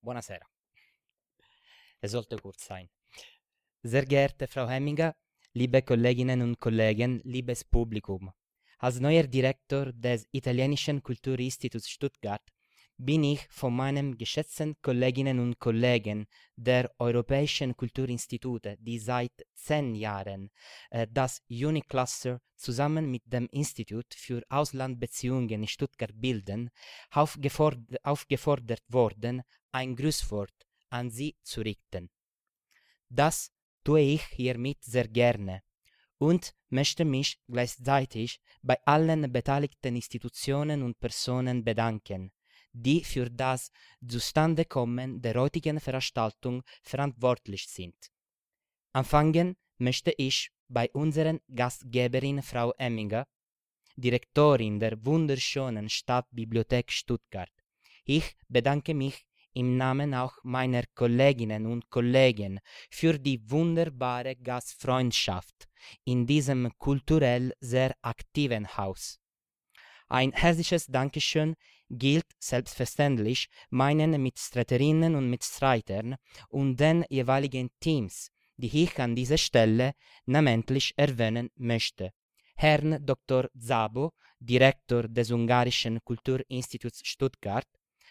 Buonasera. Es sollte kurz sein. Sehr geehrte Frau Hemminger, liebe Kolleginnen und Kollegen, liebes Publikum. Als neuer Direktor des Italienischen Kulturinstituts Stuttgart bin ich von meinen geschätzten Kolleginnen und Kollegen der Europäischen Kulturinstitute, die seit zehn Jahren äh, das Unicluster zusammen mit dem Institut für Auslandbeziehungen in Stuttgart bilden, aufgefordert, aufgefordert worden, ein Grußwort an Sie zu richten. Das tue ich hiermit sehr gerne und möchte mich gleichzeitig bei allen beteiligten Institutionen und Personen bedanken, die für das Zustandekommen der heutigen Veranstaltung verantwortlich sind. Anfangen möchte ich bei unseren Gastgeberin Frau Emminger, Direktorin der wunderschönen Stadtbibliothek Stuttgart. Ich bedanke mich im Namen auch meiner Kolleginnen und Kollegen für die wunderbare Gastfreundschaft in diesem kulturell sehr aktiven Haus. Ein herzliches Dankeschön gilt selbstverständlich meinen Mitstreiterinnen und Mitstreitern und den jeweiligen Teams, die ich an dieser Stelle namentlich erwähnen möchte. Herrn Dr. Zabo, Direktor des Ungarischen Kulturinstituts Stuttgart,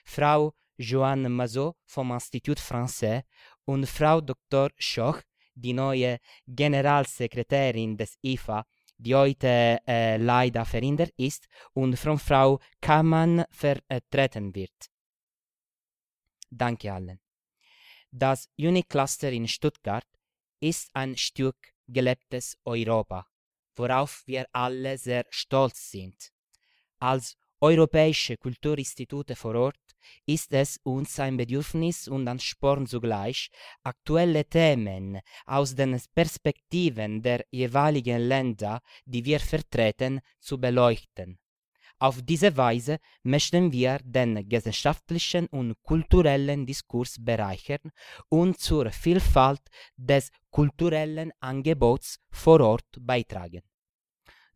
Frau Joanne Mazot vom Institut Français und Frau Dr. Schoch, die neue Generalsekretärin des IFA die heute äh, leider verhindert ist und von Frau Kammann vertreten wird. Danke allen. Das Unicluster in Stuttgart ist ein Stück gelebtes Europa, worauf wir alle sehr stolz sind. Als europäische Kulturinstitute vor Ort ist es uns ein Bedürfnis und ein Sporn zugleich, aktuelle Themen aus den Perspektiven der jeweiligen Länder, die wir vertreten, zu beleuchten. Auf diese Weise möchten wir den gesellschaftlichen und kulturellen Diskurs bereichern und zur Vielfalt des kulturellen Angebots vor Ort beitragen.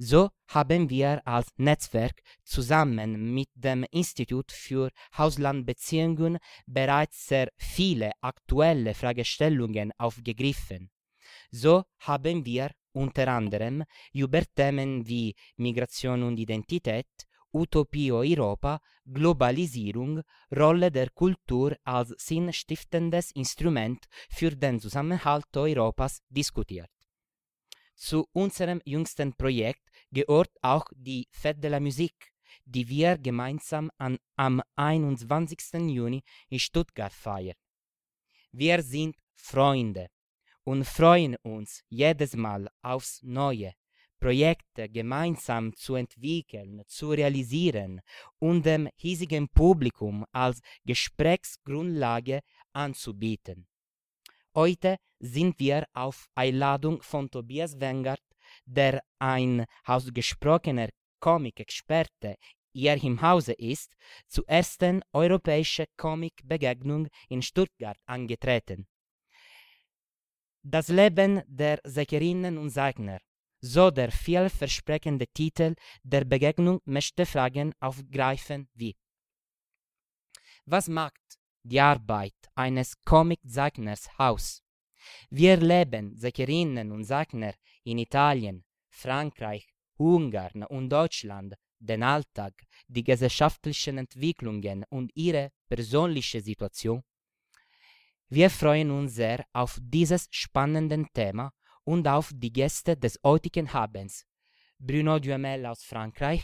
So haben wir als Netzwerk zusammen mit dem Institut für Auslandbeziehungen bereits sehr viele aktuelle Fragestellungen aufgegriffen. So haben wir unter anderem über Themen wie Migration und Identität, Utopie Europa, Globalisierung, Rolle der Kultur als sinnstiftendes Instrument für den Zusammenhalt Europas diskutiert. Zu unserem jüngsten Projekt gehört auch die Fête de la Musique, die wir gemeinsam an, am 21. Juni in Stuttgart feiern. Wir sind Freunde und freuen uns jedes Mal aufs Neue, Projekte gemeinsam zu entwickeln, zu realisieren und dem hiesigen Publikum als Gesprächsgrundlage anzubieten. Heute sind wir auf Einladung von Tobias Wengert der ein ausgesprochener Comic-Experte hier im Hause ist, zur ersten europäischen Comic-Begegnung in Stuttgart angetreten. Das Leben der Säckerinnen und Säckner, so der vielversprechende Titel der Begegnung möchte Fragen aufgreifen wie Was macht die Arbeit eines Comic-Zeichners aus? Wir erleben Säckerinnen und Säckner in Italien, Frankreich, Ungarn und Deutschland den Alltag, die gesellschaftlichen Entwicklungen und ihre persönliche Situation? Wir freuen uns sehr auf dieses spannende Thema und auf die Gäste des heutigen Abends. Bruno Duhamel aus Frankreich,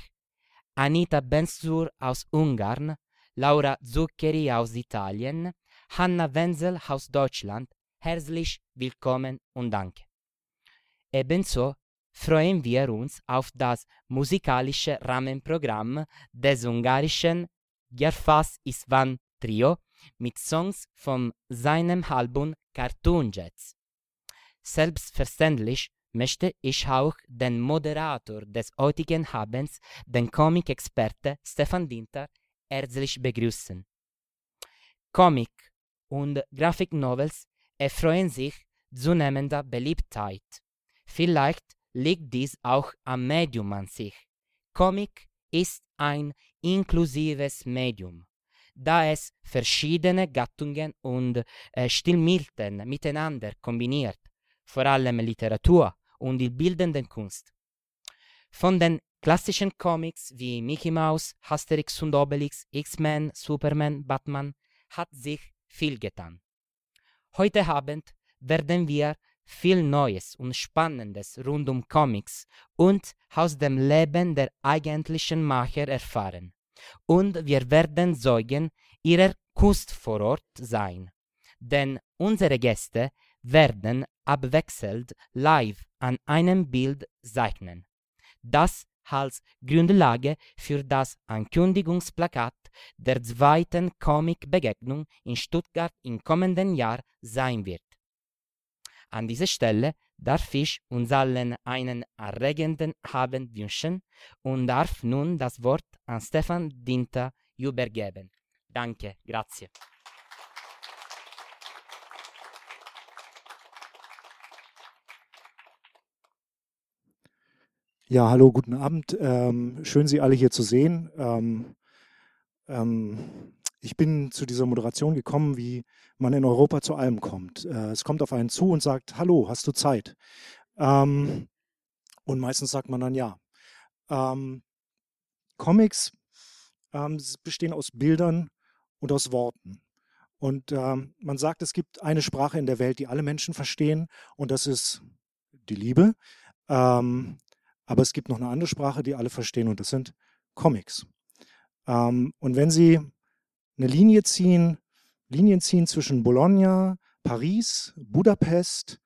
Anita Benzur aus Ungarn, Laura Zuccheri aus Italien, Hanna Wenzel aus Deutschland. Herzlich willkommen und danke. Ebenso freuen wir uns auf das musikalische Rahmenprogramm des ungarischen Gerfas Isvan Trio mit Songs von seinem Album Cartoon Jets. Selbstverständlich möchte ich auch den Moderator des heutigen Abends, den Comic-Experte Stefan Dinter, herzlich begrüßen. Comic und Graphic Novels erfreuen sich zunehmender Beliebtheit. Vielleicht liegt dies auch am Medium an sich. Comic ist ein inklusives Medium, da es verschiedene Gattungen und äh, Stilmitteln miteinander kombiniert, vor allem Literatur und die bildende Kunst. Von den klassischen Comics wie Mickey Mouse, Asterix und Obelix, X-Men, Superman, Batman hat sich viel getan. Heute Abend werden wir viel Neues und Spannendes rund um Comics und aus dem Leben der eigentlichen Macher erfahren. Und wir werden Zeugen ihrer Kunst vor Ort sein. Denn unsere Gäste werden abwechselnd live an einem Bild zeichnen. Das als Grundlage für das Ankündigungsplakat der zweiten Comic-Begegnung in Stuttgart im kommenden Jahr sein wird. An dieser Stelle darf ich uns allen einen erregenden Abend wünschen und darf nun das Wort an Stefan Dinter übergeben. Danke, grazie. Ja, hallo, guten Abend. Ähm, schön, Sie alle hier zu sehen. Ähm, ähm, ich bin zu dieser Moderation gekommen, wie man in Europa zu allem kommt. Äh, es kommt auf einen zu und sagt, hallo, hast du Zeit? Ähm, und meistens sagt man dann ja. Ähm, Comics ähm, bestehen aus Bildern und aus Worten. Und man sagt, es gibt eine Sprache in der Welt, die alle Menschen verstehen, und das ist die Liebe. Ähm, aber es gibt noch eine andere Sprache, die alle verstehen und das sind Comics. Ähm, und wenn Sie eine Linie ziehen, Linien ziehen zwischen Bologna, Paris, Budapest,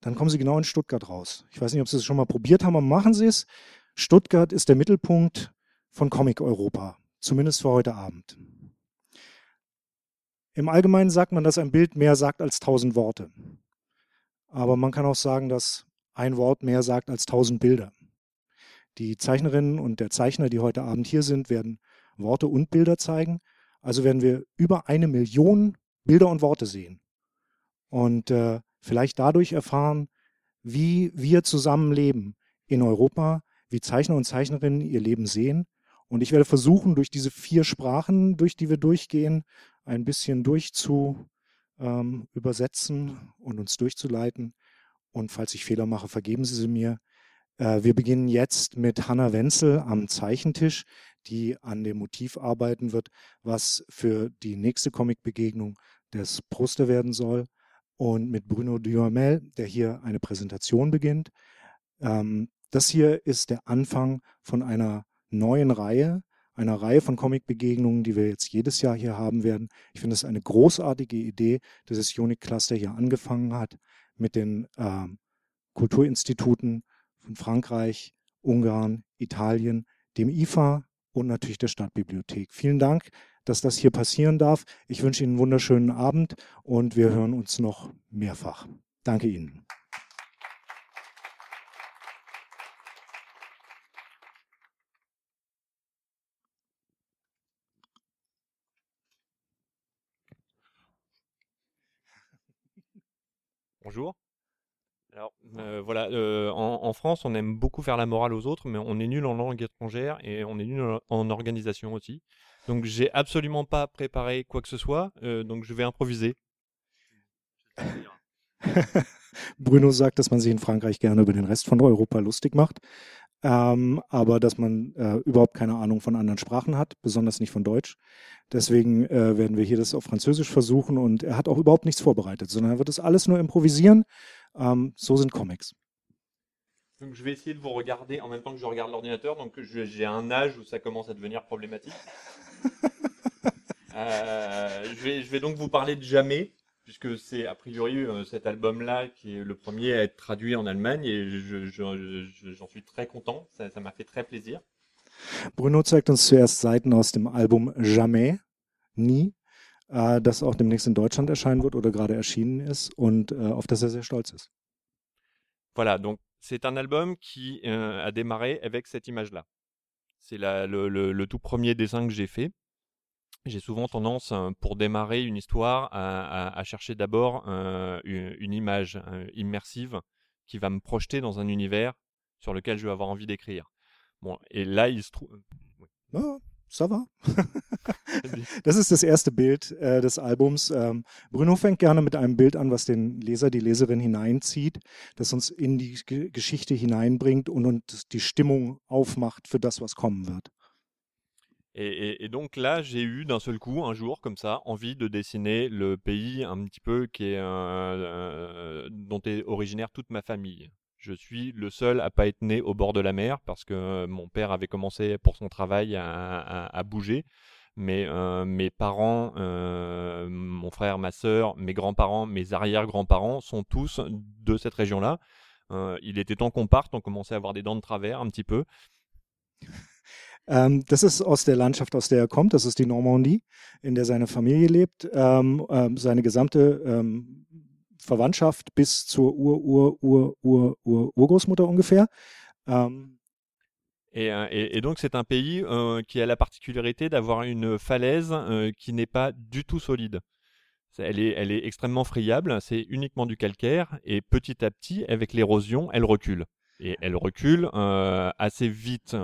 dann kommen Sie genau in Stuttgart raus. Ich weiß nicht, ob Sie es schon mal probiert haben, aber machen Sie es. Stuttgart ist der Mittelpunkt von Comic Europa, zumindest für heute Abend. Im Allgemeinen sagt man, dass ein Bild mehr sagt als tausend Worte. Aber man kann auch sagen, dass ein Wort mehr sagt als tausend Bilder. Die Zeichnerinnen und der Zeichner, die heute Abend hier sind, werden Worte und Bilder zeigen. Also werden wir über eine Million Bilder und Worte sehen. Und äh, vielleicht dadurch erfahren, wie wir zusammenleben in Europa, wie Zeichner und Zeichnerinnen ihr Leben sehen. Und ich werde versuchen, durch diese vier Sprachen, durch die wir durchgehen, ein bisschen durchzu ähm, übersetzen und uns durchzuleiten, und falls ich Fehler mache, vergeben Sie sie mir. Äh, wir beginnen jetzt mit Hanna Wenzel am Zeichentisch, die an dem Motiv arbeiten wird, was für die nächste Comic-Begegnung des Poster werden soll. Und mit Bruno Duhamel, der hier eine Präsentation beginnt. Ähm, das hier ist der Anfang von einer neuen Reihe, einer Reihe von Comic-Begegnungen, die wir jetzt jedes Jahr hier haben werden. Ich finde es eine großartige Idee, dass das Unique Cluster hier angefangen hat mit den äh, Kulturinstituten von Frankreich, Ungarn, Italien, dem IFA und natürlich der Stadtbibliothek. Vielen Dank, dass das hier passieren darf. Ich wünsche Ihnen einen wunderschönen Abend und wir hören uns noch mehrfach. Danke Ihnen. Bonjour. Alors euh, voilà, euh, en, France, on aime beaucoup faire la morale aux autres, mais on est nul en langue étrangère et on est nul en, organisation aussi. Donc j'ai absolument pas préparé quoi que ce soit, euh, donc je vais improviser. Bruno sagt, dass man sich in Frankreich gerne über den Rest von Europa lustig macht, ähm, aber dass man äh, überhaupt keine Ahnung von anderen Sprachen hat, besonders nicht von Deutsch. Deswegen äh, werden wir hier das auf Französisch versuchen und er hat auch überhaupt nichts vorbereitet, sondern er wird das alles nur improvisieren. Ähm, so sind Comics. Donc je vais essayer de vous regarder en même temps que je regarde l'ordinateur, donc j'ai un âge où ça commence à devenir problématique. euh, je, vais, je vais donc vous parler de Jamais, puisque c'est a priori euh, cet album-là qui est le premier à être traduit en Allemagne et j'en je, je, suis très content, ça m'a fait très plaisir. Bruno zeigt uns zuerst Seiten aus dem Album Jamais, nie, äh, das auch demnächst in Deutschland erscheinen wird oder gerade erschienen ist und äh, auf das er sehr stolz ist. Voilà, donc c'est un album qui euh, a démarré avec cette image-là. C'est le, le, le, tout premier dessin que j'ai fait. J'ai souvent tendance, hein, pour démarrer une histoire, à, à, à chercher d'abord euh, une, une, image euh, immersive qui va me projeter dans un univers sur lequel je vais avoir envie d'écrire. Bon, et là, il se trouve. Oh, ça va. das ist das erste Bild äh, des Albums. Ähm, Bruno fängt gerne mit einem Bild an, was den Leser, die Leserin hineinzieht, das uns in die Geschichte hineinbringt und, und die Stimmung aufmacht für das, was kommen wird. Et, donc là, j'ai eu d'un seul coup, un jour, comme ça, envie de dessiner le pays un petit peu qui est, euh, euh, dont est originaire toute ma famille. Je suis le seul à pas être né au bord de la mer parce que mon père avait commencé pour son travail à, bouger. Mais euh, mes parents, mon frère, ma sœur, mes grands-parents, mes arrière-grands-parents sont tous de cette région-là. Il était temps qu'on parte, on commençait à avoir des dents de travers un petit peu. Ähm, das ist aus der Landschaft, aus der er Normandie, in der seine Familie lebt. Ähm, et, donc c'est un pays euh, qui a la particularité d'avoir une falaise euh, qui n'est pas du tout solide. Elle est, extrêmement friable, c'est uniquement du calcaire et petit à petit, avec l'érosion, elle recule. Et elle recule euh, assez vite.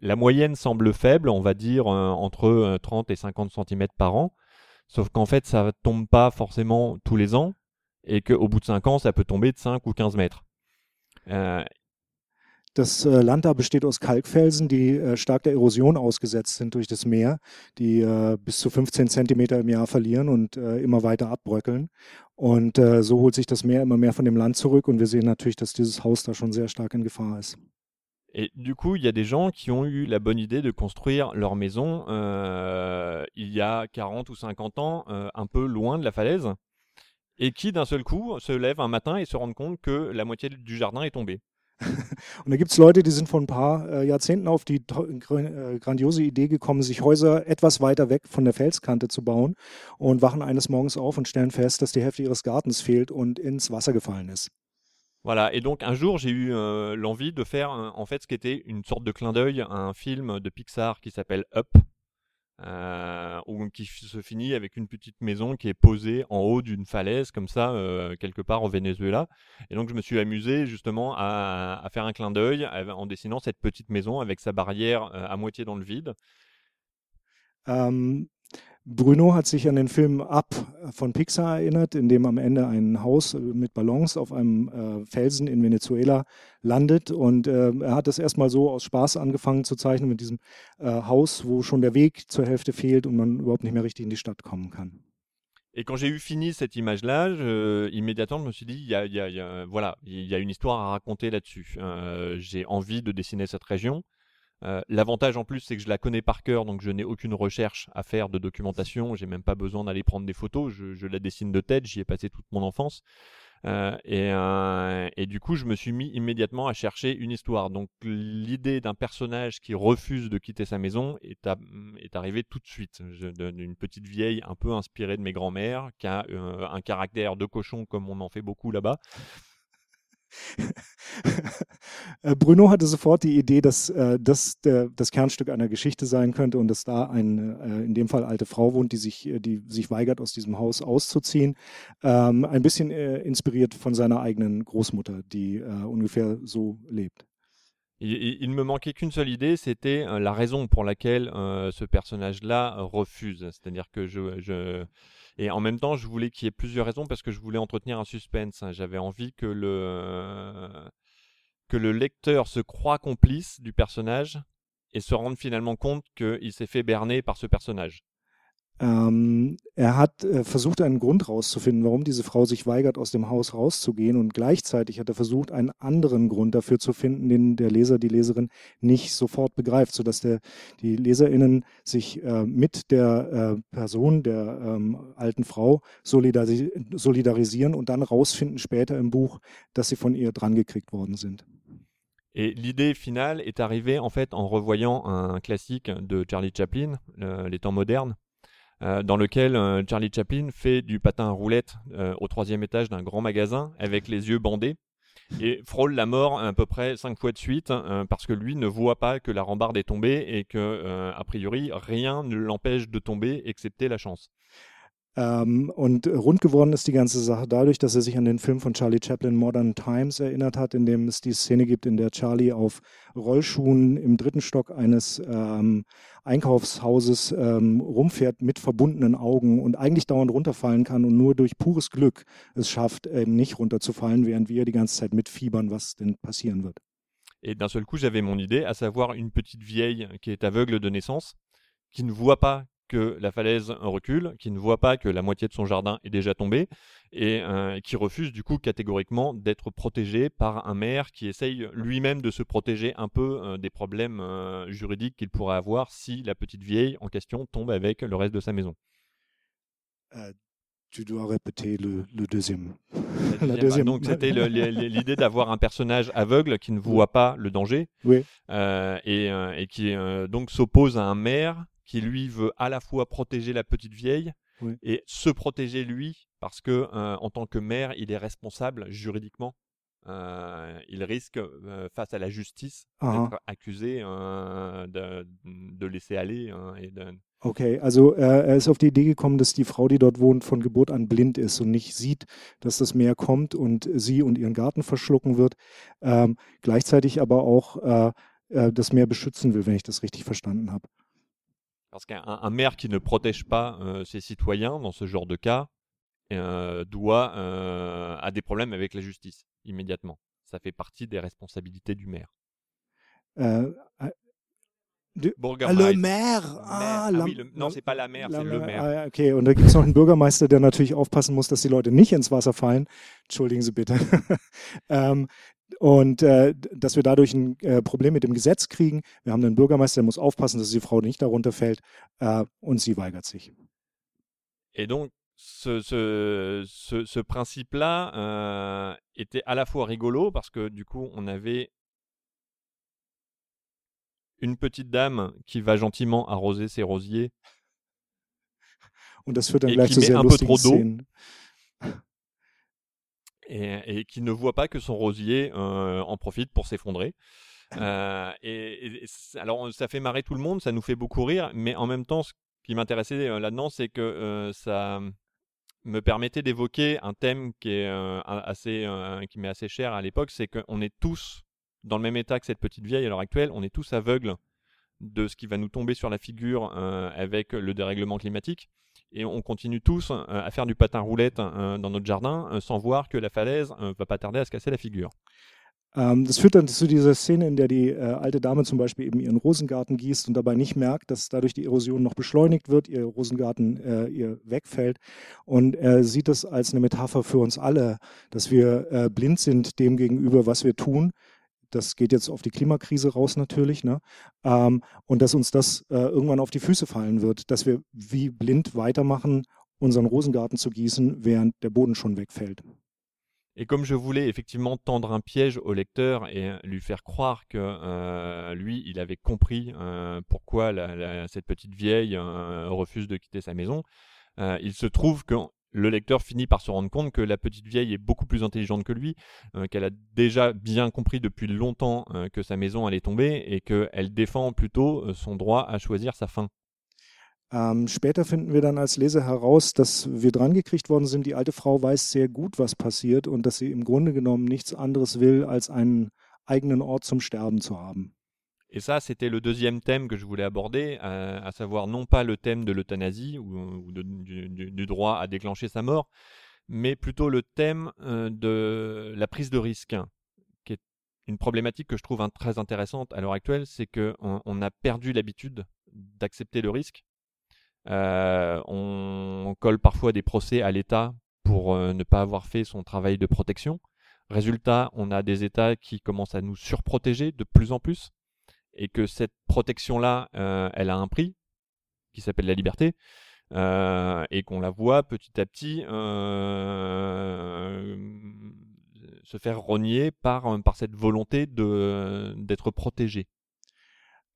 La moyenne semble faible, on va dire euh, entre 30 et 50 cm par an. Sauf qu'en fait, ça ne tombe pas forcément tous les ans et qu'au bout de 5 ans, ça peut tomber de 5 ou 15 mètres. Euh... Das äh, Land besteht aus Kalkfelsen, die äh, stark der Erosion ausgesetzt sind durch das Meer, die äh, bis zu 15 Zentimeter im Jahr verlieren und immer weiter abbröckeln. Und so holt sich das Meer immer mehr von dem Land zurück und wir sehen natürlich, dass dieses Haus da schon sehr stark in Gefahr ist. Et du coup, il y a des gens qui ont eu la bonne idée de construire leur maison euh, il y a 40 ou 50 ans, euh, un peu loin de la falaise, et qui d'un seul coup se lèvent un matin et se rendent compte que la moitié du jardin est tombée. Und da gibt es Leute, die sind vor ein paar äh, Jahrzehnten auf die äh, grandiose Idee gekommen, sich Häuser etwas weiter weg von der Felskante zu bauen und wachen eines Morgens auf und stellen fest, dass die Hälfte ihres Gartens fehlt und ins Wasser gefallen ist. Voilà, et donc un jour j'ai eu euh, l'envie de faire en fait ce qui était une sorte de clin d'œil à un film de Pixar qui s'appelle Up, euh, qui se finit avec une petite maison qui est posée en haut d'une falaise comme ça euh, quelque part au Venezuela. Et donc je me suis amusé justement à, faire un clin d'œil en dessinant cette petite maison avec sa barrière à moitié dans le vide. Bruno hat sich an den Film Up von Pixar erinnert, in dem am Ende ein Haus mit Ballons auf einem äh, Felsen in Venezuela landet. Und äh, er hat das erstmal so aus Spaß angefangen zu zeichnen mit diesem äh, Haus, wo schon der Weg zur Hälfte fehlt und man überhaupt nicht mehr richtig in die Stadt kommen kann. Et quand j'ai eu fini cette image-là, immédiatement je me suis dit, il y a, y a, y a, voilà, il y a une histoire à raconter là-dessus. Euh, j'ai envie de dessiner cette région. Euh, l'avantage en plus, c'est que je la connais par cœur, donc je n'ai aucune recherche à faire de documentation. J'ai même pas besoin d'aller prendre des photos. Je, la dessine de tête. J'y ai passé toute mon enfance. Euh, euh, et, du coup, je me suis mis immédiatement à chercher une histoire. Donc, l'idée d'un personnage qui refuse de quitter sa maison est, arrivée tout de suite. D'une petite vieille un peu inspirée de mes grands-mères, qui a un caractère de cochon comme on en fait beaucoup là-bas. Äh, Bruno hatte sofort die Idee, dass äh, das der, das Kernstück einer Geschichte sein könnte und dass da eine, äh, in dem Fall alte Frau wohnt, die sich, äh, die sich weigert, aus diesem Haus auszuziehen. Ähm, ein bisschen äh, inspiriert von seiner eigenen Großmutter, die äh, ungefähr so lebt. Il, il, me manquait qu'une seule idée, c'était la raison pour laquelle ce personnage-là refuse. C'est-à-dire que je, je et en même temps, je voulais qu'il y ait plusieurs raisons parce que je voulais entretenir un suspense. J'avais envie que le, que le lecteur se croit complice du personnage et se rende finalement compte qu'il s'est fait berner par ce personnage. Ähm, er hat äh, versucht, einen Grund rauszufinden, warum diese Frau sich weigert, aus dem Haus rauszugehen. Und gleichzeitig hat er versucht, einen anderen Grund dafür zu finden, den der Leser, die Leserin nicht sofort begreift, sodass der, die LeserInnen sich äh, mit der äh, Person, der ähm, alten Frau, solidarisi solidarisieren und dann rausfinden später im Buch, dass sie von ihr drangekriegt worden sind. Et l'idée finale est arrivée en fait en revoyant un classique de Charlie Chaplin, le, Les temps modernes, Euh, dans lequel euh, Charlie Chaplin fait du patin à roulette euh, au troisième étage d'un grand magasin avec les yeux bandés et frôle la mort à peu près cinq fois de suite parce que lui ne voit pas que la rambarde est tombée et que a priori rien ne l'empêche de tomber excepté la chance. Ähm, und rund geworden ist die ganze Sache dadurch, dass er sich an den Film von Charlie Chaplin Modern Times erinnert hat, in dem es die Szene gibt, in der Charlie auf Rollschuhen im dritten Stock eines ähm, Einkaufshauses ähm, rumfährt mit verbundenen Augen und eigentlich dauernd runterfallen kann und nur durch pures Glück es schafft, eben nicht runterzufallen, während wir die ganze Zeit mitfiebern, was denn passieren wird. Et d'un seul coup, j'avais mon idée, à savoir une petite vieille qui est aveugle de naissance, qui ne voit pas que la falaise recule, qui ne voit pas que la moitié de son jardin est déjà tombée et euh, qui refuse du coup catégoriquement d'être protégé par un maire qui essaye lui-même de se protéger un peu euh, des problèmes euh, juridiques qu'il pourrait avoir si la petite vieille en question tombe avec le reste de sa maison. tu dois répéter le, deuxième. La deuxième. donc c'était l'idée d'avoir un personnage aveugle qui ne voit pas le danger oui. et, et, qui donc s'oppose à un maire qui lui veut à la fois protéger la petite vieille et se protéger lui parce que euh, en tant que maire, il est responsable juridiquement. Euh, il risque euh, face à la justice ah. d'être accusé de, de, laisser aller et de, Okay, also äh, er ist auf die Idee gekommen, dass die Frau, die dort wohnt, von Geburt an blind ist und nicht sieht, dass das Meer kommt und sie und ihren Garten verschlucken wird. Ähm, gleichzeitig aber auch äh, äh das Meer beschützen will, wenn ich das richtig verstanden habe. Parce qu'un maire qui ne protège pas euh, ses citoyens dans ce genre de cas euh, doit euh, a des problèmes avec la justice immédiatement. Ça fait partie des responsabilités du maire. Euh, de, ah, le Maire. Ah, ah oui, le, non, c'est pas la Mer, c'est le Maire. Ah, okay, und da gibt es noch einen Bürgermeister, der natürlich aufpassen muss, dass die Leute nicht ins Wasser fallen. Entschuldigen Sie bitte. ähm, und äh, dass wir dadurch ein äh, Problem mit dem Gesetz kriegen. Wir haben einen Bürgermeister, der muss aufpassen, dass die Frau nicht darunter fällt äh, und sie weigert sich. Et donc, ce, ce, ce, ce principe-là euh, était à la fois rigolo parce que du coup, on avait une petite dame qui va gentiment arroser ses rosiers. Und das führt dann gleich zu sehr lustigen Szenen. Et, qui ne voit pas que son rosier euh, en profite pour s'effondrer. Euh, et, alors ça fait marrer tout le monde, ça nous fait beaucoup rire, mais en même temps, ce qui m'intéressait euh, là-dedans, c'est que ça me permettait d'évoquer un thème qui est assez, qui m'est assez cher à l'époque, c'est qu'on est tous dans le même état que cette petite vieille à l'heure actuelle, on est tous aveugles de ce qui va nous tomber sur la figure avec le dérèglement climatique et on continue tous euh, à faire du patin roulette euh, dans notre jardin euh, sans voir que la falaise va pas tarder à se casser la figure. Ähm, das führt dann zu dieser Szene, in der die äh, alte Dame zum Beispiel eben ihren Rosengarten gießt und dabei nicht merkt, dass dadurch die Erosion noch beschleunigt wird, ihr Rosengarten äh, ihr wegfällt. Und er sieht das als eine Metapher für uns alle, dass wir äh, blind sind dem gegenüber, was wir tun, das geht jetzt auf die Klimakrise raus natürlich, ne? Ähm, und dass uns das äh, irgendwann auf die Füße fallen wird, dass wir wie blind weitermachen, unseren Rosengarten zu gießen, während der Boden schon wegfällt. Et comme je voulais effectivement tendre un piège au lecteur et lui faire croire que euh, lui, il avait compris euh, pourquoi la, la, cette petite vieille euh, refuse de quitter sa maison, euh, il se trouve que le lecteur finit par se rendre compte que la petite vieille est beaucoup plus intelligente que lui, euh, qu'elle a déjà bien compris depuis longtemps euh, que sa maison allait tomber et qu'elle défend plutôt euh, son droit à choisir sa fin. Ähm, später finden wir dann als Leser heraus, dass wir drangekriegt worden sind, die alte Frau weiß sehr gut, was passiert und dass sie im Grunde genommen nichts anderes will, als einen eigenen Ort zum Sterben zu haben. Et ça, c'était le deuxième thème que je voulais aborder, euh, à, savoir non pas le thème de l'euthanasie ou, du, droit à déclencher sa mort, mais plutôt le thème euh, de la prise de risque, qui est une problématique que je trouve très intéressante à l'heure actuelle, c'est qu'on on a perdu l'habitude d'accepter le risque. Euh, on, colle parfois des procès à l'État pour ne pas avoir fait son travail de protection. Résultat, on a des États qui commencent à nous surprotéger de plus en plus et que cette protection-là, euh, elle a un prix qui s'appelle la liberté, euh, et qu'on la voit petit à petit euh, se faire rogner par, par cette volonté d'être protégé.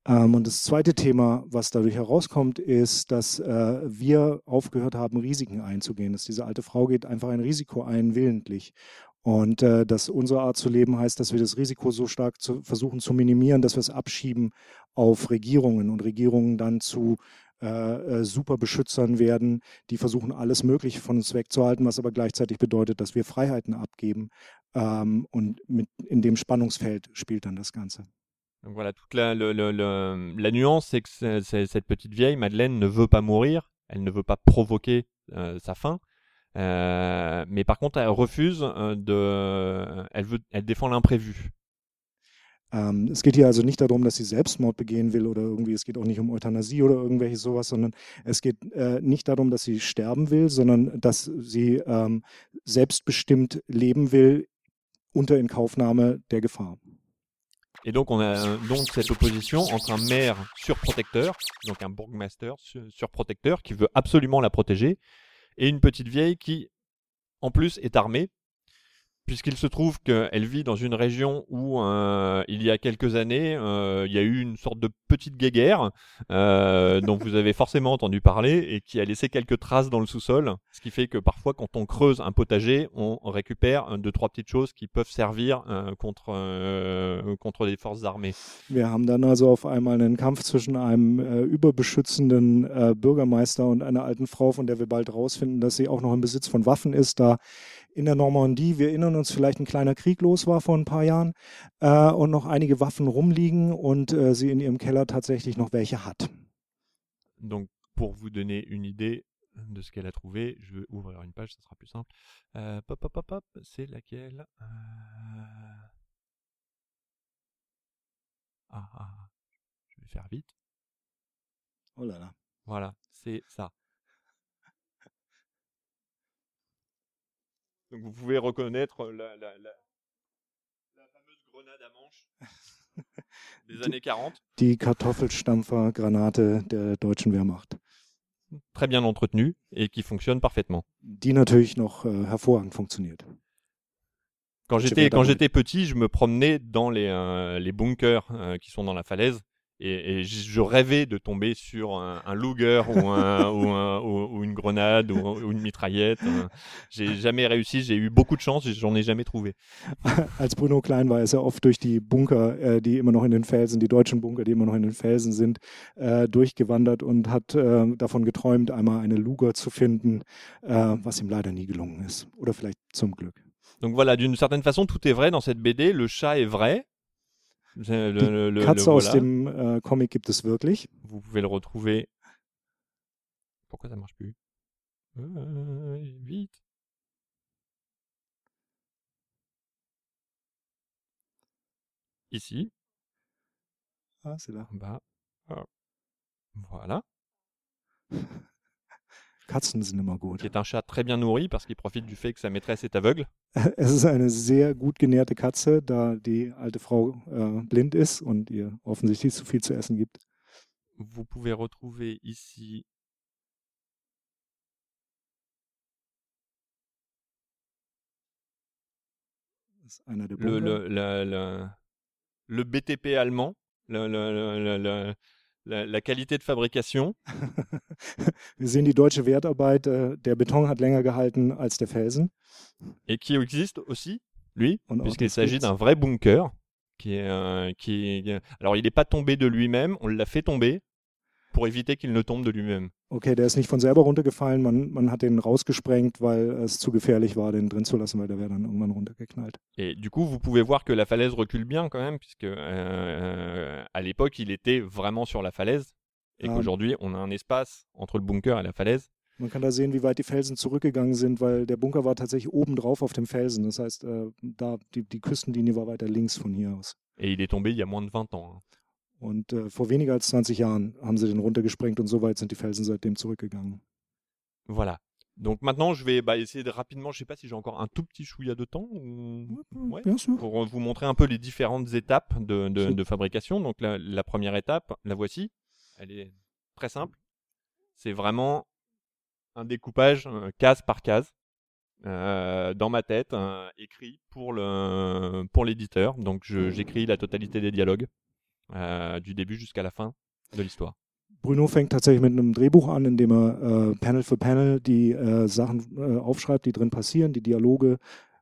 Ähm, und das zweite Thema, was dadurch herauskommt, ist, dass äh, wir aufgehört haben, Risiken einzugehen. Dass diese alte Frau geht einfach ein Risiko ein, willentlich. Und äh, dass unsere Art zu leben heißt, dass wir das Risiko so stark zu, versuchen zu minimieren, dass wir es abschieben auf Regierungen und Regierungen dann zu äh, äh, super werden, die versuchen, alles Mögliche von uns wegzuhalten, was aber gleichzeitig bedeutet, dass wir Freiheiten abgeben. Ähm, und mit, in dem Spannungsfeld spielt dann das Ganze. Donc voilà, toute la, le, le, le, la nuance, c'est que cette petite vieille, Madeleine, ne veut pas mourir, elle ne veut pas provoquer euh, sa fin, euh, mais par contre, elle refuse euh, de, elle veut, elle défend l'imprévu. Ähm, es geht hier also nicht darum, dass sie Selbstmord begehen will oder irgendwie, es geht auch nicht um Euthanasie oder irgendwelches sowas, sondern es geht äh, nicht darum, dass sie sterben will, sondern dass sie ähm, selbstbestimmt leben will unter Inkaufnahme der Gefahr. Et donc, on a euh, donc cette opposition entre un maire surprotecteur, donc un bourgmester surprotecteur qui veut absolument la protéger, et une petite vieille qui, en plus, est armée puisqu'il se trouve qu'elle vit dans une région où euh, il y a quelques années, euh, il y a eu une sorte de petite guéguerre euh, dont vous avez forcément entendu parler et qui a laissé quelques traces dans le sous-sol, ce qui fait que parfois quand on creuse un potager, on récupère deux trois petites choses qui peuvent servir euh, contre euh, contre des forces armées. Wir haben dann also auf einmal einen Kampf zwischen einem äh, überbeschützenden äh, Bürgermeister und einer alten Frau, von der wir bald rausfinden, dass sie auch noch im Besitz von Waffen ist, da in der Normandie, wir erinnern uns vielleicht, ein kleiner Krieg los war vor ein paar Jahren äh, und noch einige Waffen rumliegen und äh, sie in ihrem Keller tatsächlich noch welche hat. Donc, pour vous donner une idée de ce qu'elle a trouvé, je vais ouvrir une page, ça sera plus simple. Euh, pop, pop, pop, pop, c'est laquelle euh... ah, ah, je vais faire vite. Oh là là. Voilà, c'est ça. Donc vous pouvez reconnaître la, la, la, la fameuse grenade à manche des années 40. Die Kartoffelstampfer-Granate der deutschen Wehrmacht. Très bien entretenue et qui fonctionne parfaitement. Die natürlich noch äh, hervorragend funktioniert. Quand j'étais quand j'étais petit, je me promenais dans les, euh, les bunkers euh, qui sont dans la falaise et, et, je rêvais de tomber sur un, un Luger ou, un, ou, un, ou, une grenade ou, ou une mitraillette. J'ai jamais réussi, j'ai eu beaucoup de chance, j'en ai jamais trouvé. Als Bruno klein war, ist er oft durch die Bunker, äh, die immer noch in den Felsen, die deutschen Bunker, die immer noch in den Felsen sind, äh, durchgewandert und hat äh, davon geträumt, einmal eine Luger zu finden, was ihm leider nie gelungen ist. Oder vielleicht zum Glück. Donc voilà, d'une certaine façon, tout est vrai dans cette BD. Le chat est vrai, Le, le, le, Katze aus dem äh, Comic gibt es wirklich. Vous pouvez le retrouver. Pourquoi ça marche plus? Euh, Vite. Ici. Ah, c'est là. Bah. Voilà. Katzen sind immer gut. Qui est un chat très bien nourri parce qu'il profite du fait que sa maîtresse est aveugle. Es ist eine sehr gut genährte Katze, da die alte Frau äh, blind ist und ihr offensichtlich zu viel zu essen gibt. Vous pouvez retrouver ici einer der le, le, le, le, BTP allemand, le, le, le, la, la qualité de fabrication. Wir sehen die deutsche Wertarbeit. Äh, der Beton hat länger gehalten als der Felsen. Et qui existe aussi, lui, puisqu'il s'agit d'un vrai bunker. Qui est, euh, qui est... Alors, il n'est pas tombé de lui-même, on l'a fait tomber pour éviter qu'il ne tombe de lui-même. Okay, der ist nicht von selber runtergefallen, man, man hat den rausgesprengt, weil es zu gefährlich war, den drin zu lassen, weil der wäre dann irgendwann runtergeknallt. Et du coup, vous pouvez voir que la falaise recule bien quand même, puisque euh, à l'époque, il était vraiment sur la falaise, et ah. qu'aujourd'hui, on a un espace entre le bunker et la falaise. Man kann da sehen, wie weit die Felsen zurückgegangen sind, weil der Bunker war tatsächlich oben drauf auf dem Felsen. Das heißt, äh, da die, die Küstenlinie war weiter links von hier aus. Et il est tombé il y a moins de 20 ans. Und äh, vor weniger als 20 Jahren haben sie den runtergesprengt und so weit sind die Felsen seitdem zurückgegangen. Voilà. Donc maintenant, je vais bah, essayer de rapidement, je sais pas si j'ai encore un tout petit chouïa de temps, ou... ouais, bien sûr. pour vous montrer un peu les différentes étapes de, de, de fabrication. Donc la, la, première étape, la voici. Elle est très simple. C'est vraiment un découpage euh, case par case euh, dans ma tête, euh, écrit pour le pour l'éditeur. Donc j'écris la totalité des dialogues. Äh, du Début jusqu'à la fin de l'histoire. Bruno fängt tatsächlich mit einem Drehbuch an, in dem er äh, Panel für Panel die äh, Sachen äh, aufschreibt, die drin passieren, die Dialoge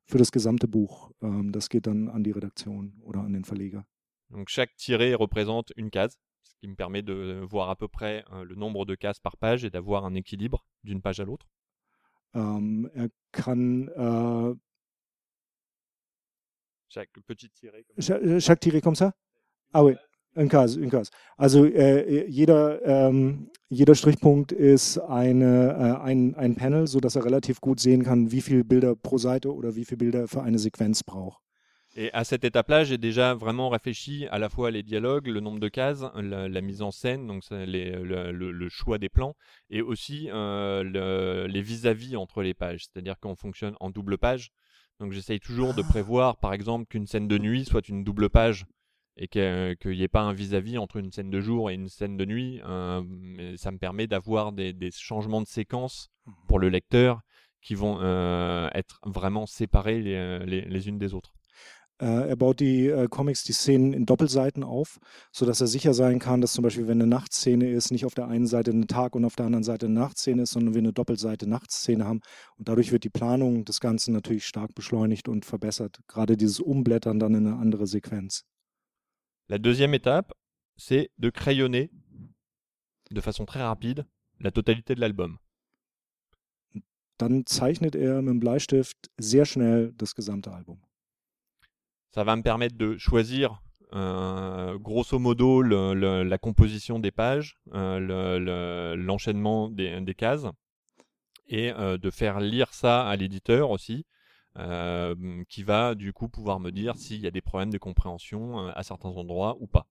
für das gesamte Buch. Ähm, das geht dann an die Redaktion oder an den Verleger. Donc chaque tiré représente une case. ce qui me permet de voir à peu près euh, le nombre de cases par page et d'avoir un équilibre d'une page à l'autre. Ähm, er kann äh, Chaque petit tiré. comme chaque tiré comme ça? Ah oui, une case, une case. Also äh, jeder, ähm, jeder Strichpunkt ist eine, äh, ein, ein Panel, sodass er relativ gut sehen kann, wie viele Bilder pro Seite oder wie viele Bilder er für eine Sequenz braucht. Et à cette étape-là, j'ai déjà vraiment réfléchi à la fois les dialogues, le nombre de cases, la, la mise en scène, donc les- le, le- le choix des plans, et aussi euh, le- les vis-à-vis entre les pages. C'est-à-dire qu'on fonctionne en double page. Donc j'essaye toujours de Ah. prévoir, par exemple, qu'une scène de nuit soit une double page et qu'il n'y ait pas un vis-à-vis entre une scène de jour et une scène de nuit. Euh, ça me permet d'avoir des, des changements de séquence pour le lecteur qui vont euh, être vraiment séparés les- les- les unes des autres. Äh, er baut die äh, Comics, die Szenen in Doppelseiten auf, sodass er sicher sein kann, dass zum Beispiel, wenn eine Nachtszene ist, nicht auf der einen Seite eine Tag- und auf der anderen Seite eine Nachtszene ist, sondern wir eine Doppelseite Nachtszene haben. Und dadurch wird die Planung des Ganzen natürlich stark beschleunigt und verbessert. Gerade dieses Umblättern dann in eine andere Sequenz. La deuxième étape, c'est de crayonner de façon très rapide la totalité de l'album. Dann zeichnet er mit dem Bleistift sehr schnell das gesamte Album. Ça va me permettre de choisir euh, grosso modo le- le- la composition des pages, euh, le- le- l'enchaînement des, des cases, et euh, de faire lire ça à l'éditeur aussi, qui va du coup pouvoir me dire s'il y a des problèmes de compréhension euh, à certains endroits ou pas.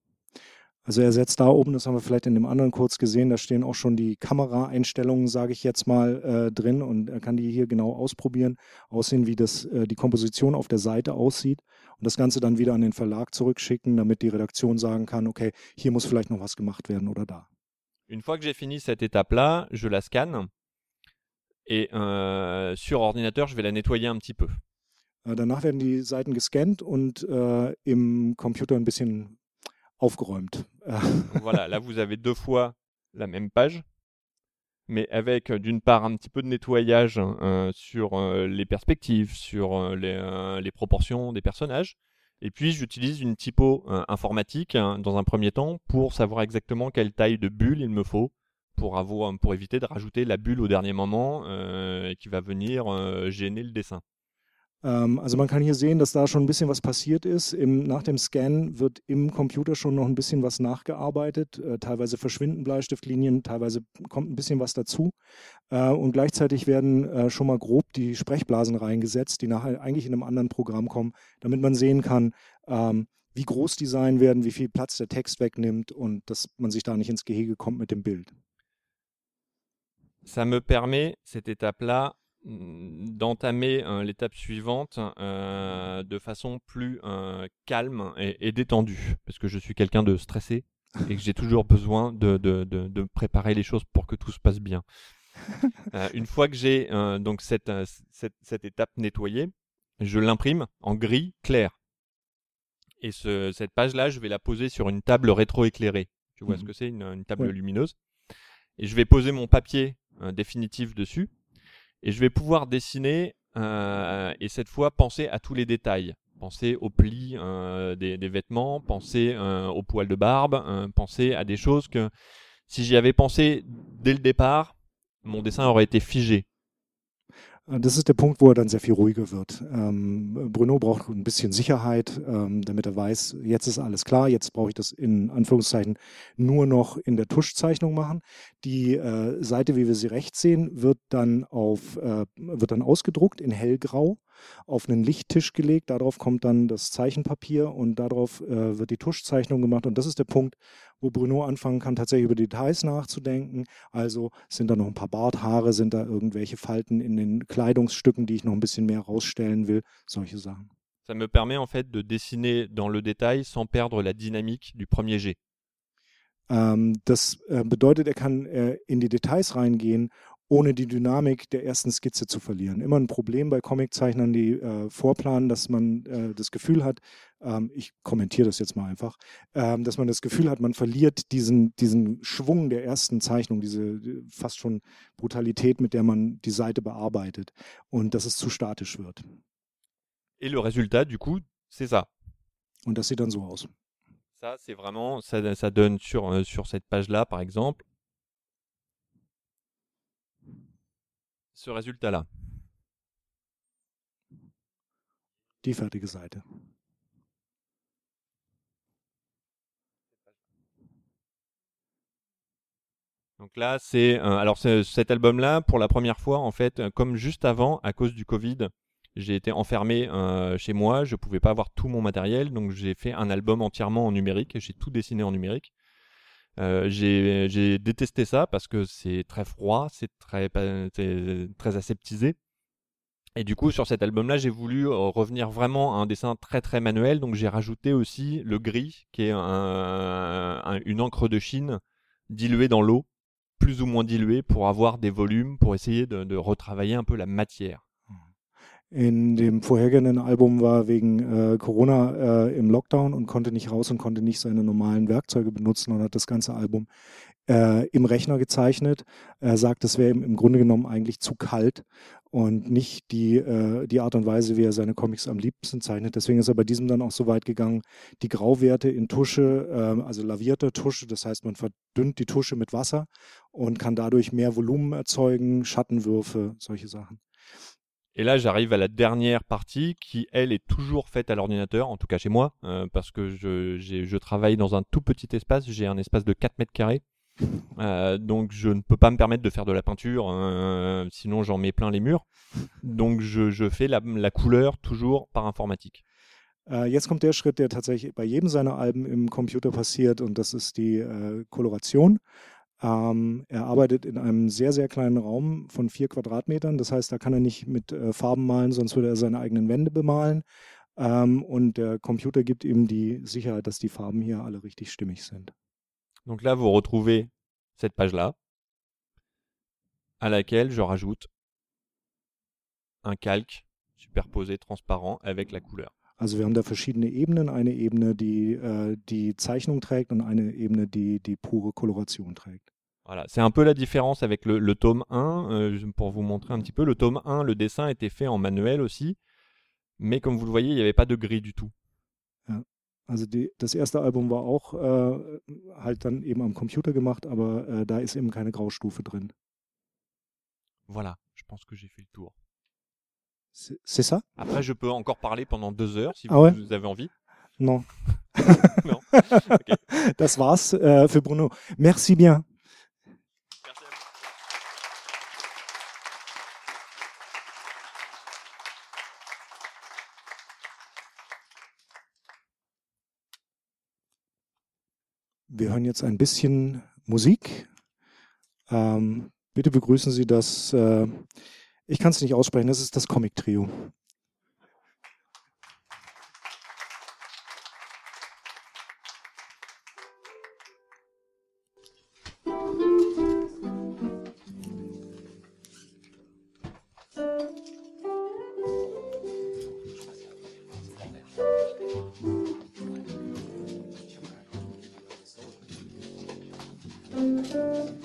Also er setzt da oben, das haben wir vielleicht in dem anderen kurz gesehen, da stehen auch schon die Kameraeinstellungen, sage ich jetzt mal, äh, drin und er kann die hier genau ausprobieren, aussehen, wie das, äh, die Komposition auf der Seite aussieht und das Ganze dann wieder an den Verlag zurückschicken, damit die Redaktion sagen kann, okay, hier muss vielleicht noch was gemacht werden oder da. Une fois que j'ai fini cette étape-là, je la scanne et euh, sur ordinateur, je vais la nettoyer un petit peu. Äh, danach werden die Seiten gescannt und äh, im Computer ein bisschen aufgeräumt. Voilà, là vous avez deux fois la même page, mais avec euh, d'une part un petit peu de nettoyage euh, sur euh, les perspectives, sur les, les proportions des personnages. Et puis j'utilise une typo informatique hein, dans un premier temps pour savoir exactement quelle taille de bulle il me faut pour, avoir, pour éviter de rajouter la bulle au dernier moment et qui va venir euh, gêner le dessin. Ähm, also man kann hier sehen, dass da schon ein bisschen was passiert ist. Im, nach dem Scan wird im Computer schon noch ein bisschen was nachgearbeitet. Äh, teilweise verschwinden Bleistiftlinien, teilweise kommt ein bisschen was dazu. Äh, und gleichzeitig werden äh, schon mal grob die Sprechblasen reingesetzt, die nachher eigentlich in einem anderen Programm kommen, damit man sehen kann, ähm, wie groß die sein werden, wie viel Platz der Text wegnimmt und dass man sich da nicht ins Gehege kommt mit dem Bild. Ça me permet, cette étape-là, mm, d'entamer euh, l'étape suivante euh, de façon plus euh, calme et, et détendue, parce que je suis quelqu'un de stressé et que j'ai toujours besoin de, de, de, de préparer les choses pour que tout se passe bien. Euh, une fois que j'ai donc cette, cette, cette étape nettoyée, je l'imprime en gris clair. Et ce, cette page-là, je vais la poser sur une table rétroéclairée. Tu vois ce Mhm. que c'est, une, une table Ouais. lumineuse? Et je vais poser mon papier définitif dessus. Et je vais pouvoir dessiner euh, et cette fois penser à tous les détails. Penser aux plis euh, des, des vêtements, penser euh, aux poils de barbe, penser à des choses que si j'y avais pensé dès le départ, mon dessin aurait été figé. Äh, Das ist der Punkt, wo er dann sehr viel ruhiger wird. Ähm, Bruno braucht ein bisschen Sicherheit, ähm, damit er weiß, jetzt ist alles klar, jetzt brauche ich das in Anführungszeichen nur noch in der Tuschzeichnung machen. Die äh, Seite, wie wir sie rechts sehen, wird dann auf, äh, wird dann ausgedruckt in hellgrau auf einen Lichttisch gelegt. Darauf kommt dann das Zeichenpapier und darauf äh, wird die Tuschzeichnung gemacht. Und das ist der Punkt, wo Bruno anfangen kann, tatsächlich über Details nachzudenken. Also sind da noch ein paar Barthaare, sind da irgendwelche Falten in den Kleidungsstücken, die ich noch ein bisschen mehr rausstellen will, solche Sachen. Ça me permet en fait de dessiner dans le détail sans perdre la dynamique du premier jet. Ähm, das äh, bedeutet, er kann äh, in die Details reingehen, ohne die Dynamik der ersten Skizze zu verlieren. Immer ein Problem bei Comiczeichnern, die äh, vorplanen, dass man äh, das Gefühl hat, ähm, ich kommentiere das jetzt mal einfach, ähm, dass man das Gefühl hat, man verliert diesen, diesen Schwung der ersten Zeichnung, diese fast schon Brutalität, mit der man die Seite bearbeitet und dass es zu statisch wird. Et le résultat, du coup, c'est ça. Und das sieht dann so aus. ça, c'est vraiment, ça, ça donne sur, euh, sur cette page-là, par exemple, ce résultat-là? Die fertige Seite. Donc là, c'est euh, alors cet album-là, pour la première fois, en fait, euh, comme juste avant, à cause du Covid, j'ai été enfermé euh, chez moi, je pouvais pas avoir tout mon matériel, donc j'ai fait un album entièrement en numérique, j'ai tout dessiné en numérique. Euh, j'ai détesté ça parce que c'est très froid, c'est très très aseptisé. Et du coup, sur cet album-là, j'ai voulu euh, revenir vraiment à un dessin très très manuel, donc j'ai rajouté aussi le gris, qui est un- un- une encre de Chine diluée dans l'eau plus ou moins dilué pour avoir des volumes, pour essayer de retravailler un peu la matière. In dem vorhergehenden Album war wegen äh, Corona äh, im Lockdown und konnte nicht raus und konnte nicht seine normalen Werkzeuge benutzen und hat das ganze Album äh, im Rechner gezeichnet. Er sagt, es wäre ihm im Grunde genommen eigentlich zu kalt und nicht die, äh, die Art und Weise, wie er seine Comics am liebsten zeichnet. Deswegen ist er bei diesem dann auch so weit gegangen, die Grauwerte in Tusche, äh, also lavierte Tusche, das heißt, man verdünnt die Tusche mit Wasser und kann dadurch mehr Volumen erzeugen, Schattenwürfe, solche Sachen. Et là, j'arrive à la dernière partie qui, elle, est toujours faite à l'ordinateur, en tout cas chez moi, euh, parce que je, travaille dans un tout petit espace, j'ai un espace de 4 mètres carrés. Euh, donc je ne peux pas me permettre de faire de la peinture, euh, sinon j'en mets plein les murs. Donc je, je fais la, la couleur toujours par informatique. Äh, jetzt kommt der Schritt, der tatsächlich bei jedem seiner Alben im Computer passiert und das ist die äh, Koloration. Ähm, er arbeitet in einem sehr, sehr kleinen Raum von vier Quadratmetern. Das heißt, da kann er nicht mit äh, Farben malen, sonst würde er seine eigenen Wände bemalen. Ähm, und der Computer gibt ihm die Sicherheit, dass die Farben hier alle richtig stimmig sind. Donc là, vous retrouvez cette page-là, à laquelle je rajoute un calque superposé transparent avec la couleur. Also wir haben da verschiedene Ebenen. Eine Ebene, die äh, die Zeichnung trägt und eine Ebene, die die pure Koloration trägt. Voilà, c'est un peu la différence avec le, le tome 1. euh, pour vous montrer un petit peu, le tome 1, le dessin était fait en manuel aussi, mais comme vous le voyez, il n'y avait pas de gris du tout. Also die, das erste Album war auch äh, halt dann eben am Computer gemacht, aber äh, da ist eben keine Graustufe drin. Voilà, je pense que j'ai fait le tour. C'est ça? Après, je peux encore parler pendant deux heures si Ah vous, ouais? vous avez envie. Non. Non. Ok. Das war's äh, für Bruno. Merci bien. Wir hören jetzt ein bisschen Musik. Ähm, bitte begrüßen Sie das, äh, ich kann es nicht aussprechen, das ist das Comic Música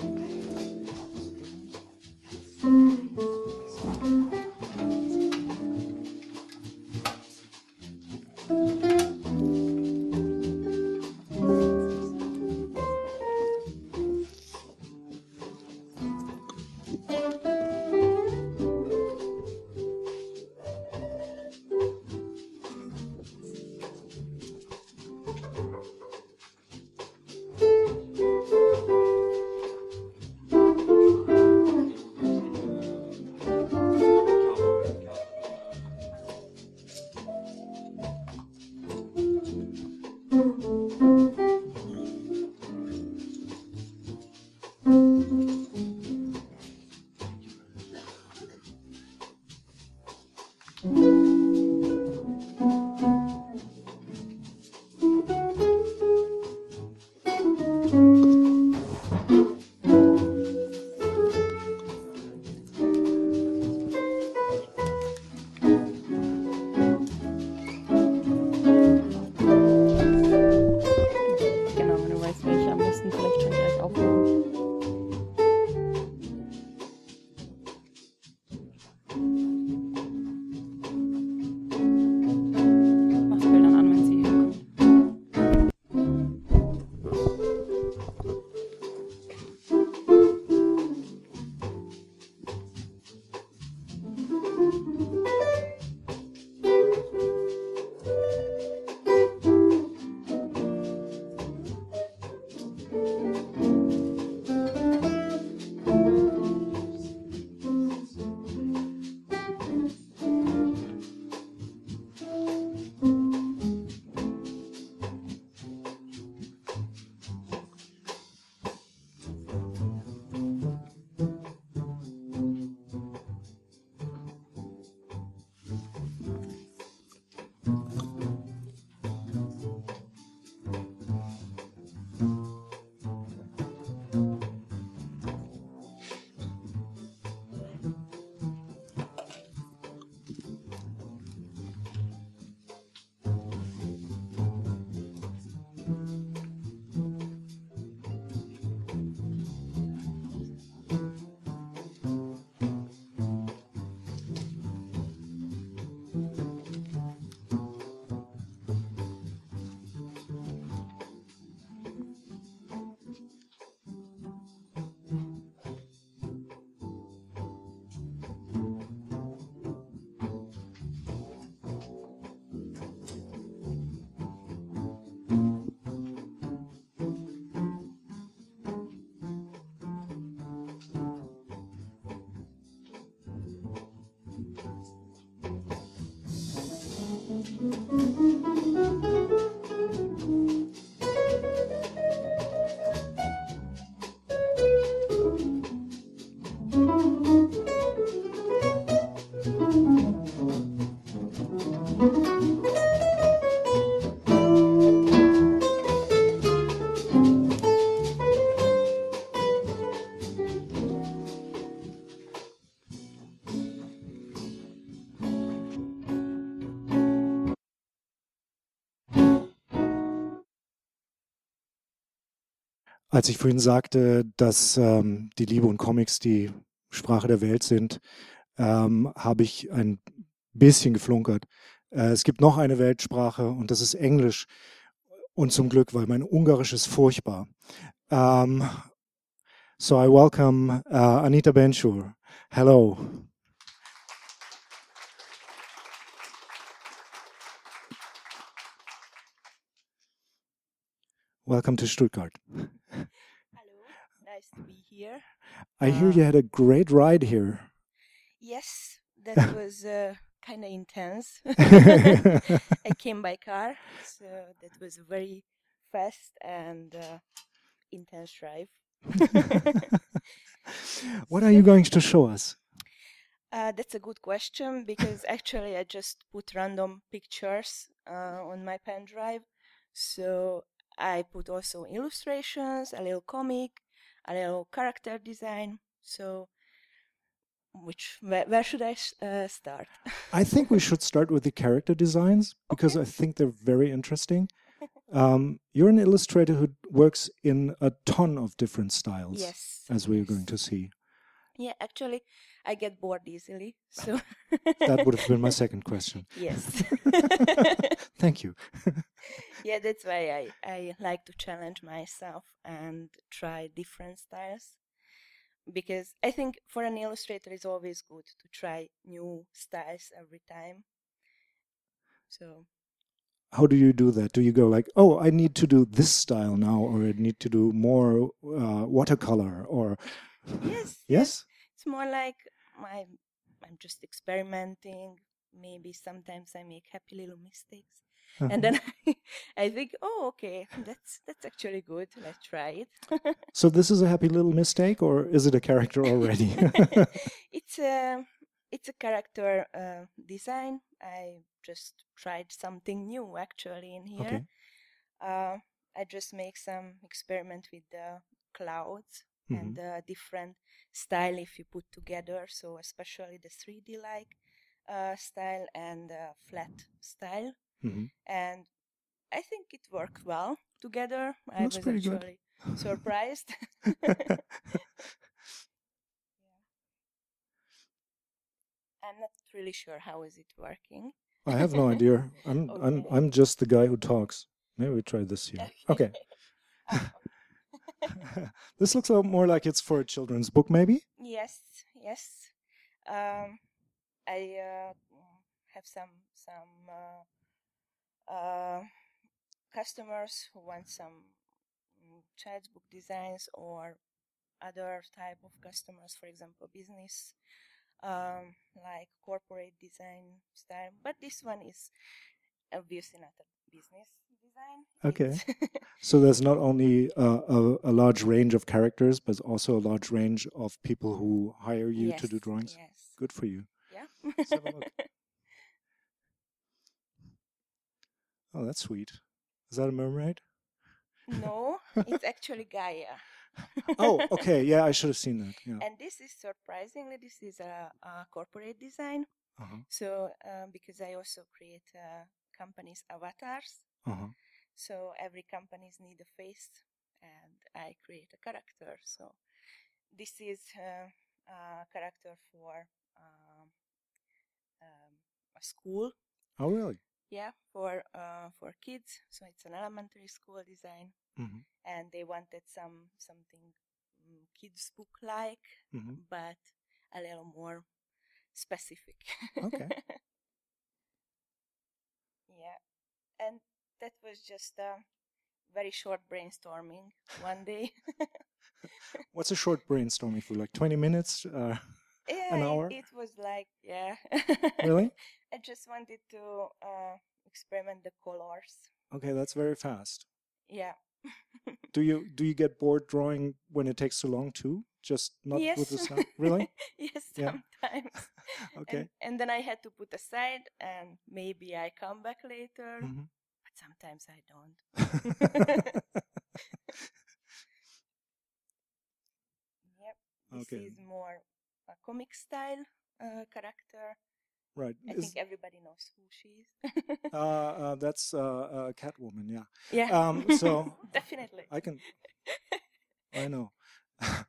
Mm-hmm. Als ich vorhin sagte, dass ähm, die Liebe und Comics die Sprache der Welt sind, ähm, habe ich ein bisschen geflunkert. Äh, es gibt noch eine Weltsprache und das ist Englisch. Und zum Glück, weil mein Ungarisch ist furchtbar. Um, so I welcome uh, Anita Benchur. Hello. Welcome to Stuttgart. Here. I hear Uh, you had a great ride here. Yes, that was uh, kind of intense. I came by car, so that was a very fast and uh, intense drive. what are you going to show us? Uh, that's a good question because actually I just put random pictures uh, on my pen drive. So I put also illustrations, a little comic, a little character design. So which where, where should I uh, start? I think we should start with the character designs because Okay. I think they're very interesting. Um, you're an illustrator who works in a ton of different styles, yes. as we're yes. going to see. Yeah, actually, I get bored easily. So That would have been my second question. yes. Thank you. yeah, that's why I, I like to challenge myself and try different styles. Because I think for an illustrator, it's always good to try new styles every time. So, How do you do that? Do you go like, oh, I need to do this style now, or I need to do more uh, watercolor, or yes. yes? It's more like my, I'm just experimenting. Maybe sometimes I make happy little mistakes. And then I, I think, oh, okay, that's that's actually good. Let's try it. so this is a happy little mistake, or is it a character already? it's a it's a character uh, design. I just tried something new actually in here. okay. Uh, I just make some experiment with the clouds Mhm. and the different style if you put together. So especially the 3D like uh, style and the flat style. Mhm. And I think it worked well together. I Looks was pretty good. actually surprised. I'm not really sure how is it working. I have no idea. I'm I'm I'm just the guy who talks. Maybe we try this here. Okay. Ah, this looks a lot more like it's for a children's book, maybe. yes, yes. Um, I uh, have some some uh, uh, customers who want some mm, child's book designs or other type of customers, for example, business, um, like corporate design style. But this one is obviously not a business. Okay. So there's not only uh, a, a large range of characters, but also a large range of people who hire you to do drawings. Yes. Good for you. Yeah. Let's have a look. Oh, that's sweet. Is that a mermaid? no, it's actually Gaia. Oh, okay. Yeah, I should have seen that. Yeah. And this is surprisingly, this is a, a corporate design. Uh-huh. So um, because I also create uh, companies avatars. Uh-huh. So every companies need a face, and I create a character. So this is uh, a character for um, um, a school. Oh, really? Yeah, for uh, for kids. So it's an elementary school design, hmm and they wanted some something mm, kids book like, hmm but a little more specific. Okay. yeah, and that was just a very short brainstorming one day. What's a short brainstorming for? Like 20 minutes? Uh, yeah, An it- hour? It, was like yeah. really? I just wanted to uh, experiment the colors. Okay, that's very fast. Yeah. Do you do you get bored drawing when it takes too long too? Just not yes. with the? Really? yes, Yeah. sometimes. Okay. And, and then I had to put aside, and maybe I come back later, Mhm. but sometimes I don't. Yep. This Okay. is more a comic style uh, character. right. I Is, think everybody knows who she is. uh, uh, that's uh, uh, Catwoman. Yeah. yeah. Um, so definitely. I can. I know.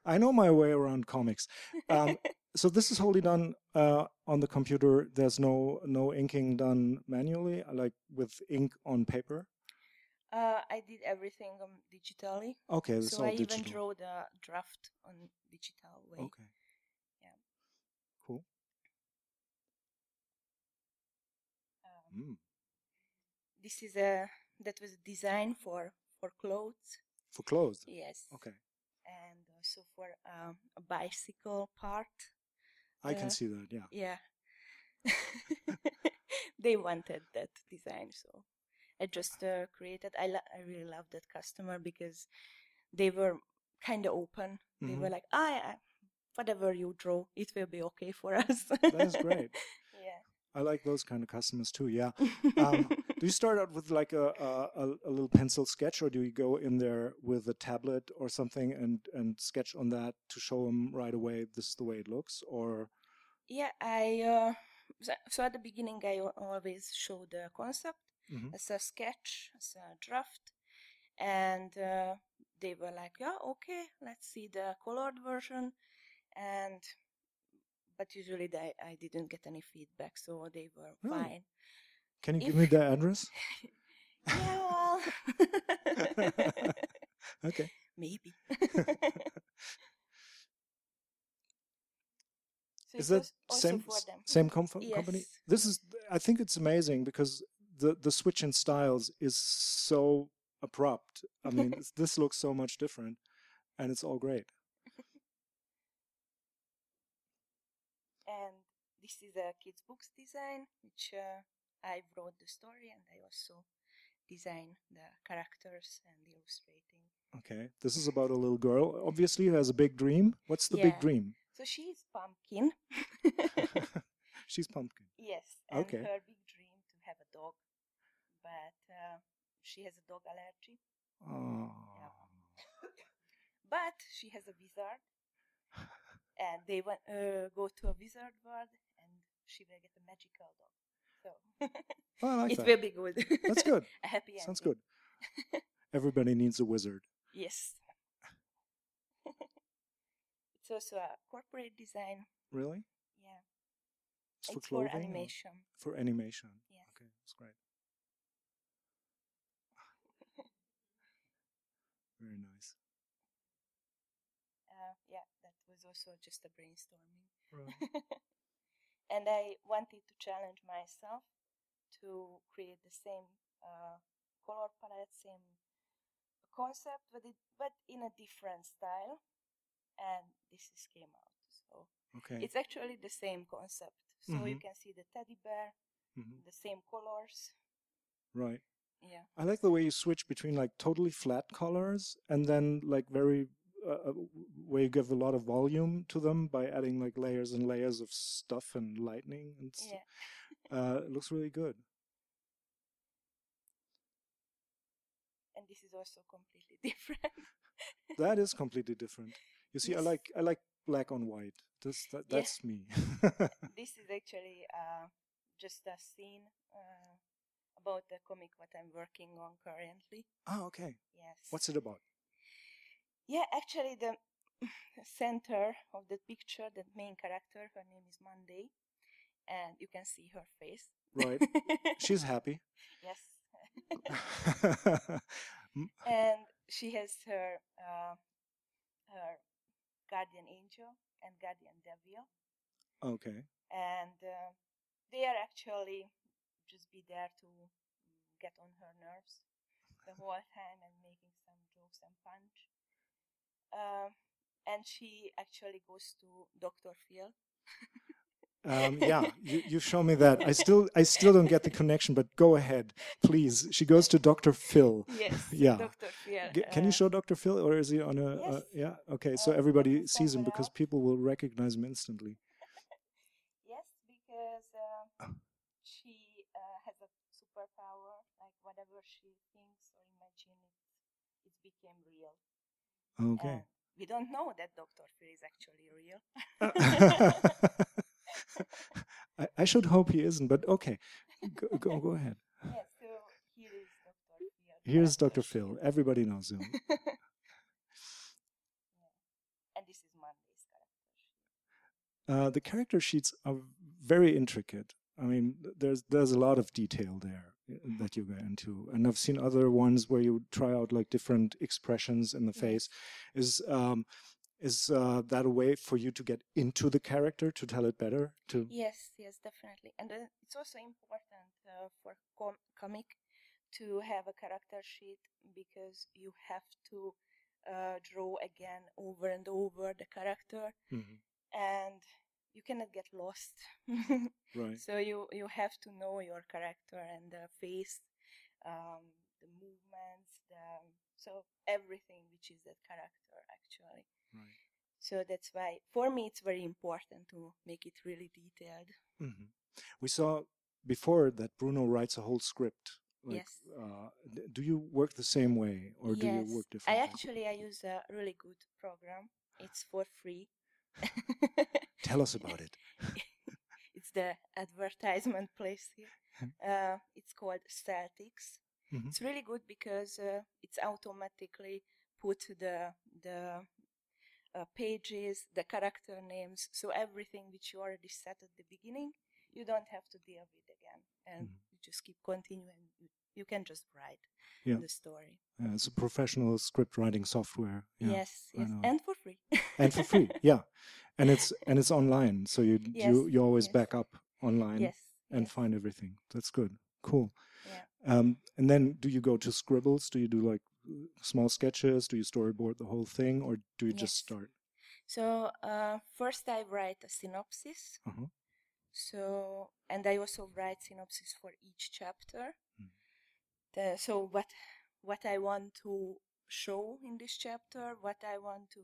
I know my way around comics. Um, so this is wholly done uh, on the computer. There's no no inking done manually, like with ink on paper. Uh, I did everything um, digitally. Okay, it's so I digital. even draw the draft on digital way. Okay. Yeah. Cool. Um, Mm. This is a that was a design for for clothes. For clothes. Yes. Okay. And also for um, a bicycle part. I can Uh, see that. Yeah. Yeah. they wanted that design, so I just uh, created. I lo- I really love that customer because they were kind of open. They were Mhm. like, "I, I whatever you draw, it will be okay for us." That is great. yeah. I like those kind of customers too. Yeah. Um, do you start out with like a, a a little pencil sketch, or do you go in there with a tablet or something and and sketch on that to show them right away this is the way it looks? Or Yeah, I uh, so, so at the beginning I always show the concept Mhm. as a sketch, as a draft, and uh, they were like, "Yeah, okay, let's see the colored version," and but usually they, I didn't get any feedback, so they were Really? fine. can you give me the address? Yeah, well, Okay. maybe. so Is that same same com- company? Yes. This is I think it's amazing because the the switch in styles is so abrupt. I mean, this looks so much different, and it's all great. And this is a kids books design which uh, i wrote the story and i also design the characters and illustrating Okay, this is about a little girl, obviously who has a big dream. What's the big Yeah. dream? so she's pumpkin She's pumpkin. yes and Okay. her big dream to have a dog but uh, she has a dog allergy Oh. but she has a wizard and they want uh, go to a wizard world and she will get a magical dog so Oh, I like it that. will be good That's good. a happy Sounds good. Everybody needs a wizard. Yes. it's also a corporate design. Really? Yeah. It's for it's for clothing. or- animation. For animation. Yes. Okay, that's great. Very nice. Uh, yeah, that was also just a brainstorming. Right. and I wanted to challenge myself to create the same uh, color palette, same concept, but it, but in a different style. And this is came out. So Okay. it's actually the same concept. So you Mhm. can see the teddy bear, Mhm. the same colors. Right. Yeah. I like the way you switch between like totally flat colors and then like very uh, uh, where you give a lot of volume to them by adding like layers and layers of stuff and lightning and st- Yeah. uh, it looks really good. and this is also completely different. That is completely different. You see, I like I like black on white. This that, Yeah. that's me. this is actually uh, just a scene uh, about the comic what I'm working on currently. oh, okay. Yes. What's it about? Yeah, actually, the center of the picture, the main character, her name is Monday, and you can see her face. Right. She's happy. yes, and she has her uh, her guardian angel and guardian devil, okay. and uh, they are actually just be there to get on her nerves the whole time and making some jokes and punch. Um, and she actually goes to Dr. Phil. Um, yeah, you, you show me that. I still I still don't get the connection, but go ahead, please. She goes to Dr. Phil. Yes, Yeah. Dr. Phil. G- Can you uh, show Dr. Phil, or is he on a? Uh, yeah. Okay. So Uh, everybody sees him because people will recognize him instantly. Yes, because um, she uh, has a superpower. Like whatever she thinks or imagines, it, it became real. Okay. And we don't know that Dr. Phil is actually real. I, I should hope he isn't, but okay. Go go, go ahead. yes, so here is Dr. Phil. Here's Dr. Phil. Everybody knows him. and this is Monday's character. Uh, the character sheets are very intricate. I mean, there's there's a lot of detail there uh, that you go into, and I've seen other ones where you try out like different expressions in the face. Is um, is uh, that a way for you to get into the character to tell it better? To Yes, yes, definitely. And uh, it's also important uh, for com- comic to have a character sheet because you have to uh, draw again over and over the character Mhm. and you cannot get lost. right. So you, you have to know your character and the face, um, the movements, the so everything which is that character actually. Right. So that's why for me it's very important to make it really detailed. hmm We saw before that Bruno writes a whole script. Like, Yes. Uh, d- do you work the same way, or do you work differently? I actually I use a really good program. It's for free. Tell us about it. it's the advertisement place here. Uh, it's called Celtx. Mhm. It's really good because uh, it's automatically put the the uh, pages, the character names, so everything which you already set at the beginning, you don't have to deal with again, and Mhm. you just keep continuing. You, can just write Yeah. the story. Uh, it's a professional script writing software. Yeah. yes, yes, and for free. and for free. Yeah, and it's and it's online, so you Yes, you you always yes. back up online yes, and find everything. That's good. Cool. Yeah. Um, and then do you go to scribbles? Do you do like small sketches? Do you storyboard the whole thing, or do you just start? So uh, first I write a synopsis. Uh-huh. So and I also write synopsis for each chapter. The, so what what I want to show in this chapter, what I want to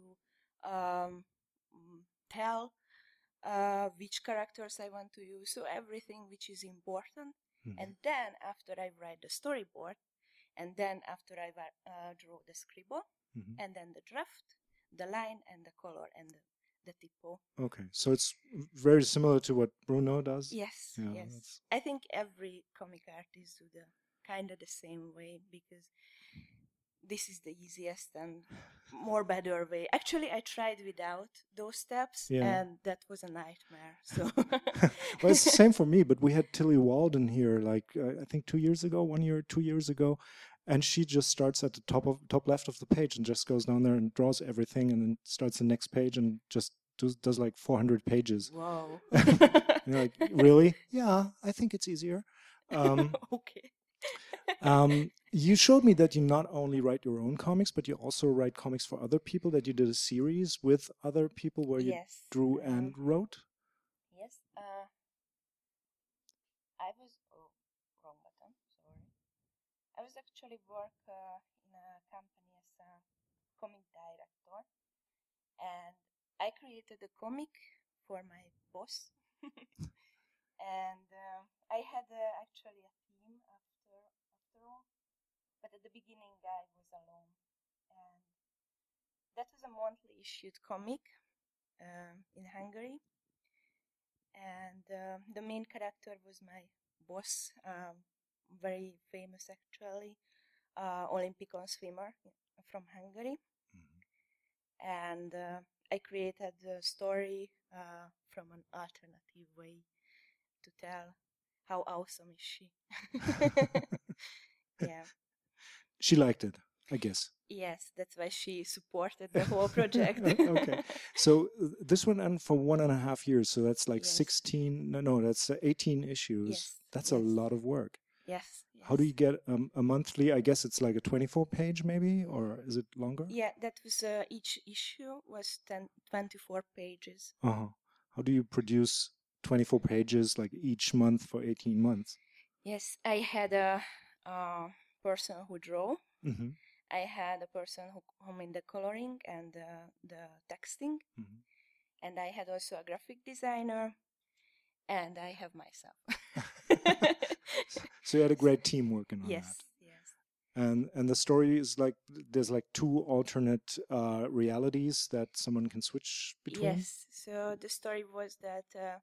um, mm, tell, uh, which characters I want to use. So everything which is important. Mhm. And then after I write the storyboard, and then after I uh, draw the scribble, Mhm. and then the draft, the line and the color and the, the typo. Okay, so it's very similar to what Bruno does. Yes, Yeah, yes. that's- I think every comic artist do the kind of the same way because this is the easiest and more better way. Actually, I tried without those steps, Yeah. and that was a nightmare. So well, it's the same for me, but we had Tillie Walden here, like uh, I think two years ago, one year, two years ago, and she just starts at the top of top left of the page and just goes down there and draws everything, and then starts the next page and just does, does like 400 pages. You're like, really? Yeah, I think it's easier. Um, okay. Um, you showed me that you not only write your own comics, but you also write comics for other people. That you did a series with other people where you yes. drew um, and wrote. Yes. Uh, I was oh, wrong button. Sorry. I was actually work uh, in a company as a comic director, and I created a comic for my boss. and uh, I had uh, actually a team after after all, but at the beginning I was alone, and that was a monthly issued comic um in Hungary and uh, the main character was my boss, um, very famous actually, uh, Olympic swimmer from Hungary. And uh, I created the story uh, from an alternative way to tell how awesome is she. yeah. She liked it, I guess. Yes, that's why she supported the whole project. okay. So uh, this went on for one and a half years. So that's like Yes. 16, no, no, that's uh, 18 issues. Yes, That's a lot of work. yes. How do you get um, a monthly? I guess it's like a 24 page maybe, or is it longer? Yeah, that was uh, each issue was 10, 24 pages. Uh-huh. How do you produce 24 pages like each month for 18 months? Yes, I had a, uh person who draw. hmm I had a person who, who made the coloring and uh, the texting, Mhm. and I had also a graphic designer, and I have myself. So you had a great team working on yes, that. yes, And and the story is like there's like two alternate uh, realities that someone can switch between. yes. So the story was that uh,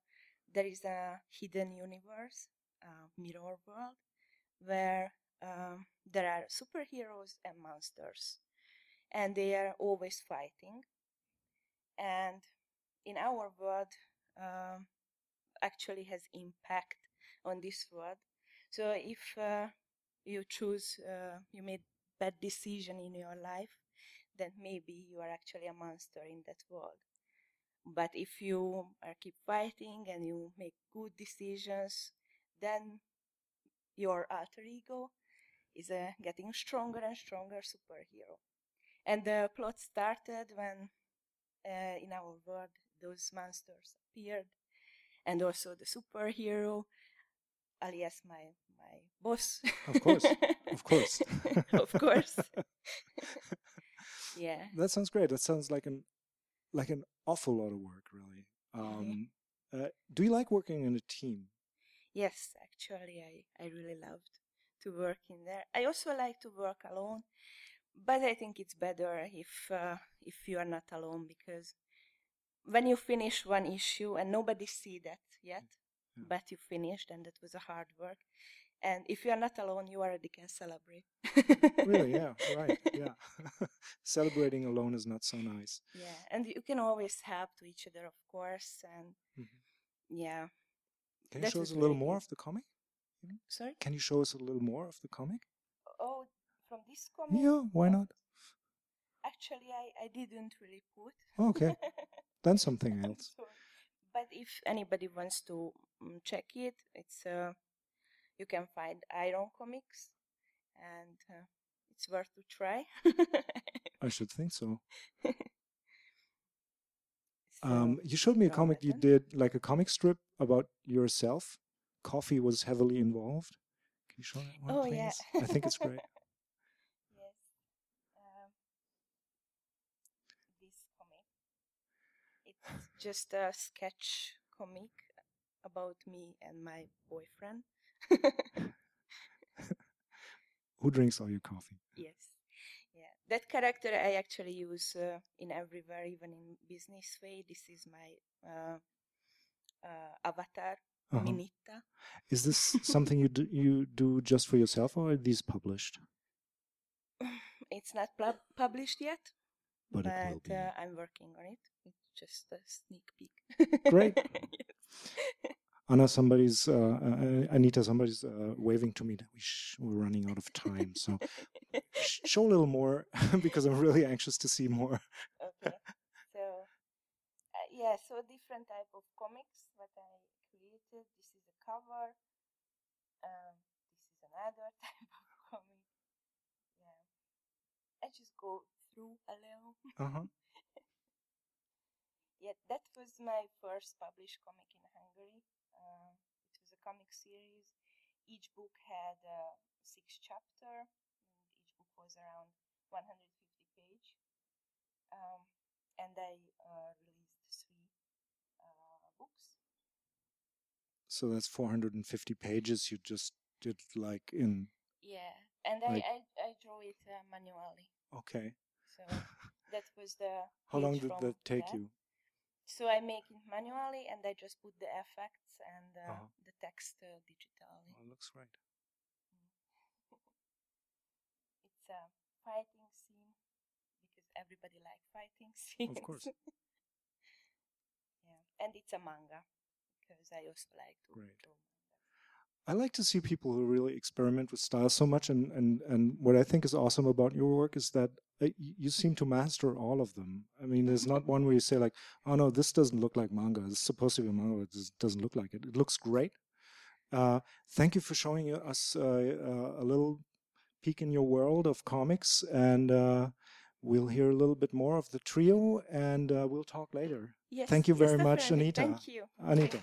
there is a hidden universe, uh, mirror world, where um, there are superheroes and monsters, and they are always fighting. and in our world um, actually has impact on this world. So if uh, you choose, uh, you made bad decision in your life, then maybe you are actually a monster in that world. But if you keep fighting and you make good decisions, then your alter ego is a getting stronger and stronger superhero. And the plot started when uh, in our world those monsters appeared, and also the superhero, alias my my boss. Of course, of course, of course. yeah. That sounds great. That sounds like an like an awful lot of work, really. Um, uh, do you like working in a team? Yes, actually, I, I really loved to work in there. I also like to work alone, but I think it's better if uh, if you are not alone because when you finish one issue and nobody see that yet, Yeah. but you finished and that was a hard work. And if you are not alone, you already can celebrate. really? Yeah. Right. Yeah. Celebrating alone is not so nice. Yeah, and you can always help to each other, of course, and Mhm. yeah. Can you That show us a little more of the comic? Sorry. Can you show us a little more of the comic? Oh, from this comic. Yeah. Why not? Actually, I I didn't really put. Okay. Then something else. But if anybody wants to mm, check it, it's uh, you can find Iron Comics, and uh, it's worth to try. I should think so. So, Um, you showed me a comic you did, like a comic strip about yourself. Coffee was heavily involved. Can you show that one, oh please? yeah, I think it's great. yes. Um, this comic. It's just a sketch comic about me and my boyfriend. Who drinks all your coffee? Yes. Yeah. That character I actually use uh, in everywhere, even in business way. This is my uh, uh, avatar, Uh-huh. Minita. Is this something you do, you do just for yourself, or are these published? It's not pub- published yet, But but, it will be. uh, I'm working on it. It's just a sneak peek. Great. Yes. Anna, somebody's uh, uh, Anita, somebody's uh, waving to me that we sh- we're running out of time. So sh- show a little more because I'm really anxious to see more. okay. So uh, yeah, so different type of comics what I created. This is a cover. Um, this is another type of comic. Yeah, I just go through a little. Uh-huh. Yeah, that was my first published comic in Hungary. Uh, it was a comic series. Each book had uh, six chapter, and each book was around 150 page. Um, and I uh, released three uh, books. So that's 450 pages. You just did like in Yeah, and Like- I, I I draw it uh, manually. okay. So that was the. How long did that take that. you? So I make it manually, and I just put the effects and uh, Uh-huh. the text uh, digitally. Oh, it looks great. It's a fighting scene because everybody like fighting scenes. Of course. yeah, and it's a manga because I also like to Great. draw. I like to see people who really experiment with style so much, and and and what I think is awesome about your work is that uh, you seem to master all of them. I mean, there's not one where you say like, "Oh no, this doesn't look like manga. It's supposed to be manga, but it doesn't look like it. It looks great." Uh, thank you for showing us uh, uh, a little peek in your world of comics, and uh, we'll hear a little bit more of the trio, and uh, we'll talk later. Yes, Thank you yes, very much. Anita. Thank you. Anita.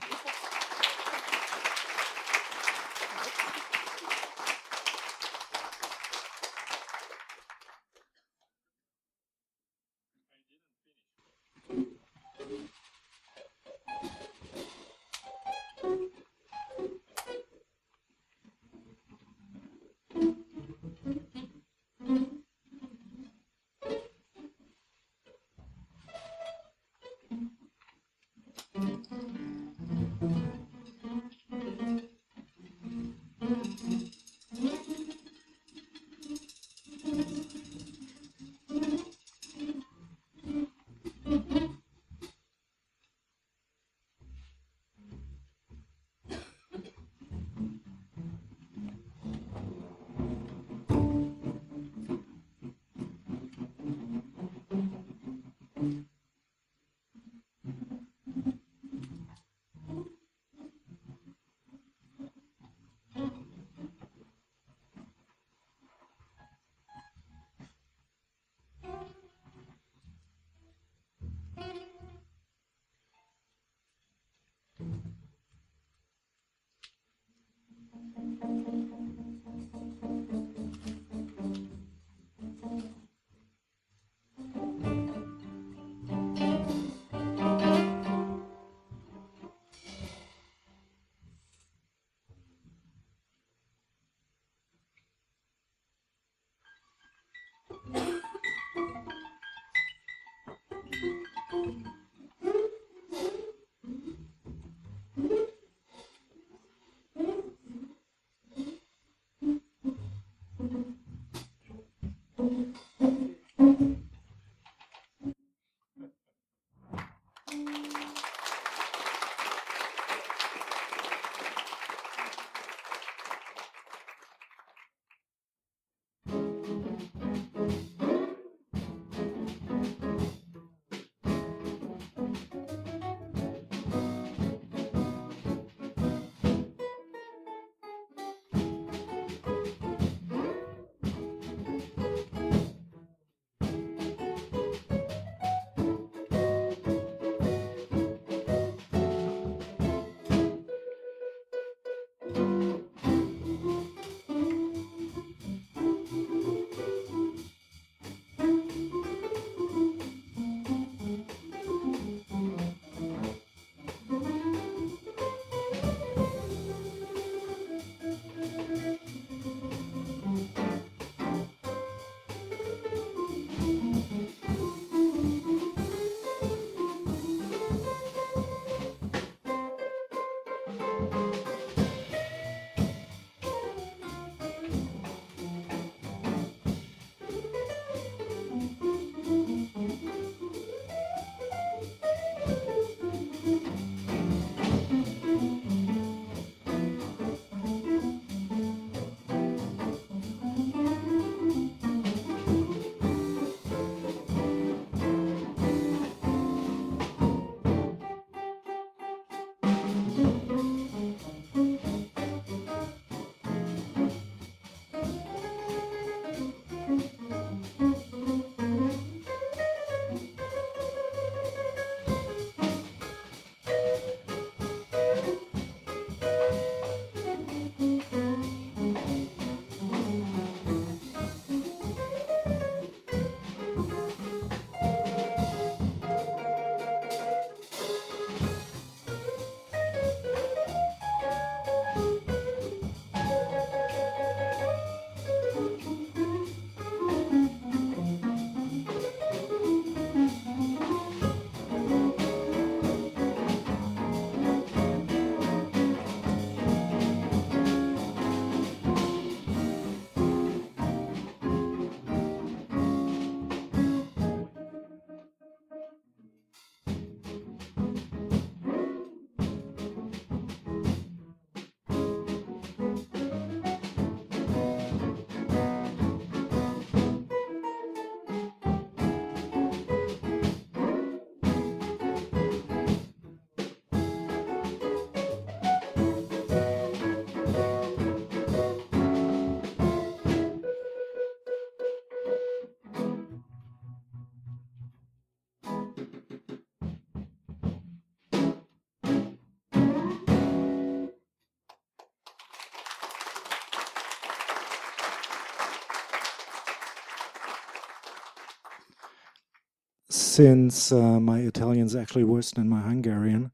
Since uh, my Italian is actually worse than my Hungarian,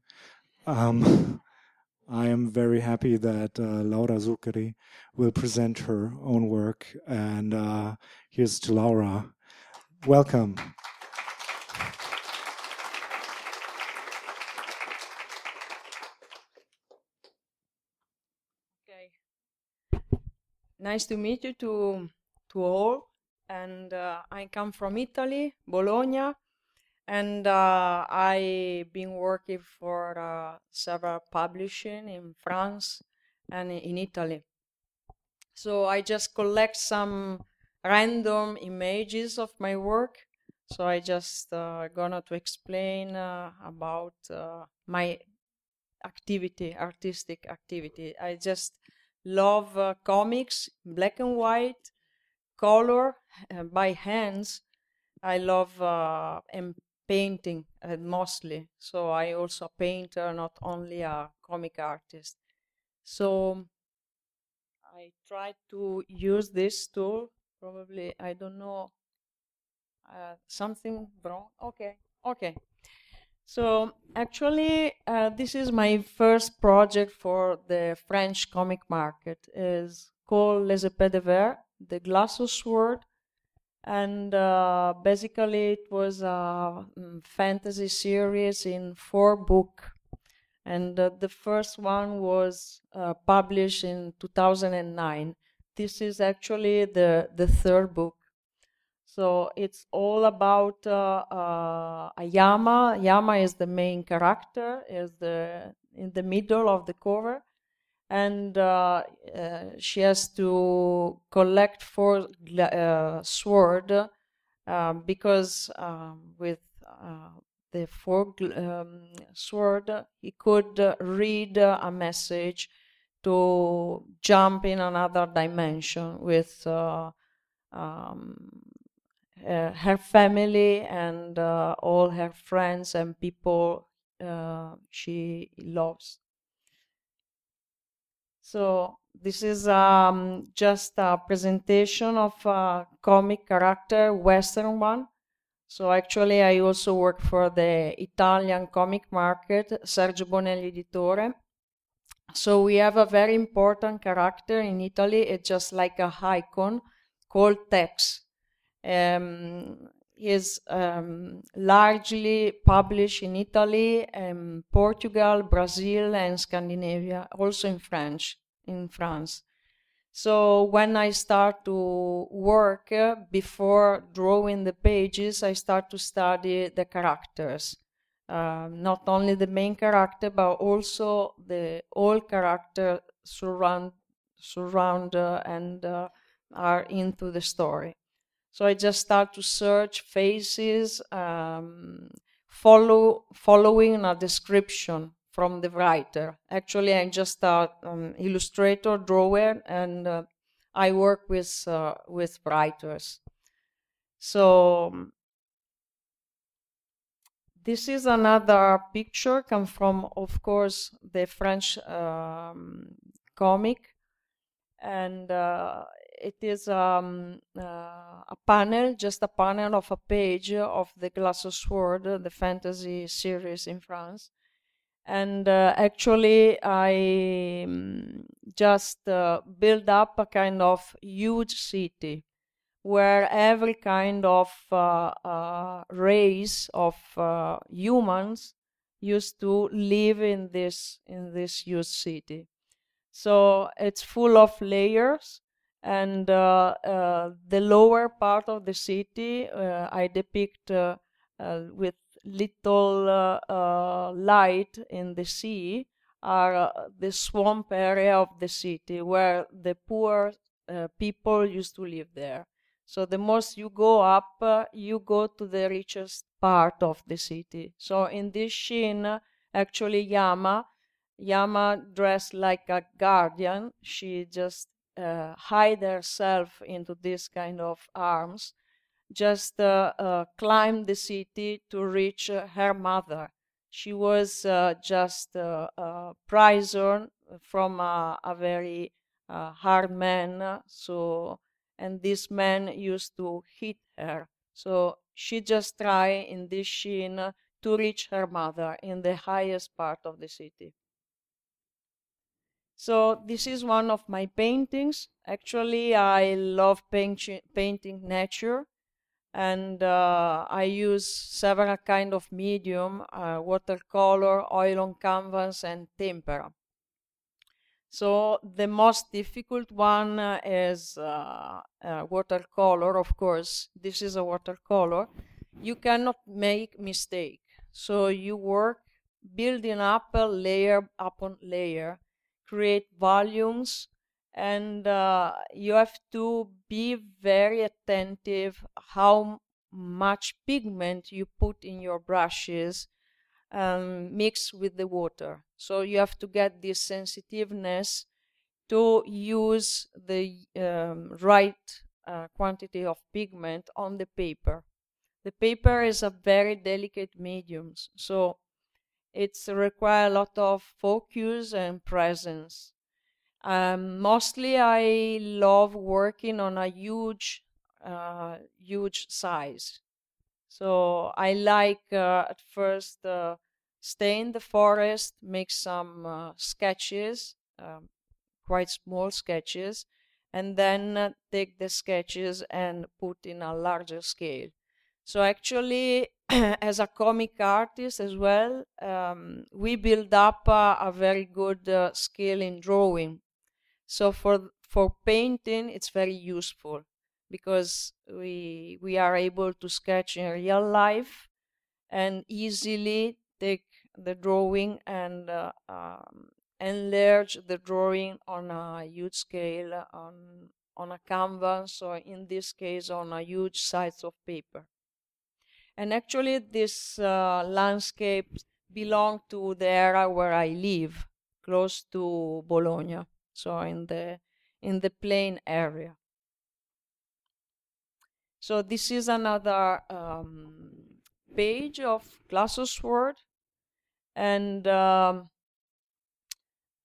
um, I am very happy that uh, Laura Zuccheri will present her own work. And uh, here's to Laura. Welcome. Okay. Nice to meet you to to all. And uh, I come from Italy, Bologna, and uh, I've been working for uh, several publishing in France and in Italy. So I just collect some random images of my work. So I just uh, gonna to explain uh, about uh, my activity, artistic activity. I just love uh, comics, black and white, color by hands. I love uh, and painting uh, mostly. So I also a painter, not only a comic artist. So I try to use this tool. Probably I don't know uh, something wrong. Okay, okay. So actually, uh, this is my first project for the French comic market. is called Les Épées de Verre, the Glass Sword, and uh, basically it was a um, fantasy series in four book, and uh, the first one was uh, published in 2009. This is actually the the third book so it's all about uh, uh, Yama. Yama is the main character, is the in the middle of the cover, and uh, uh she has to collect four uh, sword um, because um, with uh, the four um, sword he could read a message to jump in another dimension with. Um, uh, her family and uh, all her friends and people uh, she loves. So this is um, just a presentation of a comic character, Western one. So actually, I also work for the Italian comic market, Sergio Bonelli Editore. So we have a very important character in Italy. It's just like a icon called Tex um, is um, largely published in Italy, and Portugal, Brazil, and Scandinavia, also in French, in France. So when I start to work, uh, before drawing the pages, I start to study the characters. Uh, not only the main character, but also the all character surround surround uh, and uh, are into the story. So I just start to search faces, um, follow following a description from the writer. Actually, I'm just an um, illustrator, drawer, and uh, I work with uh, with writers. So this is another picture, come from, of course, the French um, comic, and uh, it is um, uh, a panel, just a panel of a page of the Glass of Sword, the fantasy series in France. And uh, actually, I um, just uh, build up a kind of huge city where every kind of uh, uh, race of uh, humans used to live in this in this huge city. So it's full of layers and uh, uh, the lower part of the city uh, I depict with little light in the sea are the swamp area of the city where the poor people used to live there. So the most you go up, uh, you go to the richest part of the city. So in this scene, actually Yama, Yama dressed like a guardian. She just uh, hide herself into this kind of arms, just uh, uh, climb the city to reach uh, her mother. She was uh, just uh, a prisoner from a, very hard man, so and this man used to hit her. So she just try in this sheen to reach her mother in the highest part of the city. So this is one of my paintings. Actually, I love paint painting nature and uh, I use several kind of medium, uh, watercolor, oil on canvas, and tempera. So the most difficult one uh, is uh, uh, watercolor, of course. This is a watercolor. You cannot make mistake. So you work building up a layer upon layer, create volumes, and uh, you have to be very attentive how much pigment you put in your brushes um, mixed with the water. So you have to get this sensitiveness to use the um, right uh, quantity of pigment on the paper. The paper is a very delicate medium, so it's require a lot of focus and presence. Um, mostly, I love working on a huge, uh, huge size. So I like uh, at first uh, stay in the forest, make some uh, sketches, um, quite small sketches, and then uh, take the sketches and put in a larger scale. So actually, as a comic artist as well, um, we build up a very good uh, skill in drawing so for for painting, it's very useful because we we are able to sketch in real life and easily take the drawing and uh, um, enlarge the drawing on a huge scale on on a canvas or in this case on a huge size of paper. And actually, this uh, landscape belong to the area where I live, close to Bologna so in the in the plain area. So this is another um, page of Sword, and um,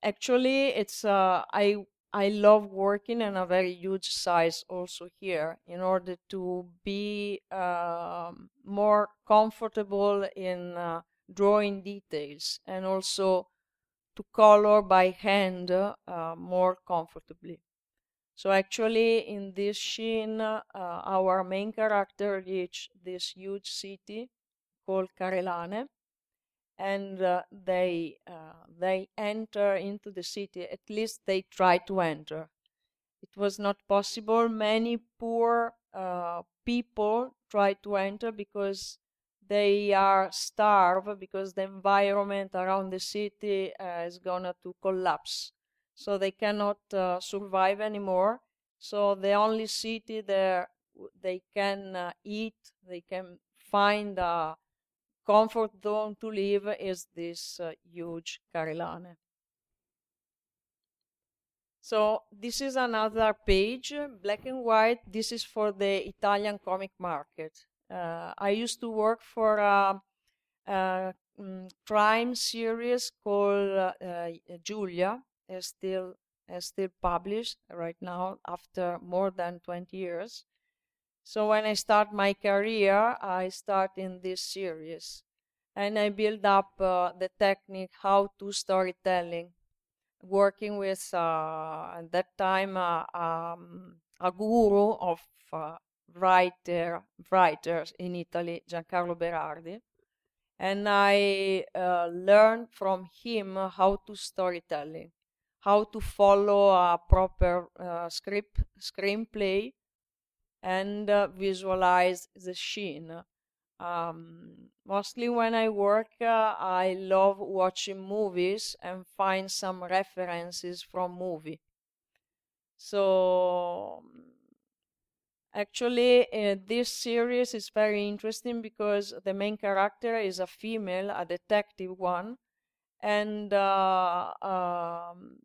actually it's uh, I I love working in a very huge size also here in order to be uh, more comfortable in uh, drawing details and also to color by hand uh, more comfortably. So actually in this scene, uh, our main character reach this huge city called Carelane and uh, they uh, they enter into the city at least they try to enter. It was not possible. Many poor uh, people try to enter because they are starved because the environment around the city uh, is gonna to collapse. So they cannot uh, survive anymore. So the only city there they can uh, eat they can find a comfort zone to live is this uh, huge Carelane so this is another page black and white this is for the Italian comic market uh, I used to work for a, a um, crime series called uh, uh, Giulia. It's still is still published right now after more than 20 years. So when I start my career, I start in this series, and I build up uh, the technique how to storytelling, working with uh, at that time uh, um, a guru of writer writers in Italy, Giancarlo Berardi, and I uh, learned from him how to storytelling, how to follow a proper uh, script screenplay, and uh, visualize the scene. Um, mostly when I work, uh, I love watching movies and find some references from movie. So Actually, uh, this series is very interesting because the main character is a female, a detective one, and uh, um,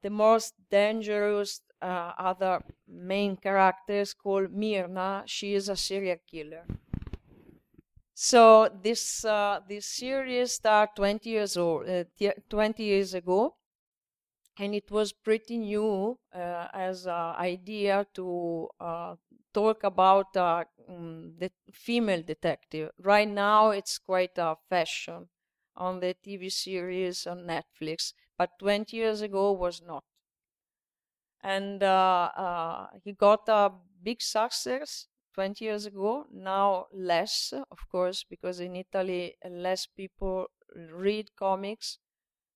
the most dangerous uh, other main character is called Myrna. She is a serial killer. So this uh, this series started 20 years old, uh, 20 years ago, and it was pretty new uh, as an idea to uh, talk about uh, mm, the female detective. Right now, it's quite a fashion on the TV series on Netflix, but 20 years ago was not. And uh, uh, he got a big success 20 years ago. Now less, of course, because in Italy less people read comics.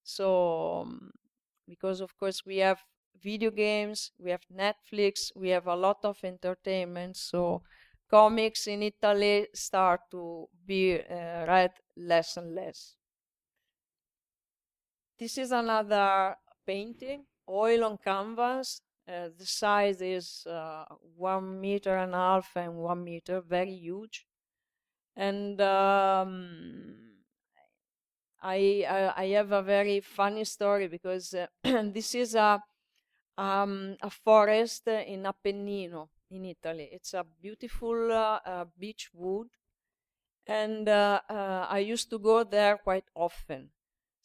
So um, because of course we have video games, we have Netflix, we have a lot of entertainment. So comics in Italy start to be uh, read less and less. This is another painting, oil on canvas. Uh, the size is uh, one meter and a half and one meter, very huge. And um, I, I, I have a very funny story because uh, this is a um, a forest in Appennino in Italy. It's a beautiful uh, beech wood, and uh, uh, I used to go there quite often.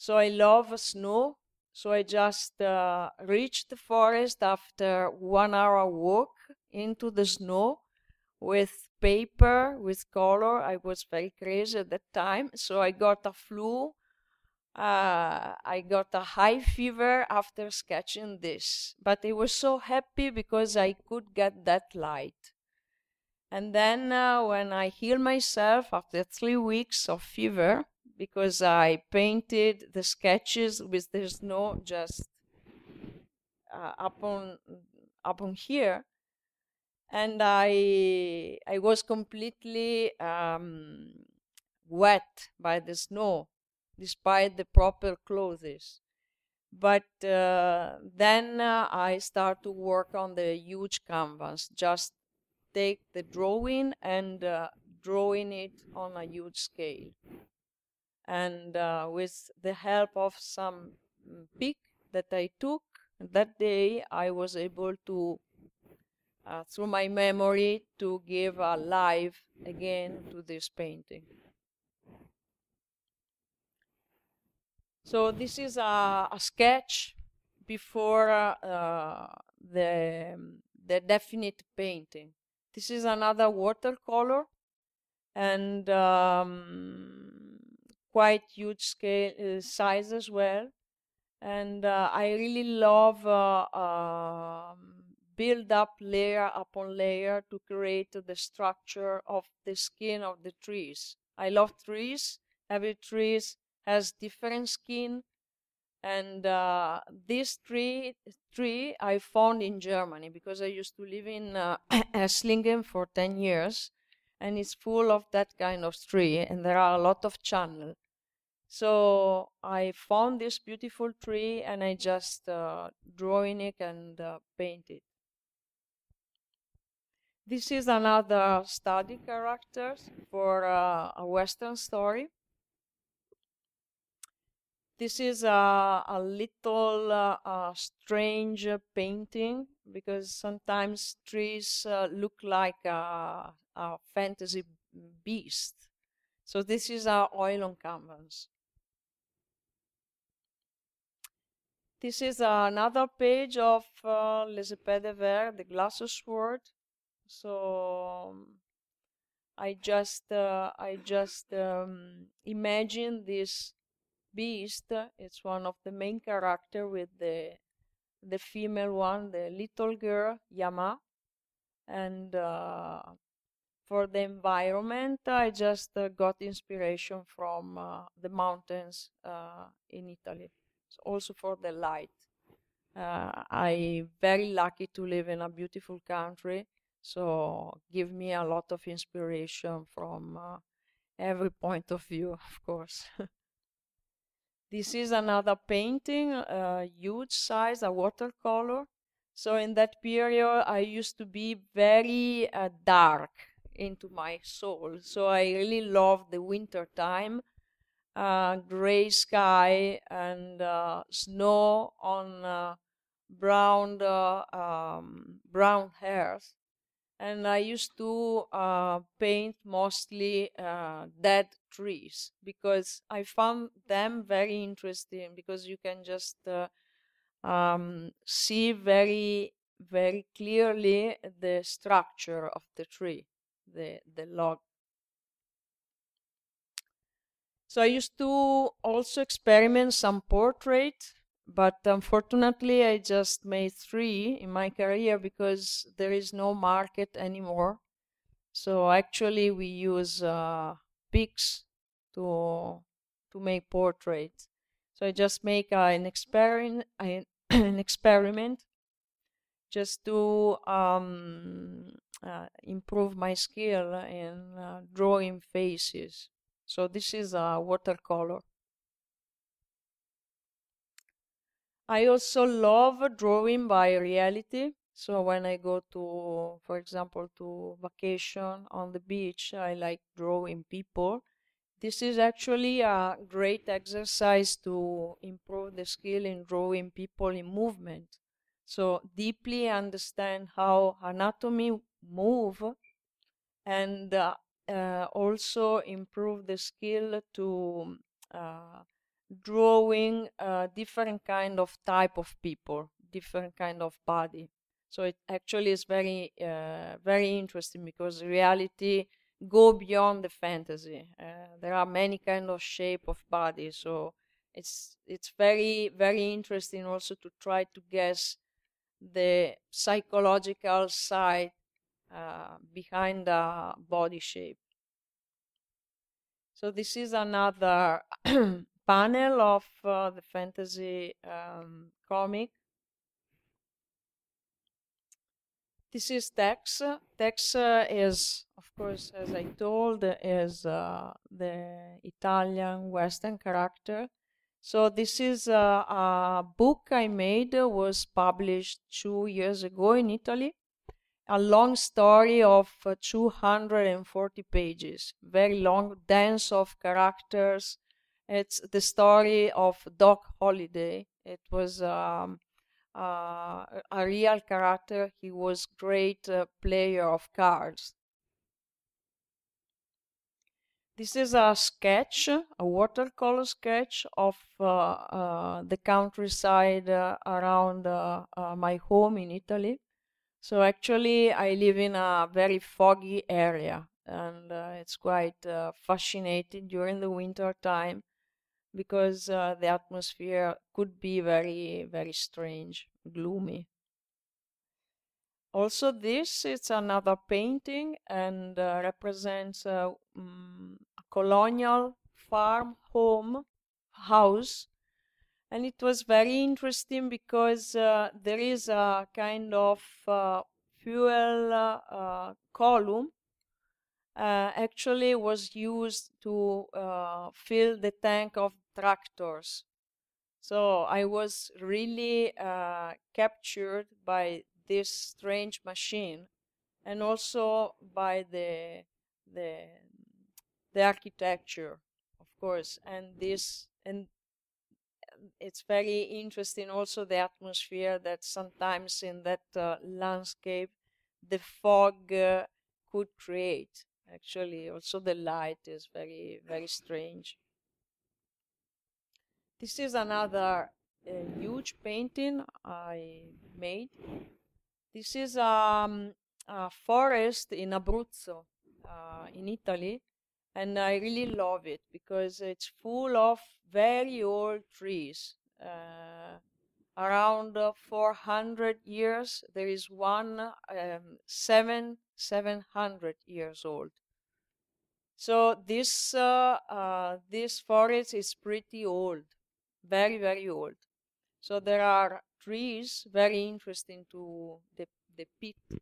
So I love snow. So I just uh, reached the forest after one hour walk into the snow with paper, with color. I was very crazy at that time. So I got a flu uh, I got a high fever after sketching this, but I was so happy because I could get that light. And then uh, when I healed myself after three weeks of fever, because I painted the sketches with the snow just uh, up on up on here, and I I was completely um, wet by the snow despite the proper clothes. But uh, then uh, I start to work on the huge canvas, just take the drawing and uh, drawing it on a huge scale. And uh, with the help of some mm, pic that I took that day, I was able to, uh, through my memory, to give a life again to this painting. So this is a, a sketch before uh, the, the definite painting. This is another watercolor and um, quite huge scale uh, size as well. And uh, I really love uh, um, build up layer upon layer to create the structure of the skin of the trees. I love trees. Every trees has different skin and uh, this tree tree I found in Germany because I used to live in uh, Esslingen for 10 years and it's full of that kind of tree and there are a lot of channel so I found this beautiful tree and I just uh, drawing it and uh, paint it this is another study characters for uh, a western story this is a, a little uh, uh, strange painting because sometimes trees uh, look like a, a, fantasy beast. So this is our oil on canvas. This is another page of uh, Les de the glass sword. So um, I just uh, I just um, imagine this Beast It's one of the main character with the the female one, the little girl Yama, and uh, for the environment, I just uh, got inspiration from uh, the mountains uh, in Italy. So also for the light, uh, I very lucky to live in a beautiful country, so give me a lot of inspiration from uh, every point of view, of course. This is another painting, a huge size, a watercolor. So in that period, I used to be very uh, dark into my soul. So I really loved the winter time, uh, gray sky and uh, snow on uh, brown uh, um, brown hairs and I used to uh, paint mostly uh, dead trees because I found them very interesting because you can just um, see very very clearly the structure of the tree, the, the log. So I used to also experiment some portrait, but unfortunately I just made three in my career because there is no market anymore. So actually we use uh, pics to to make portraits. So I just make uh, an experiment, an experiment, just to um, uh, improve my skill in uh, drawing faces. So this is a watercolor. I also love drawing by reality. So when I go to, for example, to vacation on the beach, I like drawing people. This is actually a great exercise to improve the skill in drawing people in movement. So deeply understand how anatomy move and uh, uh, also improve the skill to uh, drawing uh, different kind of type of people, different kind of body. So it actually is very uh, very interesting because reality go beyond the fantasy. Uh, there are many kind of shape of body, so it's it's very very interesting also to try to guess the psychological side uh, behind the body shape. So this is another panel of uh, the fantasy um, comic. This is Tex. Tex uh, is, of course, as I told, is uh, the Italian Western character so this is a, a, book I made, was published two years ago in Italy. A long story of uh, 240 pages, very long, dense of characters. It's the story of Doc Holliday. It was um, uh, a real character. He was great uh, player of cards. This is a sketch, a watercolor sketch of uh, uh, the countryside uh, around my home in Italy. So actually, I live in a very foggy area, and uh, it's quite fascinating during the winter time because the atmosphere could be very, very strange, gloomy. Also, this it's another painting and represents um, colonial farm home house and it was very interesting because uh, there is a kind of uh, fuel uh, column uh, actually was used to uh, fill the tank of tractors. So i was really uh, captured by this strange machine and also by the the the architecture, of course, and this and it's very interesting also the atmosphere that sometimes in that uh, landscape the fog uh, could create. Actually also the light is very very strange. This is another uh, huge painting i made. This is um, a forest in abruzzo uh, in italy and I really love it because it's full of very old trees. Uh, around uh, 400 years, there is one um, seven 700 years old. So this uh, uh, this forest is pretty old, very very old. So there are trees very interesting to the depict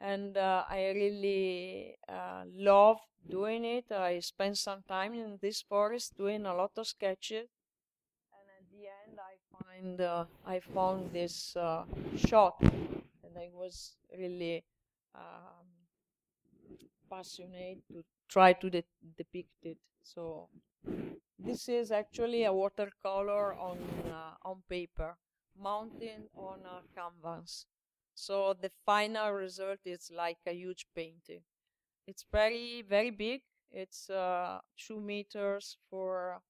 and uh, I really uh, love doing it. I spent some time in this forest doing a lot of sketches, and at the end, I find uh, I found this uh, shot, and I was really um, passionate to try to de- depict it. So this is actually a watercolor on uh, on paper, mounted on a canvas. So the final result is like a huge painting. It's very, very big. It's uh, two meters for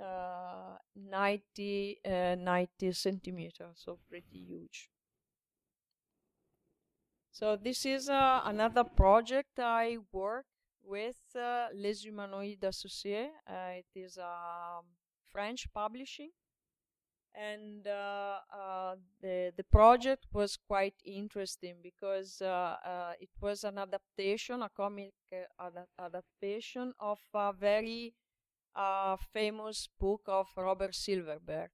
uh, 90, uh, 90 centimeters, so pretty huge. So this is uh, another project I work with uh, Les Humanoides Associés. Uh, it is um, French publishing, and uh, uh, the the project was quite interesting because uh, uh, it was an adaptation, a comic uh, ad- adaptation of a very uh, famous book of Robert Silverberg.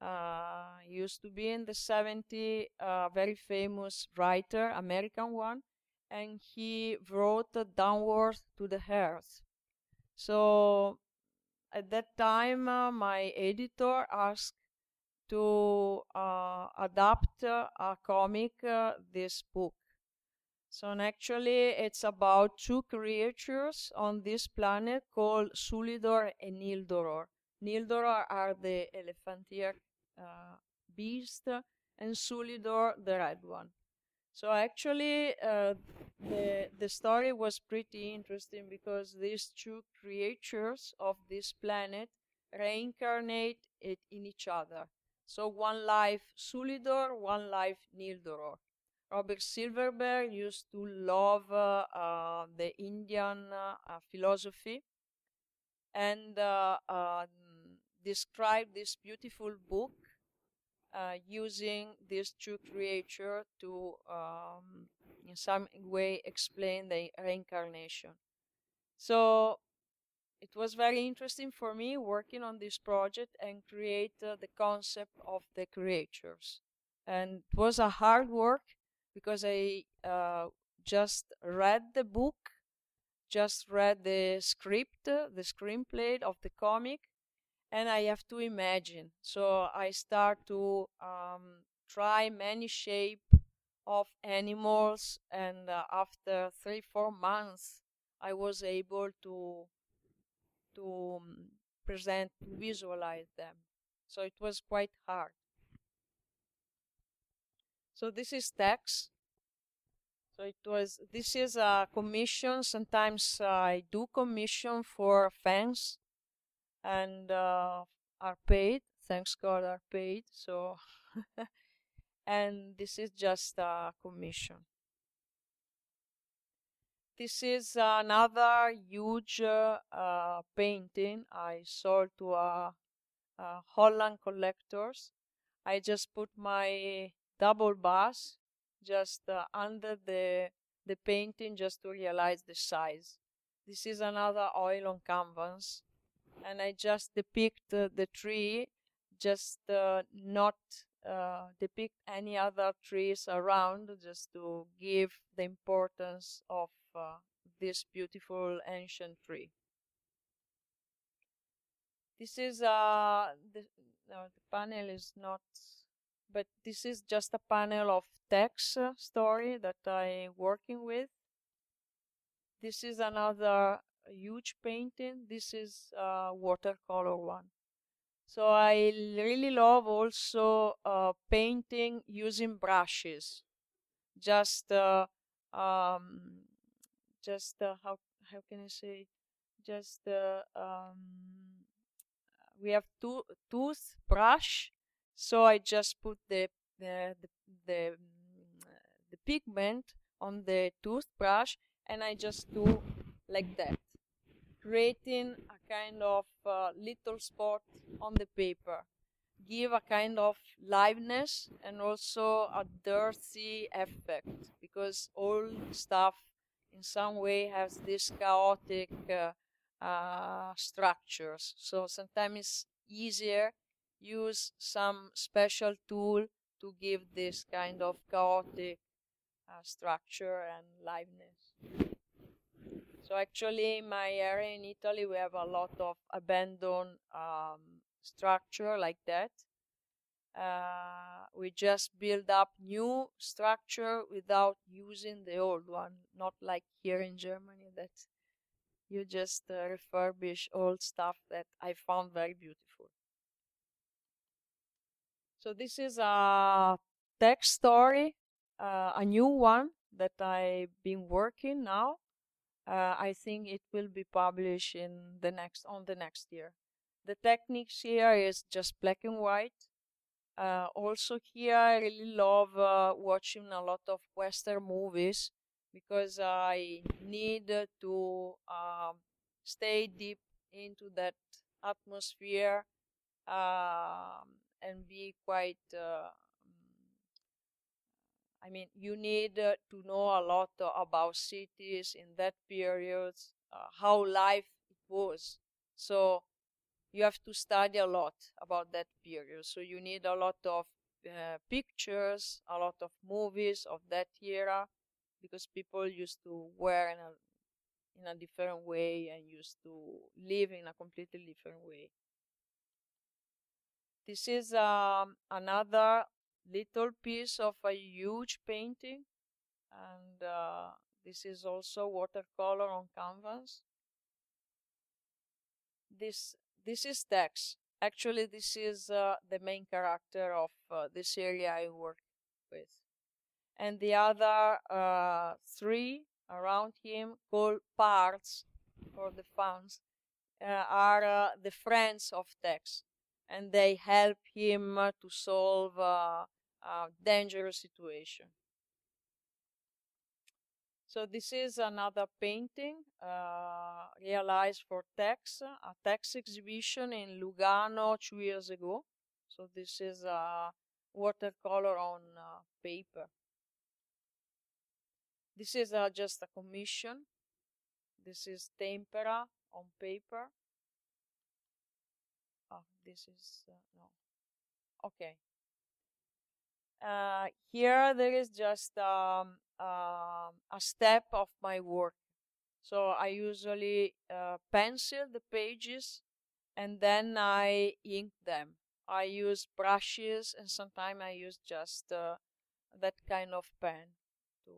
Uh, used to be in the 70s, a very famous writer, American one, and he wrote Downward to the Earth. So at that time, my editor asked to uh, adapt a comic, uh, this book. So actually, it's about two creatures on this planet called Sulidor and Nildoror. Nildoror are the elephantier uh, beast, and Sulidor the red one. So actually, uh, the the story was pretty interesting because these two creatures of this planet reincarnate it in each other. So one life Sulidor, one life Nildoror. Robert Silverberg used to love uh, uh, the Indian uh, philosophy and um, described this beautiful book uh, using these two creatures to, um, in some way, explain the reincarnation. So it was very interesting for me working on this project and create uh, the concept of the creatures. And it was a hard work because I uh, just read the book, just read the script, the screenplay of the comic, and I have to imagine. So I start to um, try many shape of animals, and uh, after three four months, I was able to to um, present to visualize them. So it was quite hard. So this is Tex. So it was. This is a commission. Sometimes I do commission for fans and uh, are paid. Thanks God, are paid. So, and this is just a commission. This is another huge uh, uh, painting I sold to a, a Holland collectors. I just put my double bass just uh, under the the painting just to realize the size. This is another oil on canvas and I just depict uh, the tree, just uh, not uh, depict any other trees around, just to give the importance of uh, this beautiful ancient tree. This is uh the, no, the panel is not, but this is just a panel of Tex uh, story that I'm working with. This is another huge painting. This is a watercolor one. So I really love also uh, painting using brushes. Just, uh, um, just uh, how how can I say? Just uh, um, we have two toothbrush. So I just put the the the the, the pigment on the toothbrush, and I just do like that creating a kind of uh, little spot on the paper give a kind of liveness and also a dirty effect because all stuff in some way has this chaotic uh, uh, structures so sometimes it's easier use some special tool to give this kind of chaotic uh, structure and liveness so actually, in my area in Italy, we have a lot of abandoned um, structure like that. Uh, we just build up new structure without using the old one, not like here in Germany that you just uh, refurbish old stuff that I found very beautiful. So this is a Tex story, uh, a new one that I've been working now uh, I think it will be published in the next on the next year. The techniques here is just black and white, Uh, also here, I really love uh, watching a lot of Western movies because I need to um, stay deep into that atmosphere um, and be quite. Uh, I mean, you need uh, to know a lot about cities in that period, uh, how life was. So you have to study a lot about that period. So you need a lot of uh, pictures, a lot of movies of that era, because people used to wear in a in a different way and used to live in a completely different way. This is um, another little piece of a huge painting, and uh, this is also watercolor on canvas. This this is Tex. Actually, this is uh, the main character of uh, this area I work with, and the other uh, three around him, called pards for the fans, uh, are uh, the friends of Tex, and they help him to solve a dangerous situation. So this is another painting uh, realized for Tex, a Tex exhibition in Lugano two years ago. So this is a watercolor on uh, paper. This is uh, just a commission. This is tempera on paper. Oh, this is, uh, no. Okay. Uh, here there is just um, uh, a step of my work. So I usually uh, pencil the pages and then I ink them. I use brushes and sometimes I use just uh, that kind of pen to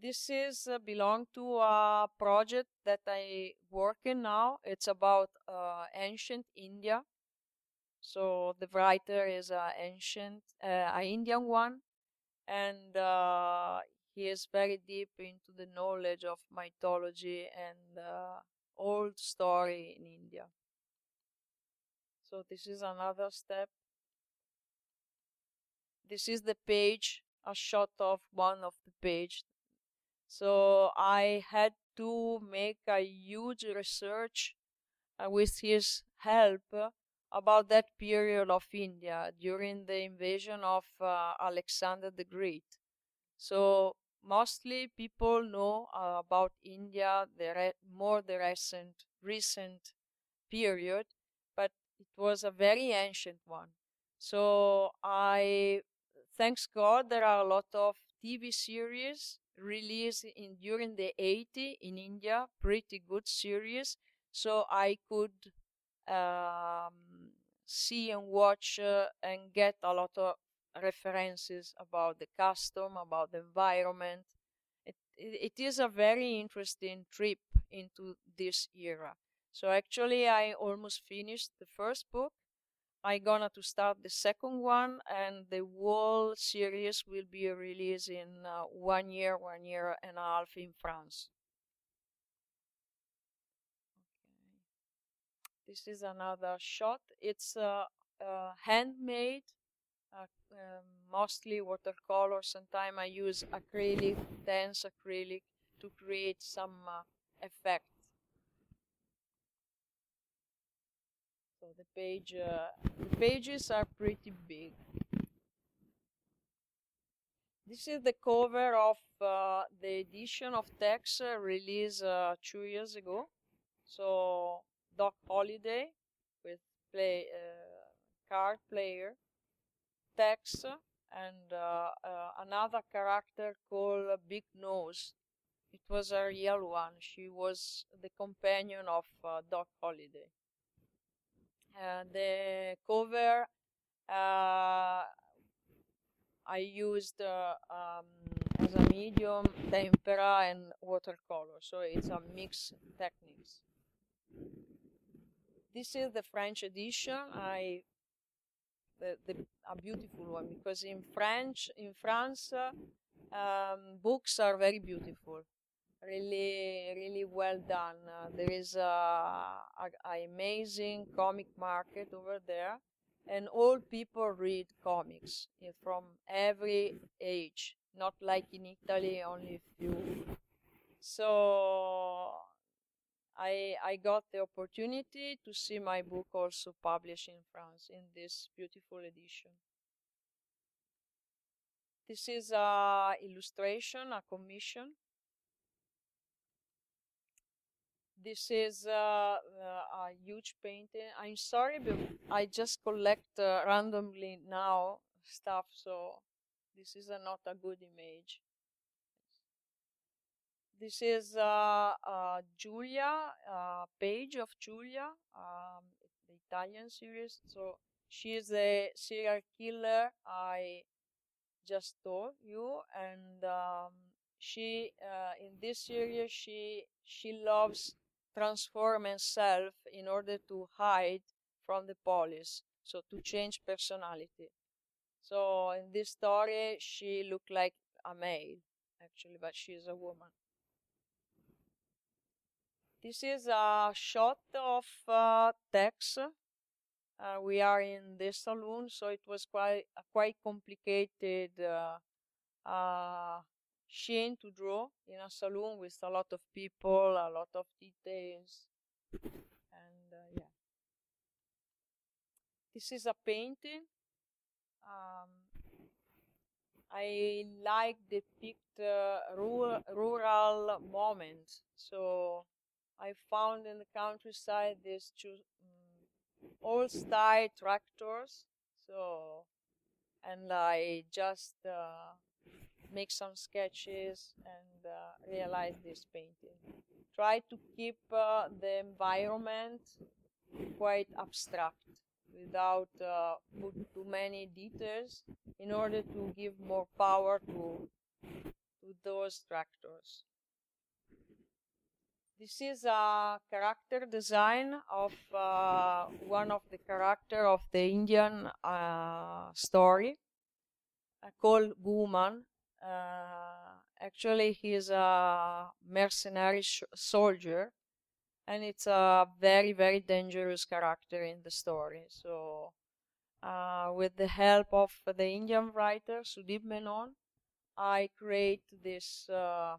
this is uh, belong to a project that I work in now. It's about uh, ancient India. So the writer is an ancient, uh, an Indian one, and uh, he is very deep into the knowledge of mythology and uh, old story in India. So this is another step. This is the page, a shot of one of the page so I had to make a huge research uh, with his help about that period of India during the invasion of uh, Alexander the Great. So mostly people know uh, about India the more the recent recent period, but it was a very ancient one. So I, thanks God, there are a lot of TV series released in during the 80 in India, pretty good series. So I could um, see and watch uh, and get a lot of references about the custom, about the environment. It, it, it is a very interesting trip into this era. So actually, I almost finished the first book I'm gonna to start the second one, and the whole series will be released in uh, one year, one year and a half in France. This is another shot. It's uh, uh, handmade, um, mostly watercolor. Sometimes I use acrylic, dense acrylic, to create some uh, effect. So the page, uh, the pages are pretty big. This is the cover of uh, the edition of Tex uh, released uh, two years ago. So Doc Holliday with play uh, card player, Tex, and uh, another character called Big Nose. It was a real one. She was the companion of Doc Holliday. Uh, the cover uh, I used uh, um, as a medium tempera and watercolor, so it's a mixed techniques. This is the French edition. I the, the, a beautiful one because in French in France um, books are very beautiful really really well done uh, there is a, a, a, amazing comic market over there and all people read comics eh, from every age, not like in Italy, only few. So I I got the opportunity to see my book also published in France in this beautiful edition. This is a illustration, a commission. This is uh, uh, a huge painting. I'm sorry, but I just collect uh, randomly now stuff, so this is a, not a good image. This is uh, uh, Giulia, uh, page of Julia, um, the Italian series. So she is a serial killer I just told you, and um, she in this series she she loves transform herself in order to hide from the police, so to change personality. So in this story, she looked like a male actually, but she is a woman. This is a shot of uh, Tex. Uh, we are in this saloon, so it was quite a quite complicated uh, uh, scene to draw in a saloon with a lot of people, a lot of details, and uh, yeah. This is a painting. Um, I like depict uh, rural, rural moments, so I found in the countryside these two um, old style tractors. So, and I just uh, make some sketches and uh, realize this painting. Try to keep uh, the environment quite abstract without uh, put too many details in order to give more power to, to those tractors. This is a character design of uh, one of the character of the Indian uh, story uh, called Guman. Uh, actually, he is a mercenary soldier, and it's a very very dangerous character in the story. So, uh, with the help of the Indian writer Sudeep Menon, I create this uh,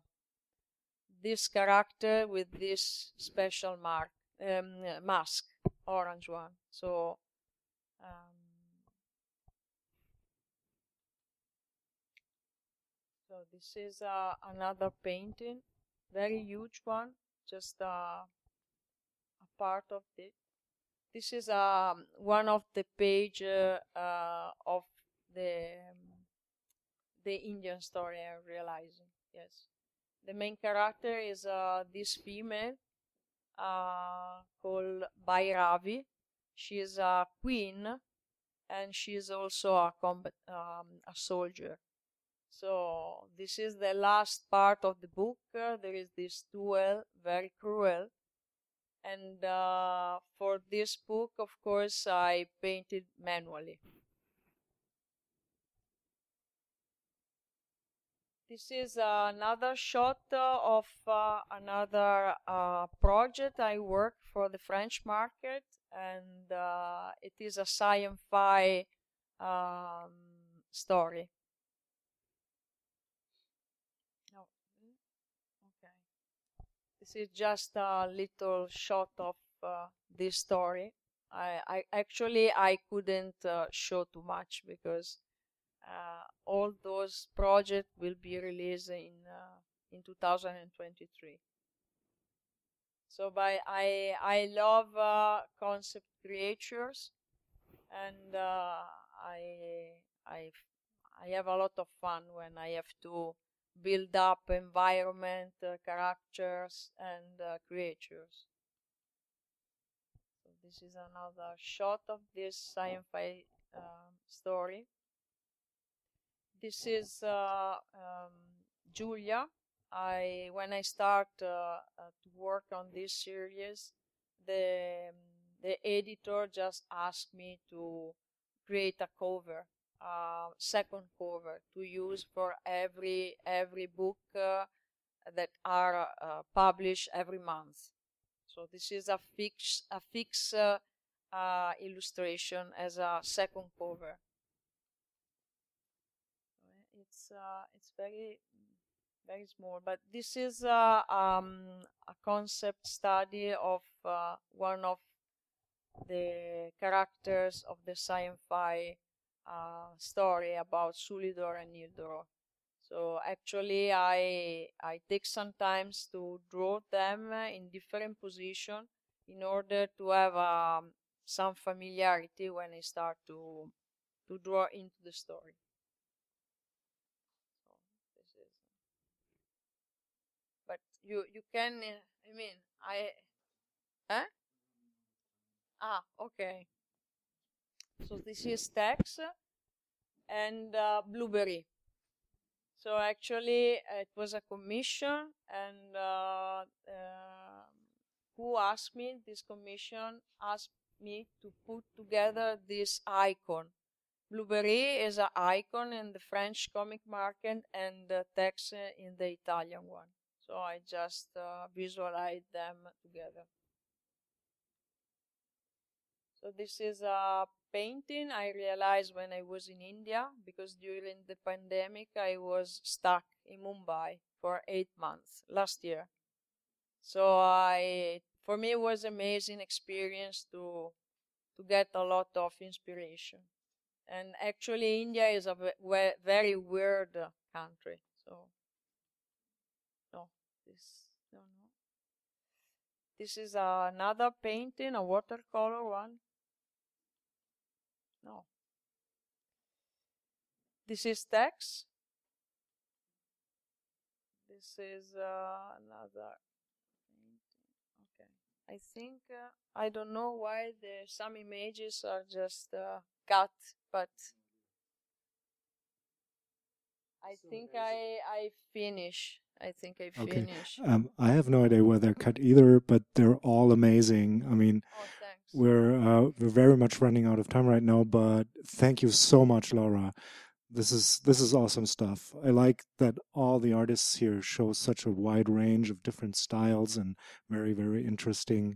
this character with this special mark um, mask, orange one. So um, so this is uh, another painting, very huge one, just uh, a part of it. This is um, one of the page uh, uh of the um, the Indian story. I'm realizing, yes the main character is uh, this female uh, called Bhairavi. She is a queen, and she is also a combat um, a soldier. So this is the last part of the book. Uh, there is this duel, very cruel, and uh, for this book, of course, I painted manually. This is uh, another shot uh, of uh, another uh, project I work for the French market, and uh, it is a sci-fi um, story. Oh, okay. This is just a little shot of uh, this story. I, I actually I couldn't show too much because all those projects will be released in uh, in 2023. So by I I love uh, concept creatures, and I I I have a lot of fun when I have to build up environment, uh, characters, and uh, creatures. So this is another shot of this sci-fi um, story this is uh, um, Giulia. I when I start uh, uh, to work on this series, the the editor just asked me to create a cover, uh, second cover to use for every every book uh, that are uh, published every month. So this is a fix a fix illustration as a second cover. It's uh, it's very very small, but this is uh, um, a concept study of uh, one of the characters of the sci-fi story about Sulidor and Ildoro. So actually, I I take some times to draw them in different position in order to have um, some familiarity when I start to to draw into the story. So this is, but you you can uh, I mean I, eh? Ah, okay. So this is Tex and uh, blueberry. So actually, it was a commission, and uh, uh, who asked me this commission asked me to put together this icon. Blueberry is an icon in the French comic market and the Tex in the Italian one. So I just uh, visualized them together. So this is a painting I realized when I was in India because during the pandemic I was stuck in Mumbai for eight months last year. So I, for me, it was amazing experience to to get a lot of inspiration. And actually, India is a very weird country. This no no. This is another painting, a watercolor one. No. This is Tex. This is uh, another. Okay. I think uh, I don't know why the some images are just uh, cut, but I So think I I finish. I think I Okay. finish. Um, I have no idea where they're cut either, but they're all amazing. I mean, Oh, we're uh, we're very much running out of time right now, but thank you so much, Laura. This is this is awesome stuff. I like that all the artists here show such a wide range of different styles and very very interesting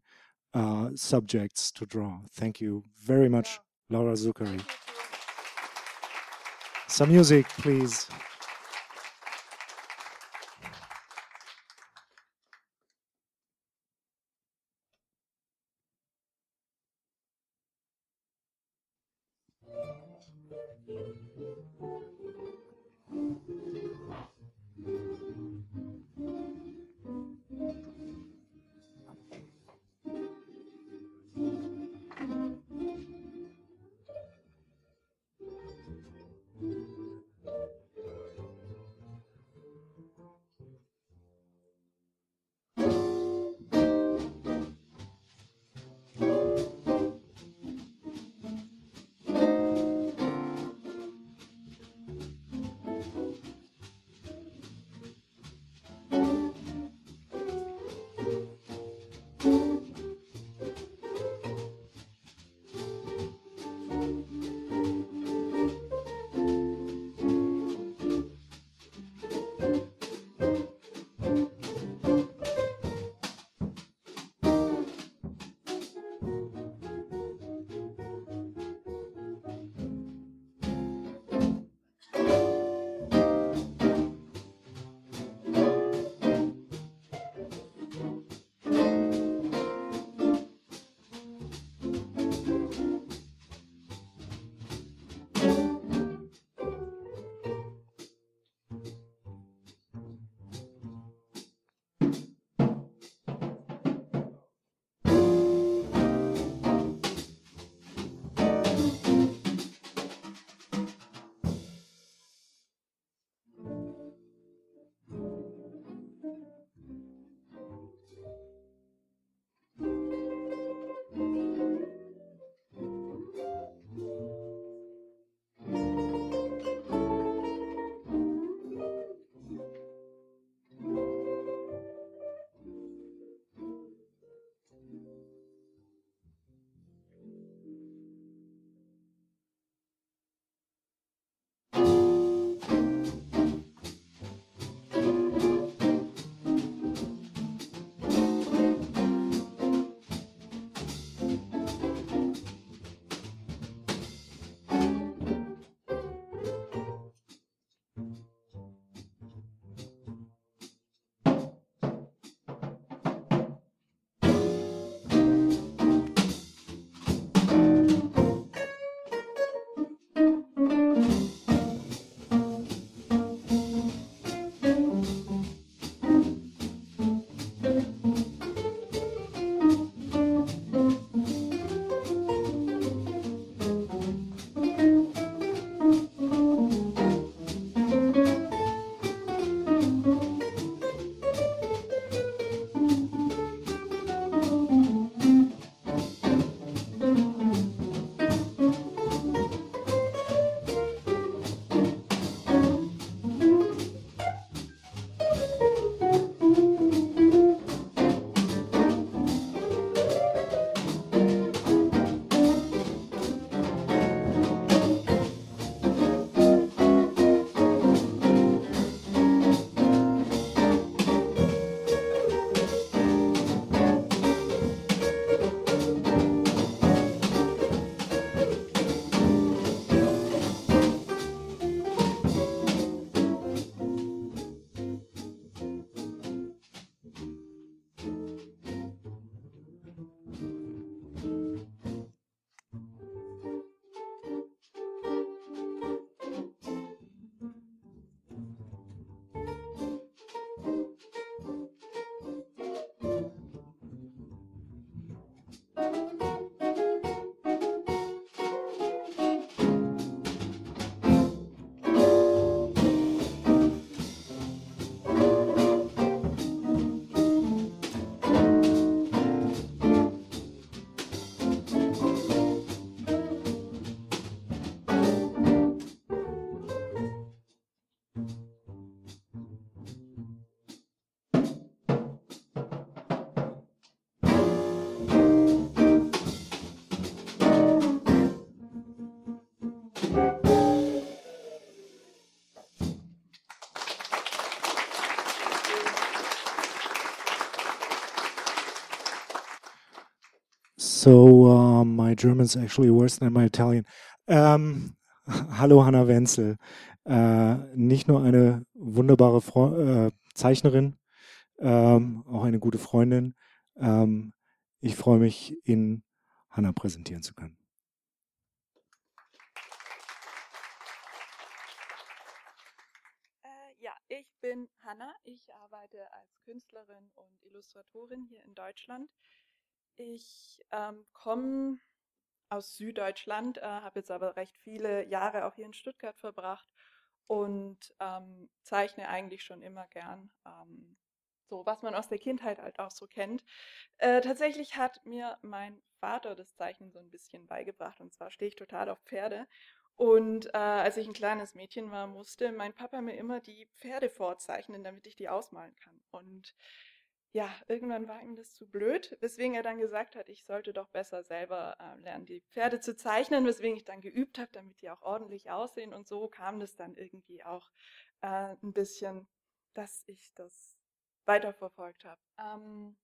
uh, subjects to draw. Thank you very much, Yeah. Laura Zuccheri. Thank you too. Some music, please. So uh, my German is actually worse than my Italian. Ähm, hallo Hanna Wenzel. Äh, nicht nur eine wunderbare Fre äh, Zeichnerin, ähm, auch eine gute Freundin. Ähm, ich freue mich, Ihnen Hanna präsentieren zu können. Äh, ja, ich bin Hanna. Ich arbeite als Künstlerin und Illustratorin hier in Deutschland. Ich ähm, komme aus Süddeutschland, äh, habe jetzt aber recht viele Jahre auch hier in Stuttgart verbracht und ähm, zeichne eigentlich schon immer gern. Ähm, so, was man aus der Kindheit halt auch so kennt. Äh, tatsächlich hat mir mein Vater das Zeichnen so ein bisschen beigebracht und zwar stehe ich total auf Pferde. Und äh, als ich ein kleines Mädchen war, musste mein Papa mir immer die Pferde vorzeichnen, damit ich die ausmalen kann. Und ja, irgendwann war ihm das zu blöd, weswegen er dann gesagt hat, ich sollte doch besser selber äh, lernen, die Pferde zu zeichnen, weswegen ich dann geübt habe, damit die auch ordentlich aussehen. Und so kam das dann irgendwie auch äh, ein bisschen, dass ich das weiterverfolgt habe. Ähm,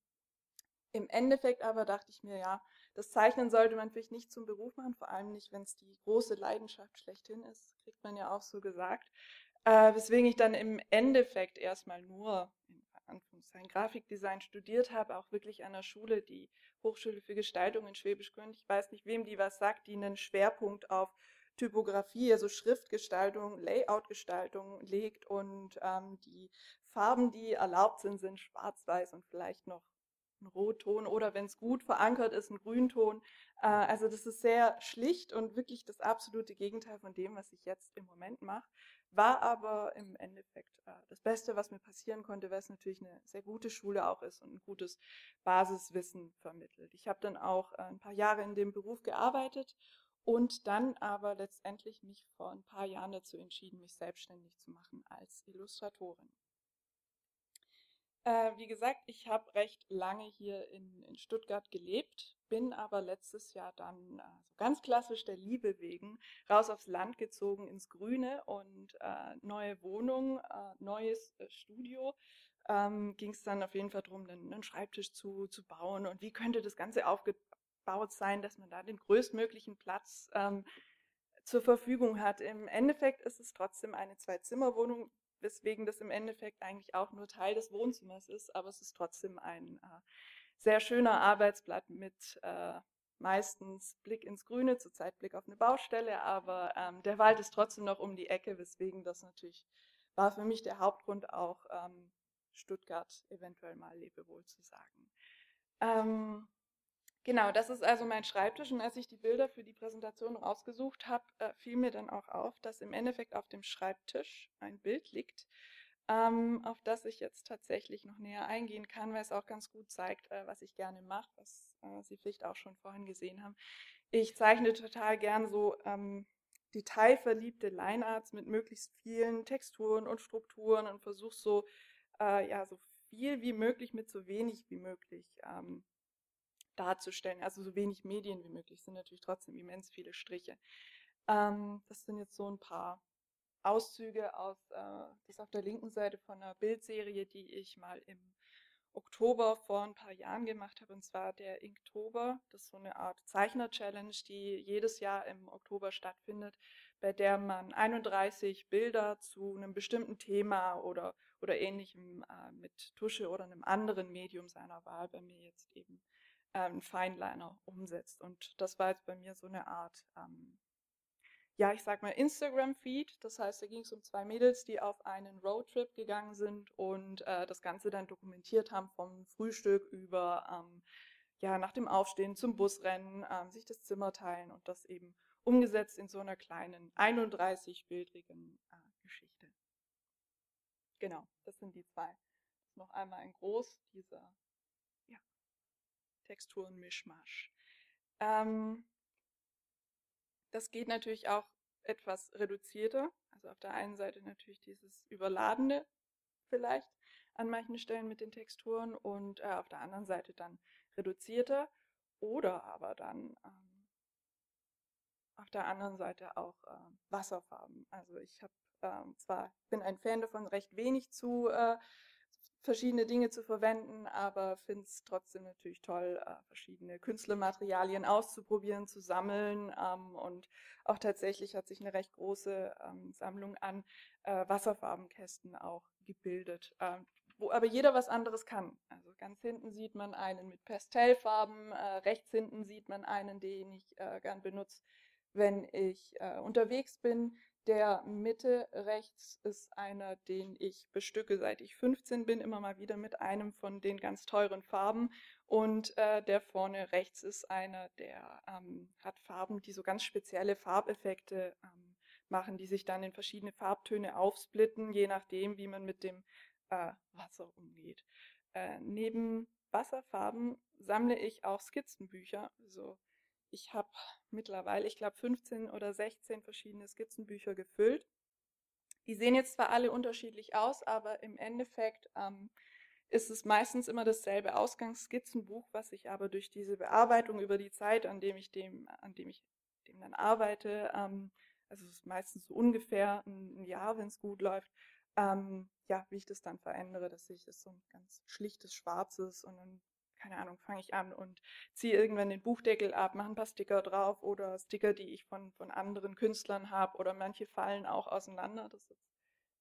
Im Endeffekt aber dachte ich mir, ja, das Zeichnen sollte man vielleicht nicht zum Beruf machen, vor allem nicht, wenn es die große Leidenschaft schlechthin ist, kriegt man ja auch so gesagt. Äh, weswegen ich dann im Endeffekt erstmal nur in Anführungszeichen Grafikdesign studiert habe, auch wirklich an der Schule, die Hochschule für Gestaltung in Schwäbisch Gmünd. Ich weiß nicht, wem die was sagt, die einen Schwerpunkt auf Typografie, also Schriftgestaltung, Layoutgestaltung legt und ähm, die Farben, die erlaubt sind, sind schwarz-weiß und vielleicht noch ein Rotton oder wenn es gut verankert ist, ein Grünton. Äh, also das ist sehr schlicht und wirklich das absolute Gegenteil von dem, was ich jetzt im Moment mache. War aber im Endeffekt äh, das Beste, was mir passieren konnte, weil es natürlich eine sehr gute Schule auch ist und ein gutes Basiswissen vermittelt. Ich habe dann auch äh, ein paar Jahre in dem Beruf gearbeitet und dann aber letztendlich mich vor ein paar Jahren dazu entschieden, mich selbstständig zu machen als Illustratorin. Äh, wie gesagt, ich habe recht lange hier in, in, Stuttgart gelebt, bin aber letztes Jahr dann äh, so ganz klassisch der Liebe wegen raus aufs Land gezogen ins Grüne und äh, neue Wohnung, äh, neues äh, Studio. Ähm, Ging es dann auf jeden Fall darum, einen, einen Schreibtisch zu, zu bauen und wie könnte das Ganze aufgebaut sein, dass man da den größtmöglichen Platz ähm, zur Verfügung hat. Im Endeffekt ist es trotzdem eine Zwei-Zimmer-Wohnung, weswegen das im Endeffekt eigentlich auch nur Teil des Wohnzimmers ist, aber es ist trotzdem ein äh, sehr schöner Arbeitsblatt mit äh, meistens Blick ins Grüne, zurzeit Blick auf eine Baustelle, aber ähm, der Wald ist trotzdem noch um die Ecke, weswegen das natürlich war für mich der Hauptgrund auch ähm, Stuttgart eventuell mal Lebewohl zu sagen. Ähm, Genau, das ist also mein Schreibtisch. Und als ich die Bilder für die Präsentation rausgesucht habe, äh, fiel mir dann auch auf, dass im Endeffekt auf dem Schreibtisch ein Bild liegt, ähm, auf das ich jetzt tatsächlich noch näher eingehen kann, weil es auch ganz gut zeigt, äh, was ich gerne mache, was äh, Sie vielleicht auch schon vorhin gesehen haben. Ich zeichne total gern so ähm, detailverliebte Linearts mit möglichst vielen Texturen und Strukturen und versuche so, äh, ja, so viel wie möglich mit so wenig wie möglich ähm, darzustellen. Also so wenig Medien wie möglich sind natürlich trotzdem immens viele Striche. Ähm, das sind jetzt so ein paar Auszüge aus, äh, das auf der linken Seite von einer Bildserie, die ich mal im Oktober vor ein paar Jahren gemacht habe, und zwar der Inktober. Das ist so eine Art Zeichner-Challenge, die jedes Jahr im Oktober stattfindet, bei der man 31 Bilder zu einem bestimmten Thema oder, oder ähnlichem äh, mit Tusche oder einem anderen Medium seiner Wahl, bei mir jetzt eben ähm, Fineliner umsetzt. Und das war jetzt bei mir so eine Art, ähm, ja, ich sag mal Instagram-Feed. Das heißt, da ging es um zwei Mädels, die auf einen Roadtrip gegangen sind und äh, das Ganze dann dokumentiert haben vom Frühstück über, ähm, ja, nach dem Aufstehen zum Busrennen, ähm, sich das Zimmer teilen und das eben umgesetzt in so einer kleinen 31-bildrigen äh, Geschichte. Genau, das sind die zwei. Noch einmal in groß, dieser Texturenmischmasch. Ähm, das geht natürlich auch etwas reduzierter. Also auf der einen Seite natürlich dieses Überladene vielleicht an manchen Stellen mit den Texturen und äh, auf der anderen Seite dann reduzierter oder aber dann ähm, auf der anderen Seite auch äh, Wasserfarben. Also ich habe äh, zwar bin ein Fan davon, recht wenig zu äh, verschiedene Dinge zu verwenden, aber finde es trotzdem natürlich toll, äh, verschiedene Künstlermaterialien auszuprobieren, zu sammeln. Ähm, und auch tatsächlich hat sich eine recht große ähm, Sammlung an äh, Wasserfarbenkästen auch gebildet, äh, wo aber jeder was anderes kann. Also ganz hinten sieht man einen mit Pastellfarben, äh, rechts hinten sieht man einen, den ich äh, gern benutze, wenn ich äh, unterwegs bin. Der Mitte rechts ist einer, den ich bestücke, seit ich 15 bin, immer mal wieder mit einem von den ganz teuren Farben. Und äh, der vorne rechts ist einer, der ähm, hat Farben, die so ganz spezielle Farbeffekte ähm, machen, die sich dann in verschiedene Farbtöne aufsplitten, je nachdem, wie man mit dem äh, Wasser umgeht. Äh, neben Wasserfarben sammle ich auch Skizzenbücher. Also ich habe mittlerweile, ich glaube, 15 oder 16 verschiedene Skizzenbücher gefüllt. Die sehen jetzt zwar alle unterschiedlich aus, aber im Endeffekt ähm, ist es meistens immer dasselbe Ausgangsskizzenbuch, was ich aber durch diese Bearbeitung über die Zeit, an dem ich dem, an dem ich dem dann arbeite, ähm, also es ist meistens so ungefähr ein, Jahr, wenn es gut läuft, ähm, ja, wie ich das dann verändere, dass ich es so ein ganz schlichtes Schwarzes und dann keine Ahnung, fange ich an und ziehe irgendwann den Buchdeckel ab, mache ein paar Sticker drauf oder Sticker, die ich von, von anderen Künstlern habe oder manche fallen auch auseinander. Das ist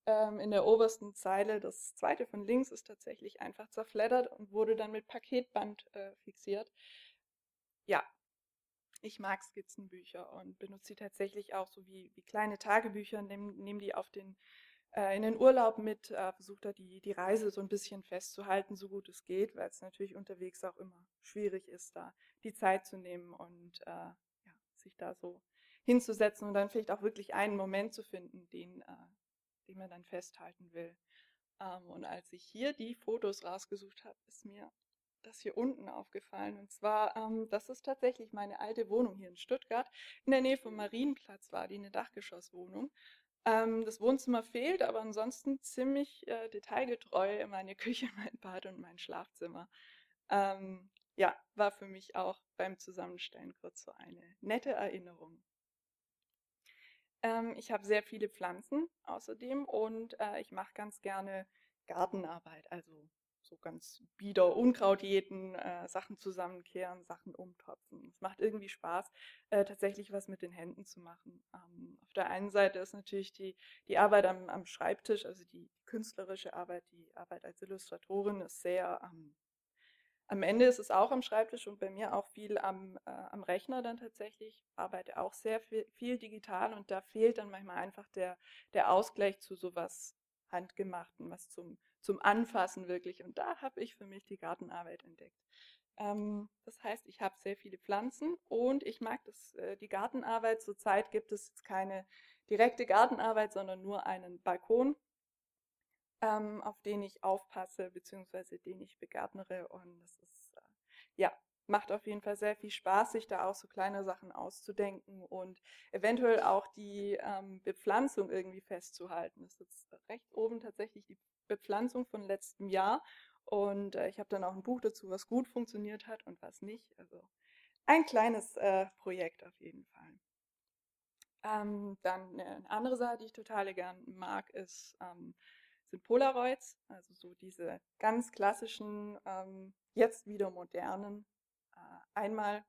ähm, in der obersten Zeile. Das zweite von links ist tatsächlich einfach zerfleddert und wurde dann mit Paketband äh, fixiert. Ja, ich mag Skizzenbücher und benutze sie tatsächlich auch so wie, wie kleine Tagebücher, nehme nehm die auf den in den Urlaub mit, äh, versucht er die, die Reise so ein bisschen festzuhalten, so gut es geht, weil es natürlich unterwegs auch immer schwierig ist, da die Zeit zu nehmen und äh, ja, sich da so hinzusetzen und dann vielleicht auch wirklich einen Moment zu finden, den, äh, den man dann festhalten will. Ähm, und als ich hier die Fotos rausgesucht habe, ist mir das hier unten aufgefallen. Und zwar, ähm, das ist tatsächlich meine alte Wohnung hier in Stuttgart. In der Nähe vom Marienplatz war die eine Dachgeschosswohnung. Ähm, das Wohnzimmer fehlt, aber ansonsten ziemlich äh, detailgetreu meine Küche, mein Bad und mein Schlafzimmer. Ähm, ja, war für mich auch beim Zusammenstellen kurz so eine nette Erinnerung. Ähm, ich habe sehr viele Pflanzen außerdem und äh, ich mache ganz gerne Gartenarbeit, also so ganz bieder Unkraut jäten, äh, Sachen zusammenkehren, Sachen umtopfen. Es macht irgendwie Spaß, äh, tatsächlich was mit den Händen zu machen. Ähm, auf der einen Seite ist natürlich die, die Arbeit am, am Schreibtisch, also die künstlerische Arbeit, die Arbeit als Illustratorin ist sehr ähm, am Ende ist es auch am Schreibtisch und bei mir auch viel am, äh, am Rechner dann tatsächlich. Ich arbeite auch sehr viel, viel, digital und da fehlt dann manchmal einfach der, der Ausgleich zu sowas Handgemachten, was zum zum Anfassen wirklich. Und da habe ich für mich die Gartenarbeit entdeckt. Ähm, das heißt, ich habe sehr viele Pflanzen und ich mag das, äh, die Gartenarbeit. Zurzeit gibt es jetzt keine direkte Gartenarbeit, sondern nur einen Balkon, ähm, auf den ich aufpasse, beziehungsweise den ich begärtnere. Und das ist, äh, ja, macht auf jeden Fall sehr viel Spaß, sich da auch so kleine Sachen auszudenken und eventuell auch die ähm, Bepflanzung irgendwie festzuhalten. Das ist rechts oben tatsächlich die Bepflanzung von letztem Jahr. Und äh, ich habe dann auch ein Buch dazu, was gut funktioniert hat und was nicht. Also ein kleines äh, Projekt auf jeden Fall. Ähm, dann eine andere Sache, die ich total gern mag, ist, ähm, sind Polaroids. Also so diese ganz klassischen, ähm, jetzt wieder modernen äh, einmal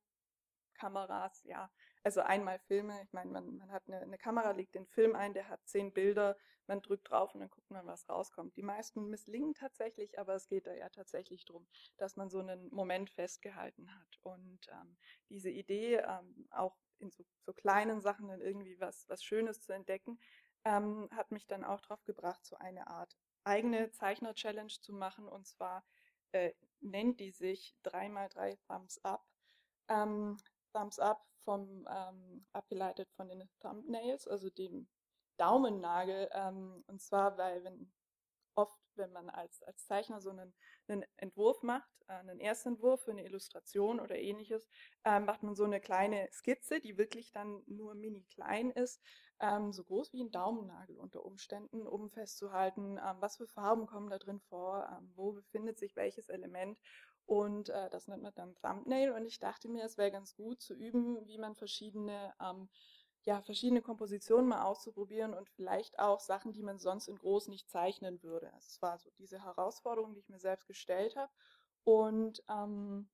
Kameras, ja, also einmal Filme. Ich meine, man, man hat eine, eine, Kamera, legt den Film ein, der hat zehn Bilder, man drückt drauf und dann guckt man, was rauskommt. Die meisten misslingen tatsächlich, aber es geht da ja tatsächlich darum, dass man so einen Moment festgehalten hat. Und ähm, diese Idee, ähm, auch in so, so, kleinen Sachen dann irgendwie was, was Schönes zu entdecken, ähm, hat mich dann auch darauf gebracht, so eine Art eigene Zeichner-Challenge zu machen. Und zwar äh, nennt die sich 3x3 Thumbs Up. Ähm, Thumbs Up vom, ähm, abgeleitet von den Thumbnails, also dem Daumennagel. Ähm, und zwar, weil wenn oft, wenn man als, als Zeichner so einen, einen Entwurf macht, äh, einen Erstentwurf für eine Illustration oder ähnliches, äh, macht man so eine kleine Skizze, die wirklich dann nur mini klein ist, ähm, so groß wie ein Daumennagel unter Umständen, um festzuhalten, ähm, was für Farben kommen da drin vor, ähm, wo befindet sich welches Element und äh, das nennt man dann Thumbnail. Und ich dachte mir, es wäre ganz gut zu üben, wie man verschiedene ähm, ja, verschiedene Kompositionen mal auszuprobieren und vielleicht auch Sachen, die man sonst in groß nicht zeichnen würde. Es war so diese Herausforderung, die ich mir selbst gestellt habe. Und ähm,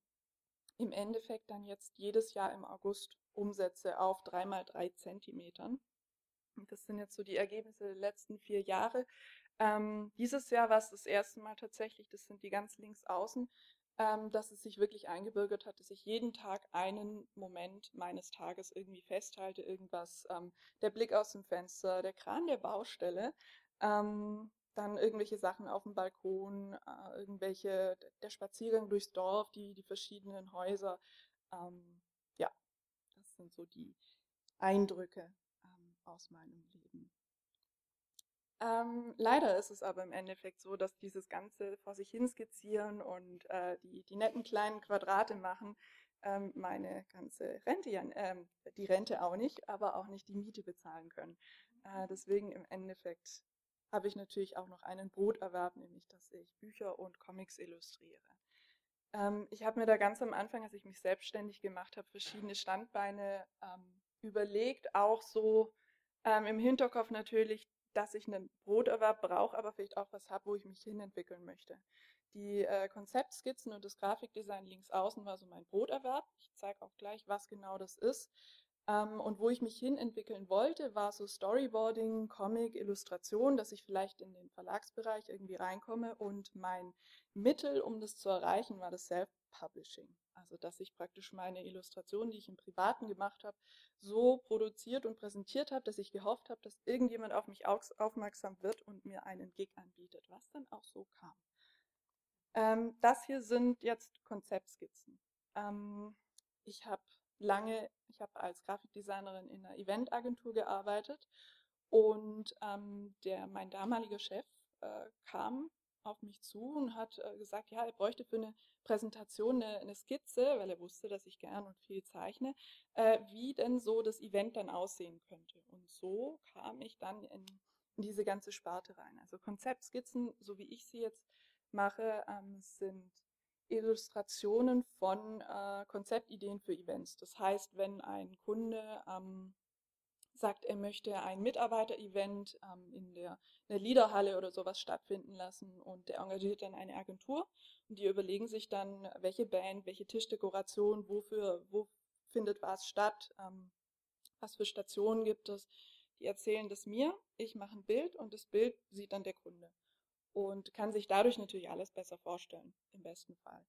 im Endeffekt dann jetzt jedes Jahr im August umsetze auf dreimal drei Zentimetern. Das sind jetzt so die Ergebnisse der letzten vier Jahre. Ähm, dieses Jahr war es das erste Mal tatsächlich, das sind die ganz links außen, ähm, dass es sich wirklich eingebürgert hat, dass ich jeden Tag einen Moment meines Tages irgendwie festhalte, irgendwas, ähm, der Blick aus dem Fenster, der Kran der Baustelle, ähm, dann irgendwelche Sachen auf dem Balkon, äh, irgendwelche, der Spaziergang durchs Dorf, die, die verschiedenen Häuser. Ähm, ja, das sind so die Eindrücke ähm, aus meinem Leben. Ähm, leider ist es aber im Endeffekt so, dass dieses ganze vor sich hin skizzieren und äh, die, die netten kleinen Quadrate machen ähm, meine ganze Rente, ja, ähm, die Rente auch nicht, aber auch nicht die Miete bezahlen können. Äh, deswegen im Endeffekt habe ich natürlich auch noch einen Broterwerb, nämlich dass ich Bücher und Comics illustriere. Ähm, ich habe mir da ganz am Anfang, als ich mich selbstständig gemacht habe, verschiedene Standbeine ähm, überlegt, auch so ähm, im Hinterkopf natürlich dass ich einen Broterwerb brauche, aber vielleicht auch was habe, wo ich mich hinentwickeln möchte. Die äh, Konzeptskizzen und das Grafikdesign links außen war so mein Broterwerb. Ich zeige auch gleich, was genau das ist. Ähm, und wo ich mich hinentwickeln wollte, war so Storyboarding, Comic, Illustration, dass ich vielleicht in den Verlagsbereich irgendwie reinkomme. Und mein Mittel, um das zu erreichen, war das Self-Publishing. Also dass ich praktisch meine Illustrationen, die ich im Privaten gemacht habe, so produziert und präsentiert habe, dass ich gehofft habe, dass irgendjemand auf mich aufmerksam wird und mir einen Gig anbietet, was dann auch so kam. Ähm, das hier sind jetzt Konzeptskizzen. Ähm, ich habe lange, ich habe als Grafikdesignerin in einer Eventagentur gearbeitet und ähm, der, mein damaliger Chef äh, kam auf mich zu und hat äh, gesagt, ja, er bräuchte für eine Präsentation eine, eine, Skizze, weil er wusste, dass ich gern und viel zeichne, äh, wie denn so das Event dann aussehen könnte. Und so kam ich dann in, in diese ganze Sparte rein. Also Konzeptskizzen, so wie ich sie jetzt mache, ähm, sind Illustrationen von äh, Konzeptideen für Events. Das heißt, wenn ein Kunde ähm, sagt, er möchte ein Mitarbeiter-Event ähm, in, der, in der Liederhalle oder sowas stattfinden lassen und der engagiert dann eine Agentur und die überlegen sich dann, welche Band, welche Tischdekoration, wofür, wo findet was statt, ähm, was für Stationen gibt es. Die erzählen das mir, ich mache ein Bild und das Bild sieht dann der Kunde und kann sich dadurch natürlich alles besser vorstellen, im besten Fall.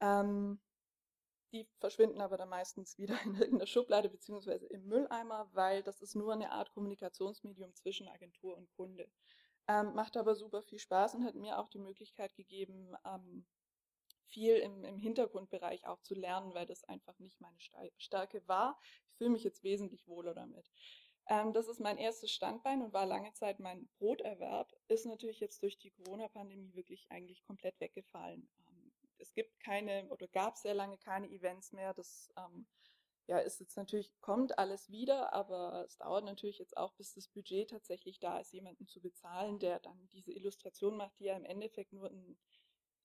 Ähm, die verschwinden aber dann meistens wieder in irgendeiner Schublade beziehungsweise im Mülleimer, weil das ist nur eine Art Kommunikationsmedium zwischen Agentur und Kunde. Ähm, macht aber super viel Spaß und hat mir auch die Möglichkeit gegeben, ähm, viel im, im Hintergrundbereich auch zu lernen, weil das einfach nicht meine Stärke war. Ich fühle mich jetzt wesentlich wohler damit. Ähm, das ist mein erstes Standbein und war lange Zeit mein Broterwerb. Ist natürlich jetzt durch die Corona-Pandemie wirklich eigentlich komplett weggefallen. Es gibt keine oder gab sehr lange keine Events mehr. Das ähm, ja, ist jetzt natürlich, kommt alles wieder, aber es dauert natürlich jetzt auch, bis das Budget tatsächlich da ist, jemanden zu bezahlen, der dann diese Illustration macht, die ja im Endeffekt nur ein,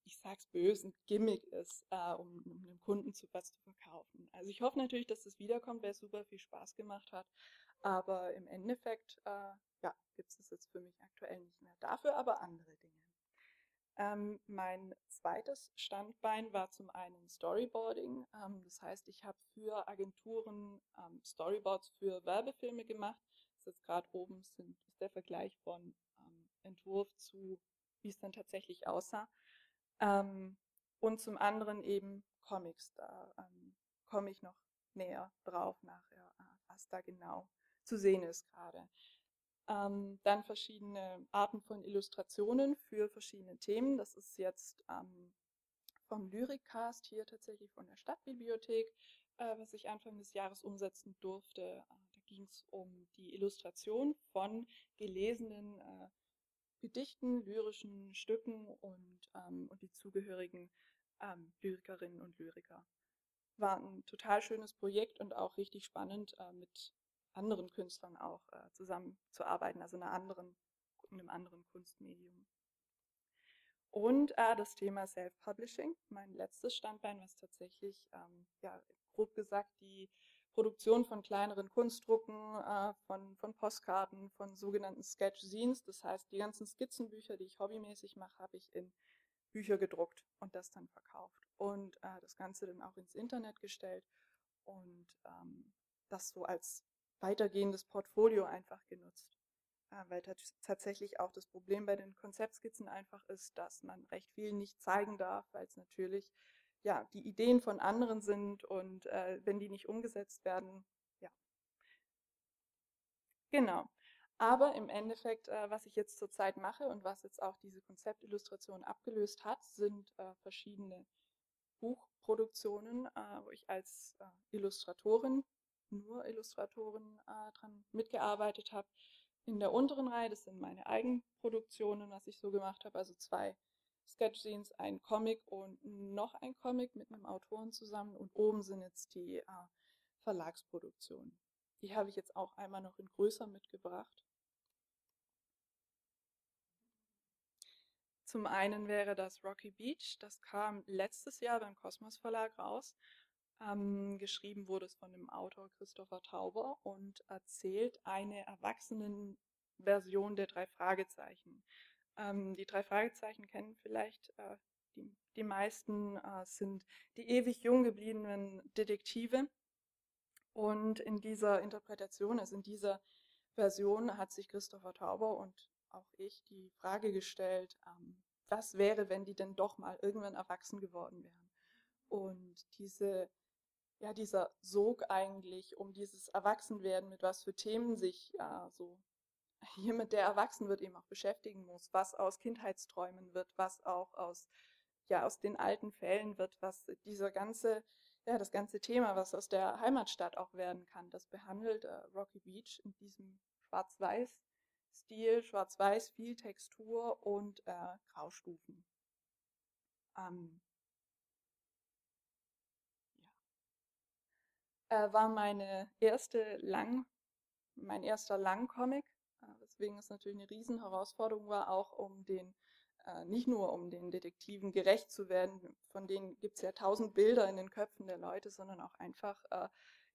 ich sag's böse, ein Gimmick ist, äh, um, um einem Kunden zu was zu verkaufen. Also ich hoffe natürlich, dass das wiederkommt, weil es super viel Spaß gemacht hat. Aber im Endeffekt, äh, ja, gibt es jetzt für mich aktuell nicht mehr. Dafür aber andere Dinge. Ähm, mein zweites Standbein war zum einen Storyboarding. Ähm, das heißt, ich habe für Agenturen ähm, Storyboards für Werbefilme gemacht. Das ist gerade oben sind, ist der Vergleich von ähm, Entwurf zu, wie es dann tatsächlich aussah. Ähm, und zum anderen eben Comics. Da ähm, komme ich noch näher drauf nachher, äh, was da genau zu sehen ist gerade. Ähm, dann verschiedene Arten von Illustrationen für verschiedene Themen. Das ist jetzt ähm, vom Lyrikcast hier tatsächlich von der Stadtbibliothek, äh, was ich Anfang des Jahres umsetzen durfte. Äh, da ging es um die Illustration von gelesenen äh, Gedichten, lyrischen Stücken und, ähm, und die zugehörigen ähm, Lyrikerinnen und Lyriker. War ein total schönes Projekt und auch richtig spannend äh, mit anderen Künstlern auch äh, zusammenzuarbeiten, also einer anderen, einem anderen Kunstmedium. Und äh, das Thema Self-Publishing, mein letztes Standbein, was tatsächlich, ähm, ja, grob gesagt, die Produktion von kleineren Kunstdrucken, äh, von, von Postkarten, von sogenannten Sketch-Zines. Das heißt, die ganzen Skizzenbücher, die ich hobbymäßig mache, habe ich in Bücher gedruckt und das dann verkauft. Und äh, das Ganze dann auch ins Internet gestellt und ähm, das so als weitergehendes Portfolio einfach genutzt. Äh, weil tatsächlich auch das Problem bei den Konzeptskizzen einfach ist, dass man recht viel nicht zeigen darf, weil es natürlich ja die Ideen von anderen sind und äh, wenn die nicht umgesetzt werden, ja. Genau. Aber im Endeffekt, äh, was ich jetzt zurzeit mache und was jetzt auch diese Konzeptillustration abgelöst hat, sind äh, verschiedene Buchproduktionen, äh, wo ich als äh, Illustratorin, nur Illustratorin äh, dran mitgearbeitet habe. In der unteren Reihe, das sind meine Eigenproduktionen, was ich so gemacht habe, also zwei Sketch-Scenes, ein Comic und noch ein Comic mit einem Autoren zusammen und oben sind jetzt die äh, Verlagsproduktionen. Die habe ich jetzt auch einmal noch in größer mitgebracht. Zum einen wäre das Rocky Beach, das kam letztes Jahr beim Kosmos Verlag raus. Ähm, geschrieben wurde es von dem Autor Christopher Tauber und erzählt eine Erwachsenenversion der drei Fragezeichen. Ähm, die drei Fragezeichen kennen vielleicht äh, die, die meisten, äh, sind die ewig jung gebliebenen Detektive. Und in dieser Interpretation, also in dieser Version, hat sich Christopher Tauber und auch ich die Frage gestellt, ähm, was wäre, wenn die denn doch mal irgendwann erwachsen geworden wären. Und diese ja, dieser Sog eigentlich um dieses Erwachsenwerden, mit was für Themen sich ja, so jemand, der erwachsen wird, eben auch beschäftigen muss, was aus Kindheitsträumen wird, was auch aus, ja, aus den alten Fällen wird, was dieser ganze, ja, das ganze Thema, was aus der Heimatstadt auch werden kann, das behandelt äh, Rocky Beach in diesem Schwarz-Weiß-Stil, Schwarz-Weiß, viel Textur und äh, Graustufen. Ähm, äh, war meine erste Lang, mein erster Langcomic, äh, weswegen es natürlich eine Riesenherausforderung war, auch um den, äh, nicht nur um den Detektiven gerecht zu werden, von denen gibt es ja tausend Bilder in den Köpfen der Leute, sondern auch einfach äh,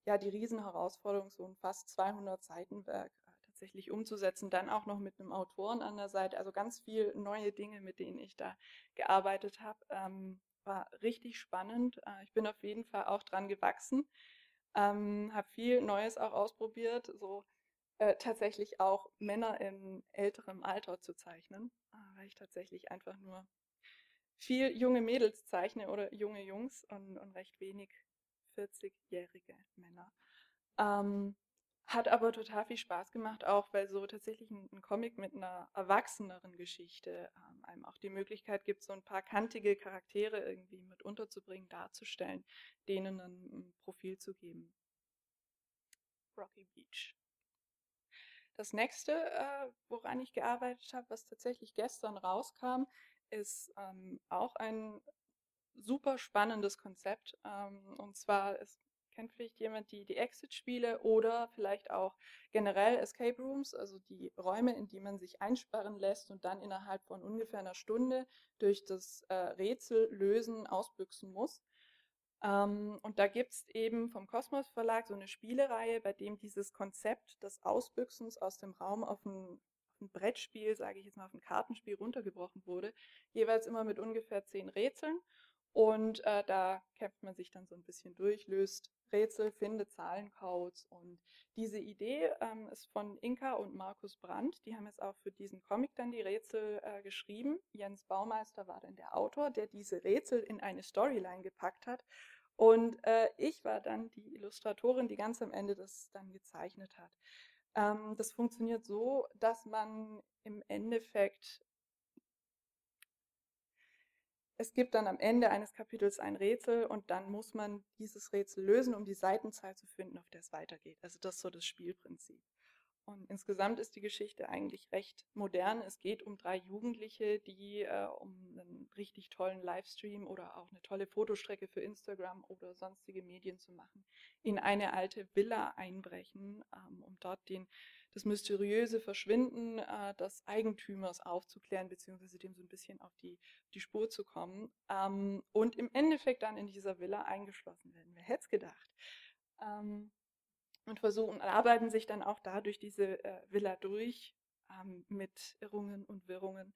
ja die Riesenherausforderung, so ein fast 200 Seitenwerk äh, tatsächlich umzusetzen, dann auch noch mit einem Autoren an der Seite, also ganz viel neue Dinge, mit denen ich da gearbeitet habe. Ähm, war richtig spannend. Äh, ich bin auf jeden Fall auch dran gewachsen. Ähm, habe viel Neues auch ausprobiert, so äh, tatsächlich auch Männer in älterem Alter zu zeichnen, äh, weil ich tatsächlich einfach nur viel junge Mädels zeichne oder junge Jungs und, und recht wenig 40-jährige Männer. Ähm, hat aber total viel Spaß gemacht, auch weil so tatsächlich ein, ein Comic mit einer erwachseneren Geschichte ähm, einem auch die Möglichkeit gibt, so ein paar kantige Charaktere irgendwie mit unterzubringen, darzustellen, denen ein, ein Profil zu geben. Rocky Beach. Das nächste, äh, woran ich gearbeitet habe, was tatsächlich gestern rauskam, ist ähm, auch ein super spannendes Konzept. Ähm, und zwar ist kennt vielleicht jemand die, die Exit-Spiele oder vielleicht auch generell Escape Rooms, also die Räume, in die man sich einsperren lässt und dann innerhalb von ungefähr einer Stunde durch das äh, Rätsel lösen ausbüchsen muss. Ähm, und da gibt es eben vom Kosmos Verlag so eine Spielereihe, bei dem dieses Konzept des Ausbüchsens aus dem Raum auf ein, auf ein Brettspiel, sage ich jetzt mal, auf ein Kartenspiel runtergebrochen wurde, jeweils immer mit ungefähr zehn Rätseln. Und äh, da kämpft man sich dann so ein bisschen durch, löst Rätsel, findet Zahlencodes. Und diese Idee ähm, ist von Inka und Markus Brandt. Die haben jetzt auch für diesen Comic dann die Rätsel äh, geschrieben. Jens Baumeister war dann der Autor, der diese Rätsel in eine Storyline gepackt hat. Und äh, ich war dann die Illustratorin, die ganz am Ende das dann gezeichnet hat. Ähm, das funktioniert so, dass man im Endeffekt es gibt dann am Ende eines Kapitels ein Rätsel und dann muss man dieses Rätsel lösen, um die Seitenzahl zu finden, auf der es weitergeht. Also das ist so das Spielprinzip. Und insgesamt ist die Geschichte eigentlich recht modern. Es geht um drei Jugendliche, die äh, um einen richtig tollen Livestream oder auch eine tolle Fotostrecke für Instagram oder sonstige Medien zu machen, in eine alte Villa einbrechen, ähm, um dort den, das mysteriöse Verschwinden äh, des Eigentümers aufzuklären, beziehungsweise dem so ein bisschen auf die, die Spur zu kommen. Ähm, und im Endeffekt dann in dieser Villa eingeschlossen werden. Wer hätte es gedacht? Ähm, und versuchen, arbeiten sich dann auch dadurch diese äh, Villa durch ähm, mit Irrungen und Wirrungen.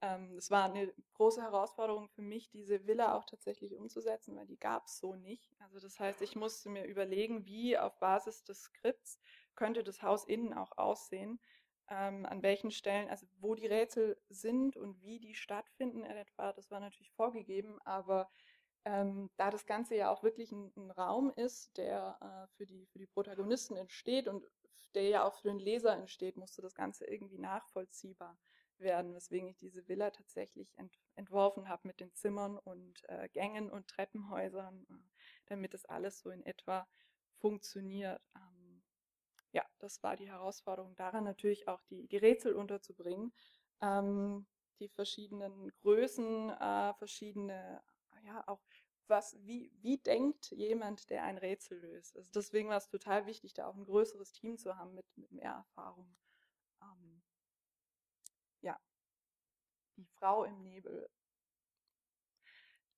Ähm, es war eine große Herausforderung für mich, diese Villa auch tatsächlich umzusetzen, weil die gab es so nicht. Also das heißt, ich musste mir überlegen, wie auf Basis des Skripts könnte das Haus innen auch aussehen, ähm, an welchen Stellen, also wo die Rätsel sind und wie die stattfinden in etwa, das war natürlich vorgegeben, aber ähm, da das Ganze ja auch wirklich ein, ein Raum ist, der äh, für, die, für die Protagonisten entsteht und der ja auch für den Leser entsteht, musste das Ganze irgendwie nachvollziehbar werden, weswegen ich diese Villa tatsächlich ent, entworfen habe mit den Zimmern und äh, Gängen und Treppenhäusern, äh, damit das alles so in etwa funktioniert. Ähm, ja, das war die Herausforderung, daran natürlich auch die, die Rätsel unterzubringen, ähm, die verschiedenen Größen, äh, verschiedene ja, auch was, wie, wie denkt jemand, der ein Rätsel löst? Also deswegen war es total wichtig, da auch ein größeres Team zu haben mit, mit mehr Erfahrung. Ähm, ja, die Frau im Nebel.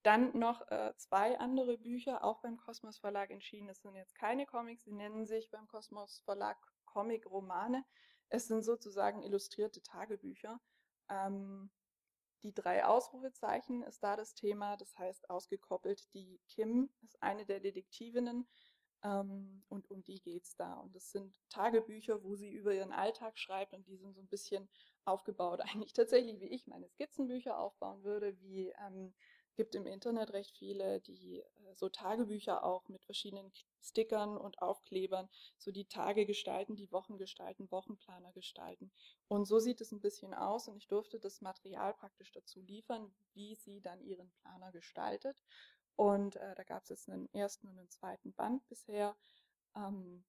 Dann noch äh, zwei andere Bücher, auch beim Kosmos Verlag entschieden. Es sind jetzt keine Comics, sie nennen sich beim Kosmos Verlag Comic-Romane. Es sind sozusagen illustrierte Tagebücher. Ähm, die drei Ausrufezeichen ist da das Thema, das heißt ausgekoppelt, die Kim ist eine der Detektivinnen ähm, und um die geht es da. Und das sind Tagebücher, wo sie über ihren Alltag schreibt und die sind so ein bisschen aufgebaut, eigentlich tatsächlich, wie ich meine Skizzenbücher aufbauen würde, wie ähm, gibt im Internet recht viele, die äh, so Tagebücher auch mit verschiedenen Stickern und Aufklebern, so die Tage gestalten, die Wochen gestalten, Wochenplaner gestalten. Und so sieht es ein bisschen aus und ich durfte das Material praktisch dazu liefern, wie sie dann ihren Planer gestaltet. Und äh, da gab es jetzt einen ersten und einen zweiten Band bisher. Ähm,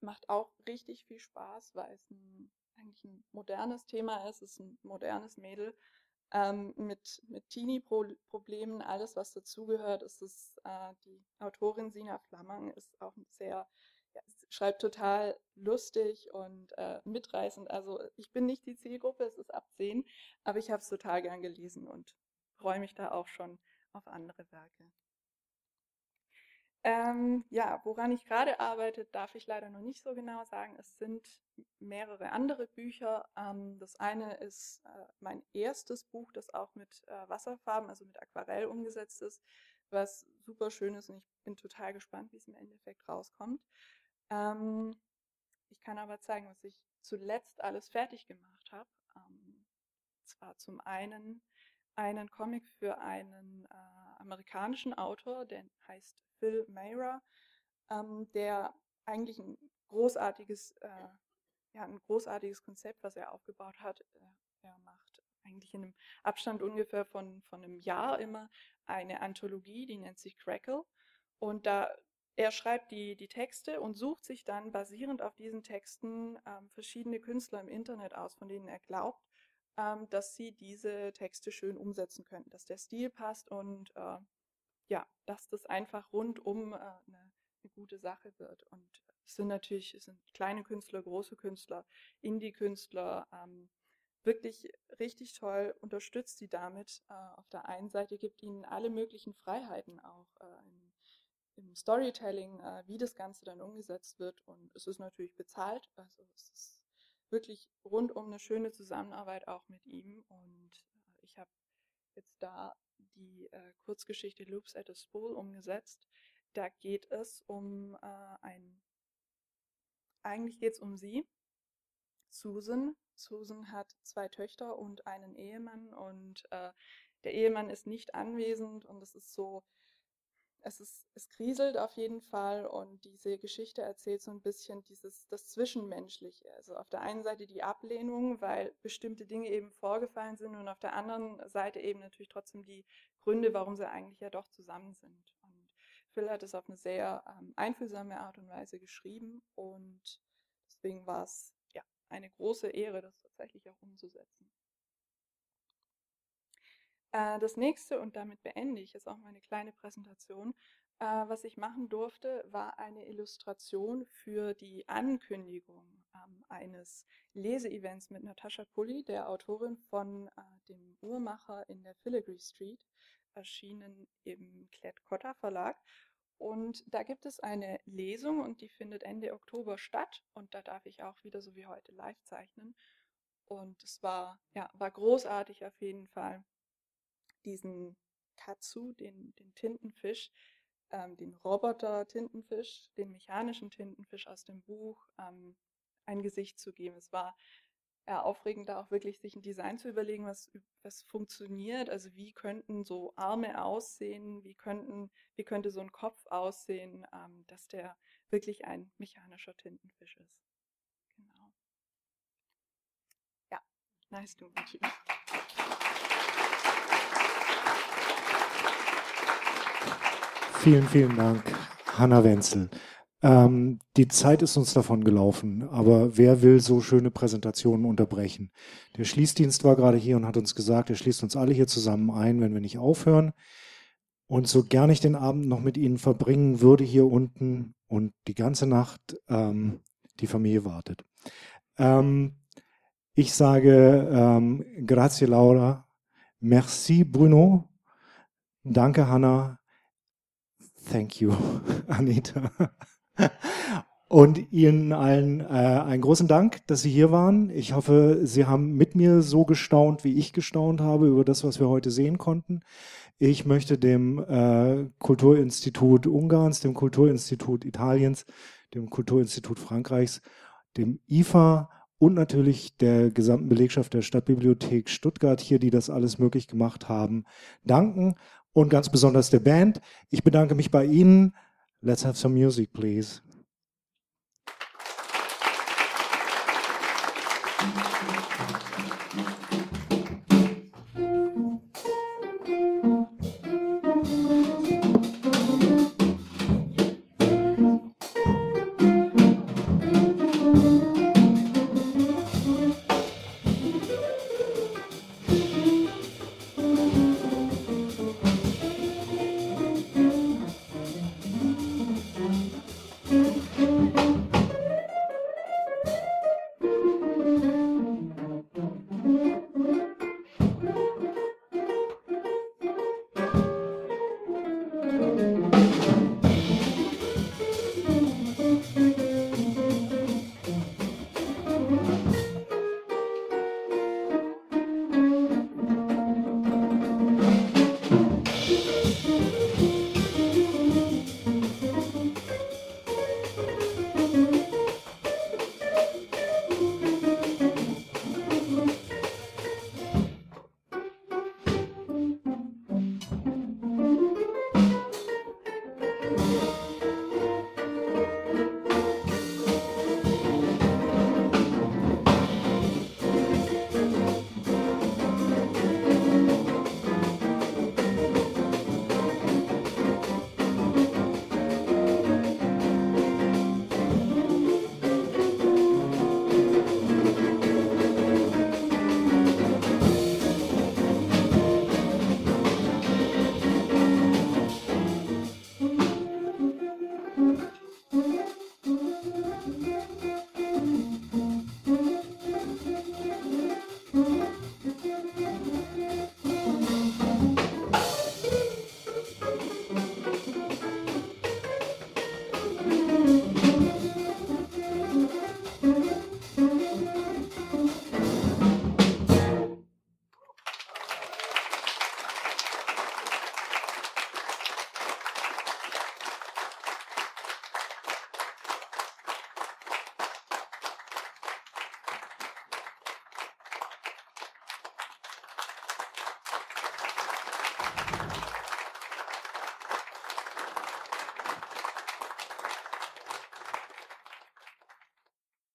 macht auch richtig viel Spaß, weil es ein, eigentlich ein modernes Thema ist. Es ist ein modernes Mädel ähm, mit, mit Teenie-Problemen, alles was dazugehört, ist es, äh, die Autorin Sina Flammang ist auch sehr, ja, schreibt total lustig und äh, mitreißend. Also ich bin nicht die Zielgruppe, es ist ab 10, aber ich habe es total gern gelesen und freue mich da auch schon auf andere Werke. Ähm, ja, woran ich gerade arbeite, darf ich leider noch nicht so genau sagen. Es sind mehrere andere Bücher. Ähm, das eine ist äh, mein erstes Buch, das auch mit äh, Wasserfarben, also mit Aquarell umgesetzt ist, was super schön ist und ich bin total gespannt, wie es im Endeffekt rauskommt. Ähm, ich kann aber zeigen, was ich zuletzt alles fertig gemacht habe. Ähm, zwar zum einen einen Comic für einen äh, amerikanischen Autor, der heißt Phil Mayra, ähm, der eigentlich ein großartiges, äh, ja, ein großartiges Konzept, was er aufgebaut hat. Äh, er macht eigentlich in einem Abstand ungefähr von, von einem Jahr immer eine Anthologie, die nennt sich Crackle. Und da er schreibt die, die Texte und sucht sich dann basierend auf diesen Texten ähm, verschiedene Künstler im Internet aus, von denen er glaubt, ähm, dass sie diese Texte schön umsetzen können, dass der Stil passt und äh, ja, dass das einfach rundum äh, eine, eine gute Sache wird. Und es sind natürlich es sind kleine Künstler, große Künstler, Indie-Künstler, ähm, wirklich richtig toll, unterstützt sie damit. Äh, auf der einen Seite gibt ihnen alle möglichen Freiheiten auch äh, im, im, Storytelling, äh, wie das Ganze dann umgesetzt wird. Und es ist natürlich bezahlt, also es ist wirklich rundum eine schöne Zusammenarbeit auch mit ihm. Und äh, ich habe jetzt da die äh, Kurzgeschichte Loops at a Spool umgesetzt. Da geht es um äh, ein, eigentlich geht es um sie, Susan. Susan hat zwei Töchter und einen Ehemann und äh, der Ehemann ist nicht anwesend und es ist so, es ist, es kriselt auf jeden Fall und diese Geschichte erzählt so ein bisschen dieses, das Zwischenmenschliche. Also auf der einen Seite die Ablehnung, weil bestimmte Dinge eben vorgefallen sind und auf der anderen Seite eben natürlich trotzdem die Gründe, warum sie eigentlich ja doch zusammen sind. Und Phil hat es auf eine sehr ähm, einfühlsame Art und Weise geschrieben und deswegen war es ja eine große Ehre, das tatsächlich auch umzusetzen. Äh, das nächste, und damit beende ich jetzt auch meine kleine Präsentation, äh, was ich machen durfte, war eine Illustration für die Ankündigung ähm, eines Leseevents mit Natascha Pulli, der Autorin von äh, dem Uhrmacher in der Filigree Street, erschienen im Klett-Cotta Verlag. Und da gibt es eine Lesung und die findet Ende Oktober statt. Und da darf ich auch wieder so wie heute live zeichnen. Und es war, ja, war großartig auf jeden Fall, diesen Katsu, den, den Tintenfisch, ähm, den Roboter-Tintenfisch, den mechanischen Tintenfisch aus dem Buch ähm, ein Gesicht zu geben. Es war ja, aufregend, da auch wirklich sich ein Design zu überlegen, was, was funktioniert. Also wie könnten so Arme aussehen, wie, könnten, wie könnte so ein Kopf aussehen, ähm, dass der wirklich ein mechanischer Tintenfisch ist. Genau. Ja, nice to meet you. Vielen, vielen Dank, Hanna Wenzel. Ähm, die Zeit ist uns davon gelaufen, aber wer will so schöne Präsentationen unterbrechen? Der Schließdienst war gerade hier und hat uns gesagt, er schließt uns alle hier zusammen ein, wenn wir nicht aufhören. Und so gern ich den Abend noch mit Ihnen verbringen würde hier unten und die ganze Nacht ähm, die Familie wartet. Ähm, ich sage ähm, grazie Laura, merci Bruno, danke Hanna, thank you Anita. Und Ihnen allen äh, einen großen Dank, dass Sie hier waren. Ich hoffe, Sie haben mit mir so gestaunt, wie ich gestaunt habe über das, was wir heute sehen konnten. Ich möchte dem äh, Kulturinstitut Ungarns, dem Kulturinstitut Italiens, dem Kulturinstitut Frankreichs, dem IFA und natürlich der gesamten Belegschaft der Stadtbibliothek Stuttgart hier, die das alles möglich gemacht haben, danken und ganz besonders der Band. Ich bedanke mich bei Ihnen. Let's have some music, please.